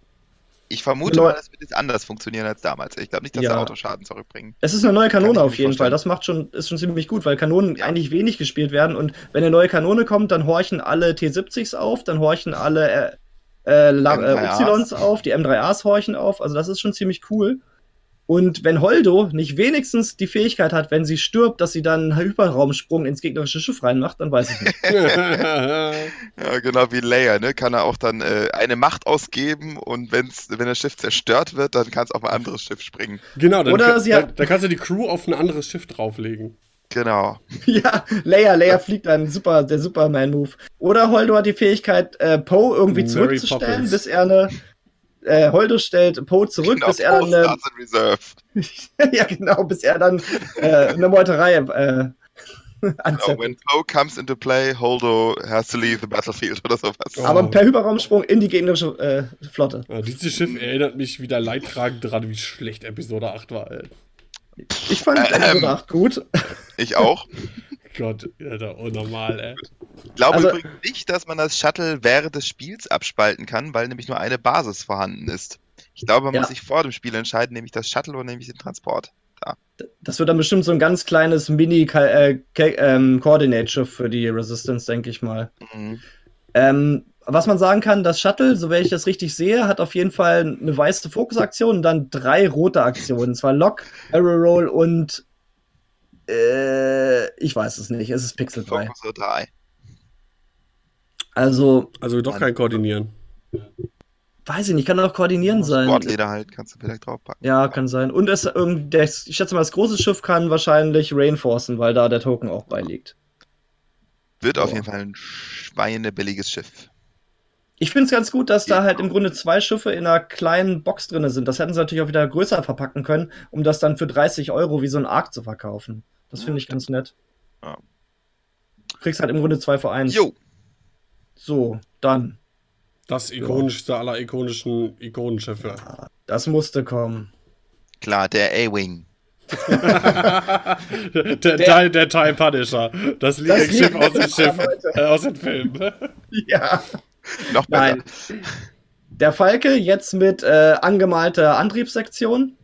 ich vermute mal, das wird jetzt anders funktionieren als damals. Ich glaube nicht, dass ja. der Autoschaden zurückbringen. Es ist eine neue Kanone auf jeden Fall. Das macht schon, ist schon ziemlich gut, weil Kanonen ja. eigentlich wenig gespielt werden. Und wenn eine neue Kanone kommt, dann horchen alle T70s auf, dann horchen alle äh, äh, Ys auf, die M3As horchen auf. Also das ist schon ziemlich cool. Und wenn Holdo nicht wenigstens die Fähigkeit hat, wenn sie stirbt, dass sie dann einen Hyperraumsprung ins gegnerische Schiff reinmacht, dann weiß ich nicht. ja, genau wie Leia, ne? Kann er auch dann äh, eine Macht ausgeben und wenn's, wenn das Schiff zerstört wird, dann kann es auf ein anderes Schiff springen. Genau, dann, Oder sie hat, dann, kannst du die Crew auf ein anderes Schiff drauflegen. Genau. Ja, Leia, Leia fliegt dann super, der Superman-Move. Oder Holdo hat die Fähigkeit, äh, Poe irgendwie Mary zurückzustellen, Poppins. bis er eine äh, Holdo stellt Poe zurück, genau, bis er dann. Äh, ja, genau, bis er dann äh, eine Meuterei äh, Genau, when Poe comes into play, Holdo has to leave the battlefield oder sowas. Aber oh. per Hyperraumsprung in die gegnerische äh, Flotte. Ja, dieses Schiff erinnert mich wieder leidtragend daran, wie schlecht Episode 8 war. Ey. Ich fand ähm, 8 gut. Ich auch. Gott, Alter, unnormal, ey. Ich glaube also, übrigens nicht, dass man das Shuttle während des Spiels abspalten kann, weil nämlich nur eine Basis vorhanden ist. Ich glaube, man ja. muss sich vor dem Spiel entscheiden, nämlich das Shuttle oder nämlich den Transport. Da. Das wird dann bestimmt so ein ganz kleines Mini-Coordinate-Schiff äh, für die Resistance, denke ich mal. Mhm. Ähm, was man sagen kann, das Shuttle, so wenn ich das richtig sehe, hat auf jeden Fall eine weiße Fokusaktion und dann drei rote Aktionen. Und zwar Lock, Arrow Roll und äh, ich weiß es nicht. Es ist Pixel 3. Fokus 3. Also. Also doch kein Koordinieren. Weiß ich nicht, kann auch koordinieren sein. Sportleder halt, kannst du vielleicht draufpacken. Ja, kann sein. Und es, ich schätze mal, das große Schiff kann wahrscheinlich reinforcen, weil da der Token auch beiliegt. Wird auf jeden Fall ein schweinebilliges Schiff. Ich finde es ganz gut, dass da halt im Grunde zwei Schiffe in einer kleinen Box drin sind. Das hätten sie natürlich auch wieder größer verpacken können, um das dann für 30 Euro wie so ein Arc zu verkaufen. Das finde ich ganz nett. Ja. Du kriegst halt im Grunde zwei vor eins. Jo. So, dann. Das ikonischste aller ikonischen Ikonenschiffe. Ja, das musste kommen. Klar, der A-Wing. der, der, der TIE Punisher. Das Lieblingsschiff aus dem Schiff, äh, aus dem Film. ja. Noch besser. Nein. Der Falke jetzt mit äh, angemalter Antriebssektion.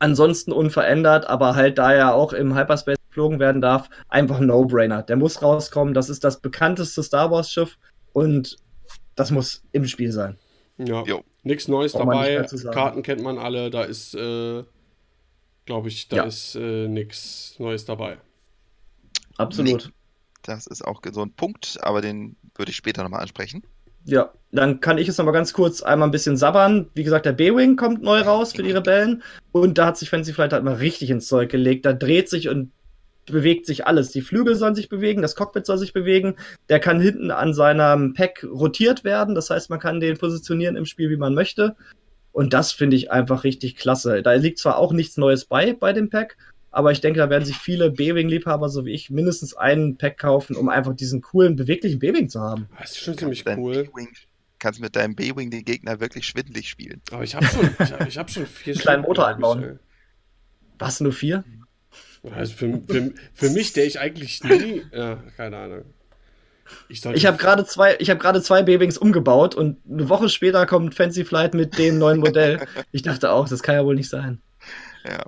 Ansonsten unverändert, aber halt da er auch im Hyperspace geflogen werden darf, einfach ein No-Brainer. Der muss rauskommen. Das ist das bekannteste Star Wars-Schiff und das muss im Spiel sein. Ja, Jo. nichts Neues nicht dabei. Karten kennt man alle. Da ist, äh, glaube ich, da Ja. ist äh, nichts Neues dabei. Absolut. Das ist auch so ein Punkt, aber den würde ich später nochmal ansprechen. Ja, dann kann ich jetzt noch mal ganz kurz einmal ein bisschen sabbern. Wie gesagt, der B-Wing kommt neu raus für die Rebellen und da hat sich Fancy Flight halt mal richtig ins Zeug gelegt. Da dreht sich und bewegt sich alles. Die Flügel sollen sich bewegen, das Cockpit soll sich bewegen. Der kann hinten an seinem Pack rotiert werden. Das heißt, man kann den positionieren im Spiel, wie man möchte. Und das finde ich einfach richtig klasse. Da liegt zwar auch nichts Neues bei, bei dem Pack, aber ich denke, da werden sich viele B-Wing-Liebhaber, so wie ich, mindestens einen Pack kaufen, um einfach diesen coolen, beweglichen B-Wing zu haben. Das ist schon ziemlich cool. Kannst mit deinem B-Wing den Gegner wirklich schwindlig spielen. Aber ich habe schon, ich hab, ich hab schon vier Einen kleinen Motor einbauen. Was, nur vier? Also für, für, für mich, der ich eigentlich nie. Ja, keine Ahnung. Ich, Ich habe gerade zwei, ich habe gerade zwei B-Wings umgebaut und eine Woche später kommt Fancy Flight mit dem neuen Modell. Ich dachte auch, das kann ja wohl nicht sein. Ja.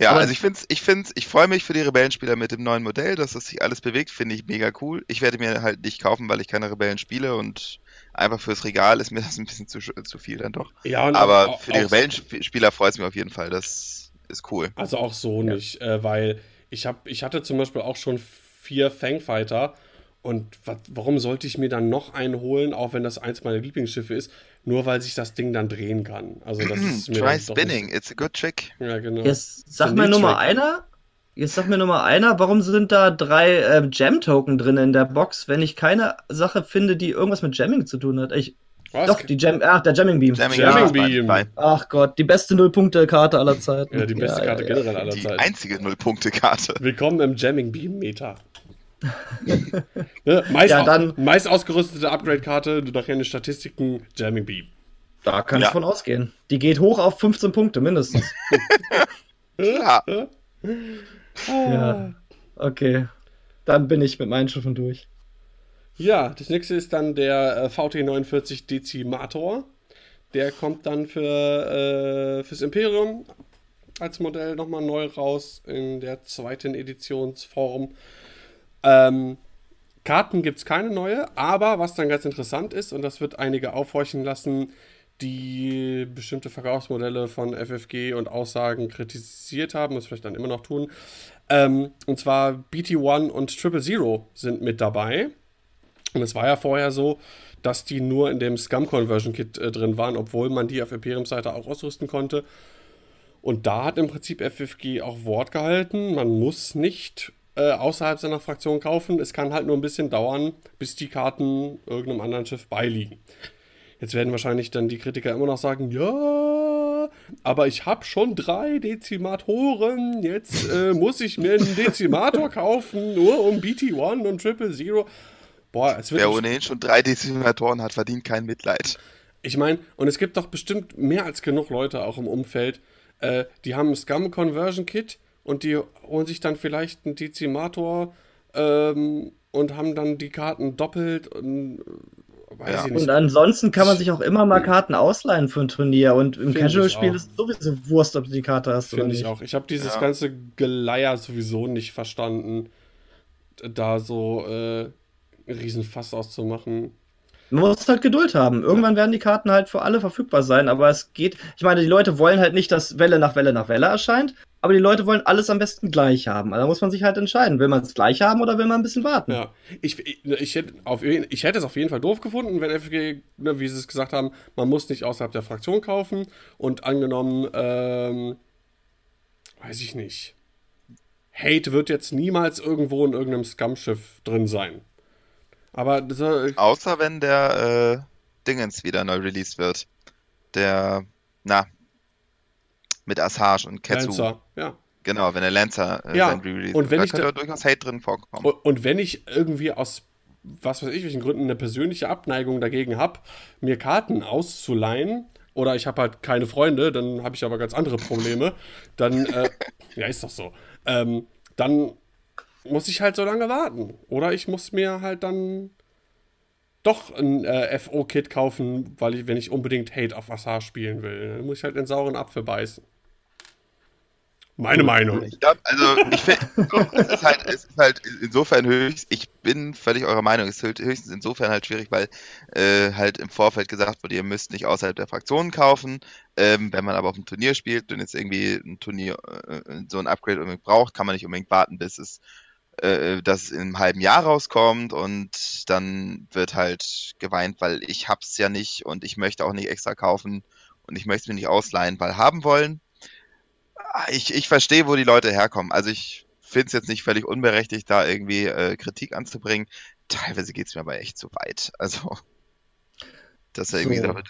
Ja, Aber- also ich find's, ich find's, ich freue mich für die Rebellenspieler mit dem neuen Modell, dass das sich alles bewegt, finde ich mega cool. Ich werde mir halt nicht kaufen, weil ich keine Rebellen spiele und einfach fürs Regal ist mir das ein bisschen zu, zu viel dann doch. ja, Aber auch- für die Rebellenspieler freut es mich auf jeden Fall. Das ist cool. Also auch so nicht, äh, weil ich habe, ich hatte zum Beispiel auch schon vier Fangfighter und wa warum sollte ich mir dann noch einen holen, auch wenn das eins meiner Lieblingsschiffe ist, nur weil sich das Ding dann drehen kann. Also das ist mir Try spinning, Nicht, it's a good trick. ja, genau. Jetzt sag mir nur mal einer. Jetzt sag mir nur mal einer, warum sind da drei äh, Gem-Token drin in der Box, wenn ich keine Sache finde, die irgendwas mit Jamming zu tun hat? Ich, Was? doch, die Gem, ach, der Jamming Beam. Jamming, Jamming ja, Beam. bei- Ach Gott, die beste Null-Punkte-Karte aller Zeiten. ja, die beste Karte ja, ja. generell aller Die Zeiten. einzige Null-Punkte-Karte. Willkommen im Jamming Beam Meta. Ne? meist, Ja, dann- meist ausgerüstete Upgrade-Karte, du nachher in den Statistiken Jamming Beam. Da kann Ja. ich von ausgehen. Die geht hoch auf 15 Punkte mindestens. Ja, ja. Okay. Dann bin ich mit meinen Schiffen durch. Ja, das nächste ist dann der äh, VT49 Dezimator. Der kommt dann für, äh, fürs Imperium als Modell nochmal neu raus in der zweiten Editionsform. Ähm, Karten gibt es keine neue, aber was dann ganz interessant ist, und das wird einige aufhorchen lassen, die bestimmte Verkaufsmodelle von FFG und Aussagen kritisiert haben, das vielleicht dann immer noch tun. Ähm, und zwar BT1 und Triple Zero sind mit dabei. Und es war ja vorher so, dass die nur in dem Scum Conversion Kit äh, drin waren, obwohl man die auf Imperium-Seite auch ausrüsten konnte. Und da hat im Prinzip FFG auch Wort gehalten. Man muss nicht äh, außerhalb seiner Fraktion kaufen. Es kann halt nur ein bisschen dauern, bis die Karten irgendeinem anderen Schiff beiliegen. Jetzt werden wahrscheinlich dann die Kritiker immer noch sagen, ja, aber ich habe schon drei Dezimatoren, jetzt äh, muss ich mir einen Dezimator kaufen, nur um BT1 und Triple Zero. Boah, es wird wer ohnehin schon drei Dezimatoren hat, verdient kein Mitleid. ich meine, und es gibt doch bestimmt mehr als genug Leute auch im Umfeld, äh, die haben ein Scum Conversion Kit und die holen sich dann vielleicht einen Dezimator ähm, und haben dann die Karten doppelt und äh, weiß Ja. ich nicht. Und ansonsten kann man sich auch immer mal Karten ausleihen für ein Turnier. Und im Find Casual-Spiel ist es sowieso Wurst, ob du die Karte hast oder Finde nicht. ich auch. Ich habe dieses Ja. ganze Geleier sowieso nicht verstanden, da so äh, einen riesen Fass auszumachen. Man muss halt Geduld haben. Irgendwann werden die Karten halt für alle verfügbar sein, aber es geht. Ich meine, die Leute wollen halt nicht, dass Welle nach Welle nach Welle erscheint, aber die Leute wollen alles am besten gleich haben. Also da muss man sich halt entscheiden. Will man es gleich haben oder will man ein bisschen warten? Ja, ich, ich, ich, hätte auf, ich hätte es auf jeden Fall doof gefunden, wenn FG, ne, wie sie es gesagt haben, man muss nicht außerhalb der Fraktion kaufen und angenommen, ähm, weiß ich nicht. Hate wird jetzt niemals irgendwo in irgendeinem Scum-Schiff drin sein. Aber so, Außer wenn der äh, Dingens wieder neu released wird. Der, na, mit Assange und Ketsu. Lancer, ja. Genau, wenn der Lancer äh, Ja, sein Re-Release und wenn wird. ich da da- könnte durchaus Hate drin vorkommen. Und, und wenn ich irgendwie aus was weiß ich welchen Gründen eine persönliche Abneigung dagegen habe, mir Karten auszuleihen, oder ich habe halt keine Freunde, dann habe ich aber ganz andere Probleme, dann, äh, ja, ist doch so, ähm, dann muss ich halt so lange warten. Oder ich muss mir halt dann doch ein äh, FO-Kit kaufen, weil ich, wenn ich unbedingt Hate auf Wasser spielen will. Dann muss ich halt den sauren Apfel beißen. Meine Meinung. Ich glaub, also ich finde, es, ist halt, es ist halt insofern höchst, ich bin völlig eurer Meinung, es ist höchstens insofern halt schwierig, weil äh, halt im Vorfeld gesagt wurde, ihr müsst nicht außerhalb der Fraktionen kaufen. Ähm, wenn man aber auf einem Turnier spielt und jetzt irgendwie ein Turnier, äh, so ein Upgrade unbedingt braucht, kann man nicht unbedingt warten, bis es äh, dass es in einem halben Jahr rauskommt und dann wird halt geweint, weil ich hab's ja nicht und ich möchte auch nicht extra kaufen und ich möchte es mir nicht ausleihen, weil haben wollen ich, ich verstehe, wo die Leute herkommen. Also ich finde es jetzt nicht völlig unberechtigt, da irgendwie äh, Kritik anzubringen. Teilweise geht es mir aber echt zu weit. Also, dass er irgendwie so. sagt,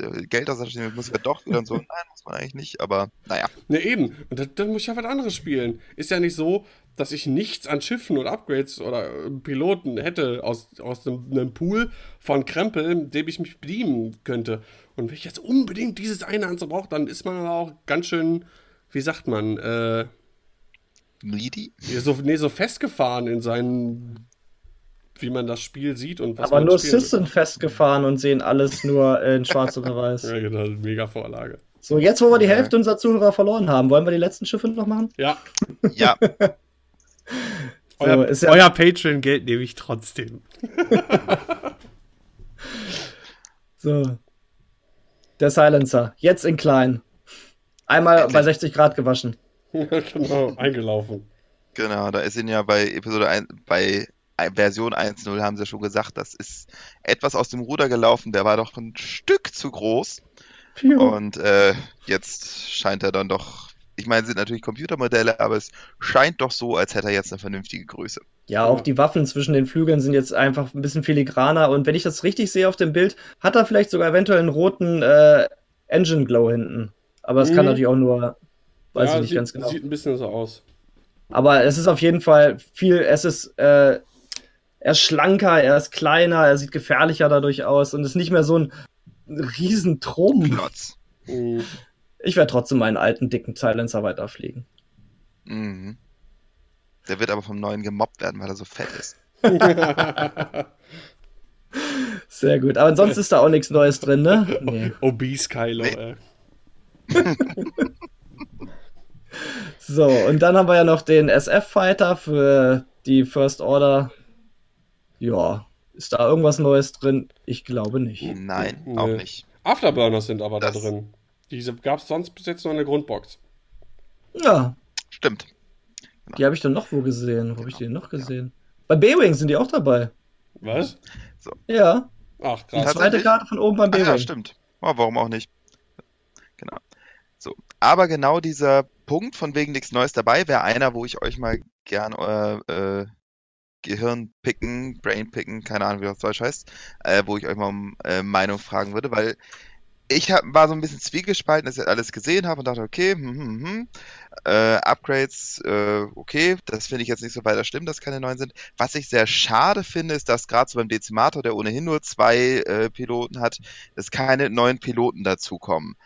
äh, Geld ausstehen muss ja doch wieder und so. Nein, muss man eigentlich nicht, aber naja. Ne, eben. Und dann, dann muss ich ja was anderes spielen. Ist ja nicht so, dass ich nichts an Schiffen oder Upgrades oder äh, Piloten hätte aus, aus einem, einem Pool von Krempel, dem ich mich bedienen könnte. Und wenn ich jetzt unbedingt dieses eine Anzug brauche, dann ist man auch ganz schön, wie sagt man, äh, Needy? So, nee, so festgefahren in seinen, wie man das Spiel sieht und was Aber nur Sis sind festgefahren und sehen alles nur in schwarz oder weiß. ja, genau, mega Vorlage. So, jetzt, wo wir die Hälfte unserer Zuhörer verloren haben, wollen wir die letzten Schiffe noch machen? Ja. Ja. so, euer, ja euer Patreon-Geld nehme ich trotzdem. so. Der Silencer. Jetzt in klein. Einmal Endlich. bei 60 Grad gewaschen. genau, eingelaufen. Genau, da ist ihn ja bei Episode 1, bei Version 1.0 haben sie schon gesagt, das ist etwas aus dem Ruder gelaufen, der war doch ein Stück zu groß. Piu. Und äh, jetzt scheint er dann doch ich meine, es sind natürlich Computermodelle, aber es scheint doch so, als hätte er jetzt eine vernünftige Größe. Ja, auch die Waffen zwischen den Flügeln sind jetzt einfach ein bisschen filigraner und wenn ich das richtig sehe auf dem Bild, hat er vielleicht sogar eventuell einen roten äh, Engine Glow hinten. Aber es mhm. kann natürlich auch nur, weiß ja, ich nicht sieht, ganz genau. Sieht ein bisschen so aus. Aber es ist auf jeden Fall viel, es ist, äh, er ist schlanker, er ist kleiner, er sieht gefährlicher dadurch aus und ist nicht mehr so ein Riesentrom. Klotz. Mhm. Ich werde trotzdem meinen alten, dicken Silencer weiterfliegen. Mhm. Der wird aber vom neuen gemobbt werden, weil er so fett ist. Sehr gut. Aber sonst ist da auch nichts Neues drin, ne? Nee. Obese Kylo, nee. so, und dann haben wir ja noch den SF-Fighter für die First Order. Ja, ist da irgendwas Neues drin? Ich glaube nicht. Nein, nee. auch nicht. Afterburners sind aber das, da drin. Diese gab es sonst bis jetzt nur in der Grundbox. Ja. Stimmt. Genau. Die habe ich dann noch wo gesehen. Wo habe ich die denn noch gesehen? Ja. Bei B-Wing sind die auch dabei. Was? So. Ja. Ach, krass. Die zweite Karte von oben beim B-Wing. Ja, stimmt. Oh, warum auch nicht? Aber genau dieser Punkt von wegen nichts Neues dabei wäre einer, wo ich euch mal gern euer äh, Gehirn picken, Brain picken, keine Ahnung, wie das Deutsch heißt, äh, wo ich euch mal um äh, Meinung fragen würde, weil ich hab, war so ein bisschen zwiegespalten, dass ich alles gesehen habe und dachte, okay, hm, hm, hm, äh, Upgrades, äh, okay, das finde ich jetzt nicht so weiter schlimm, dass keine neuen sind. Was ich sehr schade finde, ist, dass gerade so beim Dezimator, der ohnehin nur zwei äh, Piloten hat, dass keine neuen Piloten dazukommen.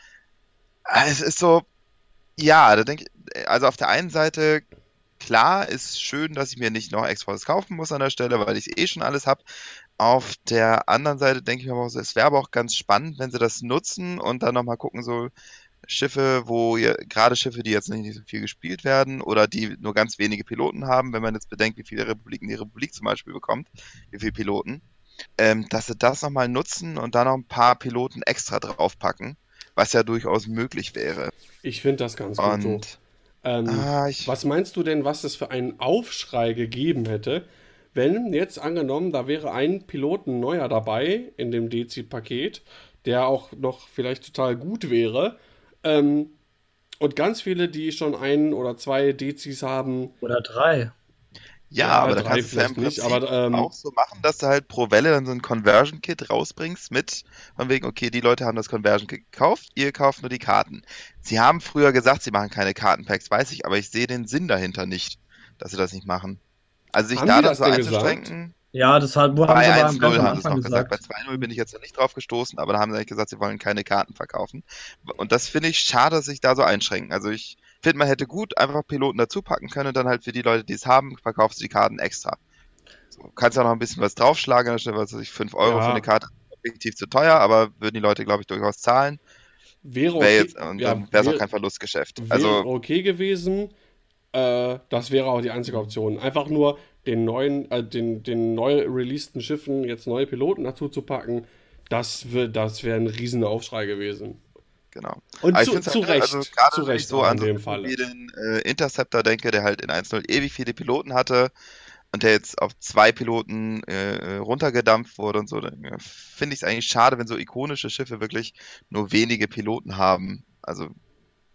Also, es ist so, ja, da denke ich, also auf der einen Seite klar, ist schön, dass ich mir nicht noch extra kaufen muss an der Stelle, weil ich eh schon alles habe. Auf der anderen Seite denke ich mir auch so, es wäre aber auch ganz spannend, wenn sie das nutzen und dann nochmal gucken, so Schiffe, wo ihr, gerade Schiffe, die jetzt nicht so viel gespielt werden oder die nur ganz wenige Piloten haben, wenn man jetzt bedenkt, wie viele Republiken die Republik zum Beispiel bekommt, wie viele Piloten, ähm, dass sie das nochmal nutzen und dann noch ein paar Piloten extra draufpacken, was ja durchaus möglich wäre. Ich finde das ganz gut so. Ähm, ah, was meinst du denn, was es für einen Aufschrei gegeben hätte, wenn jetzt angenommen, da wäre ein Piloten neuer dabei in dem DC-Paket, der auch noch vielleicht total gut wäre, ähm, und ganz viele, die schon ein oder zwei DCs haben. Oder drei. Ja, ja aber da kannst du ja im Prinzip nicht, aber, ähm, auch so machen, dass du halt pro Welle dann so ein Conversion-Kit rausbringst mit, von wegen, okay, die Leute haben das Conversion-Kit gekauft, ihr kauft nur die Karten. Sie haben früher gesagt, sie machen keine Kartenpacks, weiß ich, aber ich sehe den Sinn dahinter nicht, dass sie das nicht machen. Also sich Haben da das so einzuschränken. Ja, das hat, wo haben bei 1-0 haben sie es noch gesagt. gesagt. Bei 2-0 bin ich jetzt nicht drauf gestoßen, aber da haben sie eigentlich gesagt, sie wollen keine Karten verkaufen. Und das finde ich schade, dass sich da so einschränken. Also ich finde, man hätte gut einfach Piloten dazu packen können und dann halt für die Leute, die es haben, verkaufst du die Karten extra. So, kannst ja noch ein bisschen was draufschlagen, anstelle was weiß ich, 5 Euro Ja. für eine Karte objektiv zu teuer, aber würden die Leute, glaube ich, durchaus zahlen. Wäre okay, jetzt, und ja, dann wäre es auch kein Verlustgeschäft. wäre Also, okay gewesen. Äh, das wäre auch die einzige Option. Einfach nur den neuen, äh, den, den neu releaseden Schiffen jetzt neue Piloten dazu zu packen, das, wär- das wäre ein riesen Aufschrei gewesen. Genau. Und zu, zu halt, Recht, also gerade zu Recht so an in so dem Falle. wie den äh, Interceptor denke, der halt in 1.0 ewig viele Piloten hatte und der jetzt auf zwei Piloten äh, äh, runtergedampft wurde und so, finde ich es eigentlich schade, wenn so ikonische Schiffe wirklich nur wenige Piloten haben. Also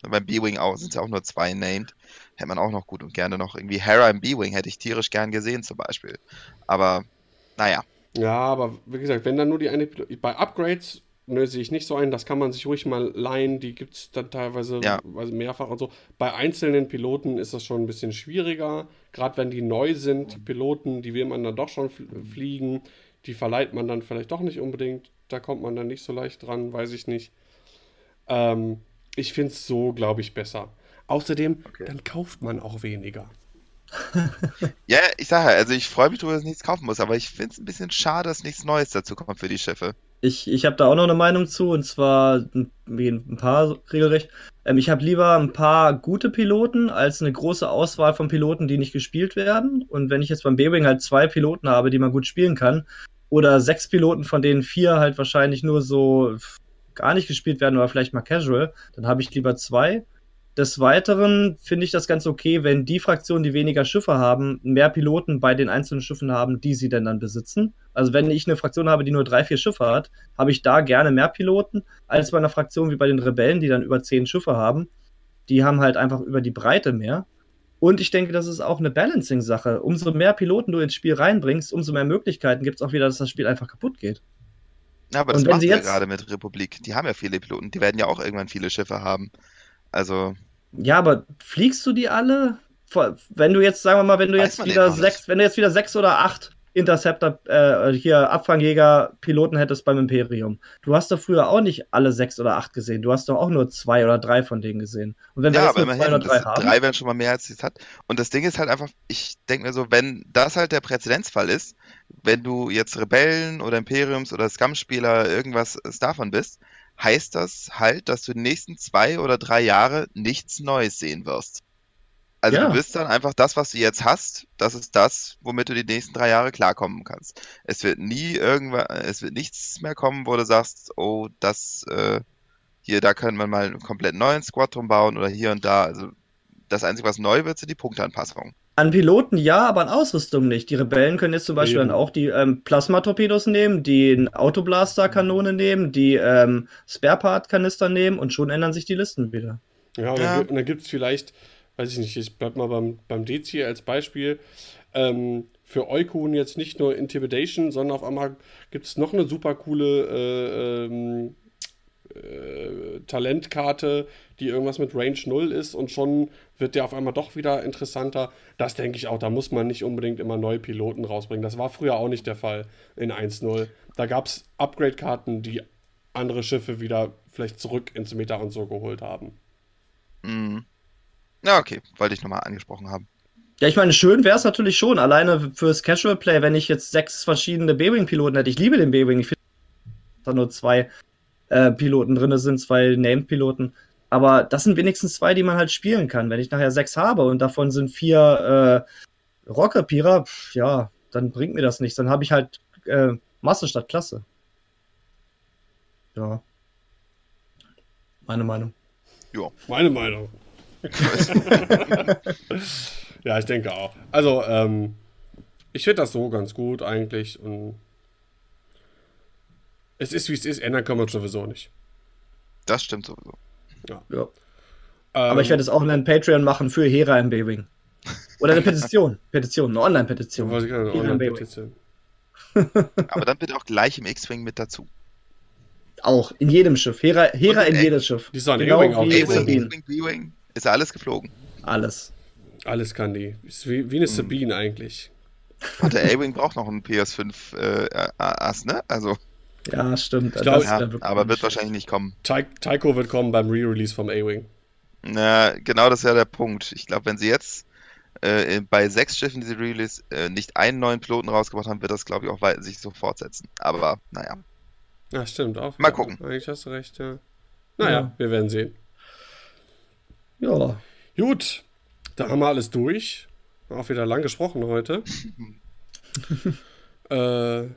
beim B-Wing auch sind es ja auch nur zwei named. Hätte man auch noch gut und gerne noch irgendwie Hera im B-Wing hätte ich tierisch gern gesehen zum Beispiel. Aber naja, Ja, aber wie gesagt, wenn dann nur die eine Pilo bei Upgrades ne, sehe ich nicht so ein, das kann man sich ruhig mal leihen, die gibt es dann teilweise Ja. also mehrfach und so. Bei einzelnen Piloten ist das schon ein bisschen schwieriger, gerade wenn die neu sind, die Piloten, die will man dann doch schon fl fliegen, die verleiht man dann vielleicht doch nicht unbedingt, da kommt man dann nicht so leicht dran, weiß ich nicht. Ähm, ich finde es so, glaube ich, besser. Außerdem, dann kauft man auch weniger. Ja, ich sage also ich freue mich darüber, dass ich nichts kaufen muss, aber ich finde es ein bisschen schade, dass nichts Neues dazu kommt für die Schiffe. Ich, ich habe da auch noch eine Meinung zu, und zwar ein, wie ein paar regelrecht. Ähm, ich habe lieber ein paar gute Piloten als eine große Auswahl von Piloten, die nicht gespielt werden. Und wenn ich jetzt beim B-Wing halt zwei Piloten habe, die man gut spielen kann, oder sechs Piloten, von denen vier halt wahrscheinlich nur so gar nicht gespielt werden oder vielleicht mal casual, dann habe ich lieber zwei. Des Weiteren finde ich das ganz okay, wenn die Fraktionen, die weniger Schiffe haben, mehr Piloten bei den einzelnen Schiffen haben, die sie denn dann besitzen. Also wenn ich eine Fraktion habe, die nur drei, vier Schiffe hat, habe ich da gerne mehr Piloten, als bei einer Fraktion wie bei den Rebellen, die dann über zehn Schiffe haben. Die haben halt einfach über die Breite mehr. Und ich denke, das ist auch eine Balancing-Sache. Umso mehr Piloten du ins Spiel reinbringst, umso mehr Möglichkeiten gibt es auch wieder, dass das Spiel einfach kaputt geht. Ja, aber das machen sie wir jetzt- gerade mit Republik. Die haben ja viele Piloten, die werden ja auch irgendwann viele Schiffe haben. Also, Ja, aber fliegst du die alle? Wenn du jetzt, sagen wir mal, wenn du jetzt wieder sechs, wenn du jetzt wieder sechs oder acht Interceptor, äh, hier Abfangjäger, Piloten hättest beim Imperium. Du hast doch früher auch nicht alle sechs oder acht gesehen. Du hast doch auch nur zwei oder drei von denen gesehen. Und wenn wir ja, jetzt aber nur zwei immerhin, oder drei haben, drei wären schon mal mehr, als sie es hat. Und das Ding ist halt einfach, ich denke mir so, wenn das halt der Präzedenzfall ist, wenn du jetzt Rebellen oder Imperiums oder Scum-Spieler irgendwas davon bist, heißt das halt, dass du die nächsten zwei oder drei Jahre nichts Neues sehen wirst. Also Ja. du wirst dann einfach das, was du jetzt hast, das ist das, womit du die nächsten drei Jahre klarkommen kannst. Es wird nie irgendwann, es wird nichts mehr kommen, wo du sagst, oh, das, äh, hier, da könnte man mal einen komplett neuen Squad drum bauen oder hier und da. Also das Einzige, was neu wird, sind die Punkteanpassungen. An Piloten ja, aber an Ausrüstung nicht. Die Rebellen können jetzt zum Beispiel Eben. dann auch die ähm, Plasmatorpedos nehmen, die Autoblaster-Kanone nehmen, die ähm, Spare-Part-Kanister nehmen und schon ändern sich die Listen wieder. Ja, und Ja. dann, gi- und dann gibt es vielleicht, weiß ich nicht, ich bleib mal beim, beim Dezi als Beispiel, ähm, für Eukun jetzt nicht nur Intimidation, sondern auf einmal gibt es noch eine super coole äh, ähm, äh, Talentkarte, die irgendwas mit Range 0 ist und schon wird der auf einmal doch wieder interessanter. Das denke ich auch, da muss man nicht unbedingt immer neue Piloten rausbringen. Das war früher auch nicht der Fall in 1.0. Da gab es Upgrade-Karten, die andere Schiffe wieder vielleicht zurück ins Meta und so geholt haben. Mhm. Ja, okay, wollte ich nochmal angesprochen haben. Ja, ich meine, schön wäre es natürlich schon, alleine fürs Casual Play, wenn ich jetzt sechs verschiedene B-Wing-Piloten hätte. Ich liebe den B-Wing. Ich finde, nur zwei äh, Piloten drin sind, zwei Named-Piloten. Aber das sind wenigstens zwei, die man halt spielen kann. Wenn ich nachher sechs habe und davon sind vier äh, Rockapierer, ja, dann bringt mir das nichts. Dann habe ich halt äh, Masse statt Klasse. Ja. Meine Meinung. Meine Meinung. ja, ich denke auch. Also, ähm, ich finde das so ganz gut eigentlich und es ist wie es ist, ändern kann man sowieso nicht. Das stimmt sowieso. Ja. Ähm, Aber ich werde es auch in einem Patreon machen für Hera im B-Wing. Oder eine Petition. Petition, eine Online-Petition. B-Wing. Online-Petition. Aber dann bitte auch gleich im X-Wing mit dazu. Auch in jedem Schiff. Hera, Hera in jedes Schiff. Die sollen genau A-Wing auch. A-Wing, B-Wing, ist ja alles geflogen. Alles. Alles kann die. Ist wie, wie eine Sabine eigentlich. Und der A-Wing braucht noch einen PS5 äh, Ass, ne? Also, Ja, stimmt. Ich glaub, Das ja, aber wird wahrscheinlich nicht kommen. Ty Tycho wird kommen beim Re-Release vom A-Wing. Na, genau das ist ja der Punkt. Ich glaube, wenn sie jetzt äh, bei sechs Schiffen, die sie release, äh, nicht einen neuen Piloten rausgebracht haben, wird das, glaube ich, auch weiter sich so fortsetzen. Aber naja. Ja, stimmt. Auch, Mal gucken. Eigentlich hast du recht, ja. Naja, ja. wir werden sehen. Ja. Gut, da haben wir alles durch. Auch wieder lang gesprochen heute. äh,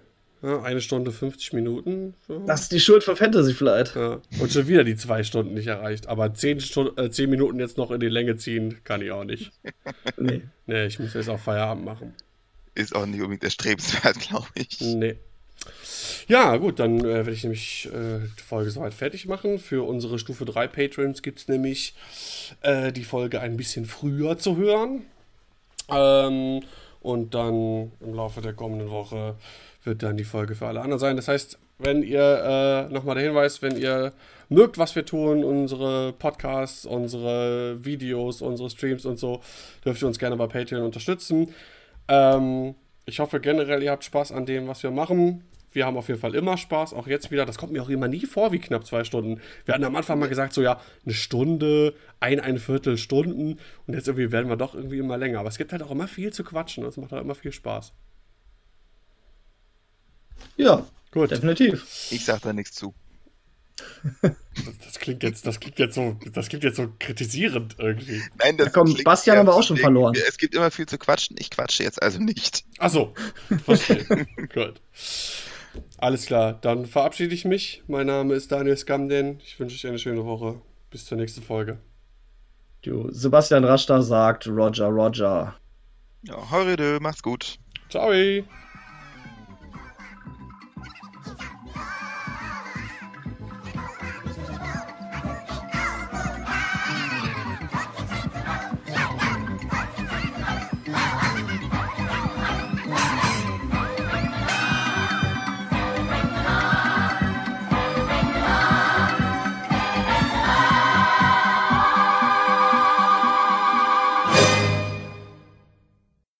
ja, eine Stunde 50 Minuten. So. Das ist die Schuld von Fantasy Flight. Ja. Und schon wieder die zwei Stunden nicht erreicht. Aber zehn, Stunden, äh, zehn Minuten jetzt noch in die Länge ziehen, kann ich auch nicht. nee. Nee, ich muss jetzt auch Feierabend machen. Ist auch nicht unbedingt erstrebenswert, glaube ich. Nee. Ja, gut, dann äh, werde ich nämlich äh, die Folge soweit fertig machen. Für unsere Stufe 3 Patrons gibt es nämlich äh, die Folge ein bisschen früher zu hören. Ähm, und dann im Laufe der kommenden Woche wird dann die Folge für alle anderen sein. Das heißt, wenn ihr, äh, nochmal der Hinweis, wenn ihr mögt, was wir tun, unsere Podcasts, unsere Videos, unsere Streams und so, dürft ihr uns gerne bei Patreon unterstützen. Ähm, ich hoffe generell, ihr habt Spaß an dem, was wir machen. Wir haben auf jeden Fall immer Spaß, auch jetzt wieder. Das kommt mir auch immer nie vor wie knapp zwei Stunden. Wir hatten am Anfang mal gesagt, so ja, eine Stunde, ein, ein Viertel Stunden. Und jetzt irgendwie werden wir doch irgendwie immer länger. Aber es gibt halt auch immer viel zu quatschen. Das macht halt immer viel Spaß. Ja, gut. Definitiv. Ich sag da nichts zu. Das klingt jetzt, das klingt jetzt so, das klingt jetzt so kritisierend irgendwie. Nein, das ja, komm, Bastian haben wir auch schon verloren. Es gibt immer viel zu quatschen. Ich quatsche jetzt also nicht. Achso, verstehe. Gut. Alles klar, dann verabschiede ich mich. Mein Name ist Daniel Skamden. Ich wünsche euch eine schöne Woche. Bis zur nächsten Folge. Du, Sebastian Raster sagt Roger, Roger. Ja, Heurede, macht's gut. Ciao.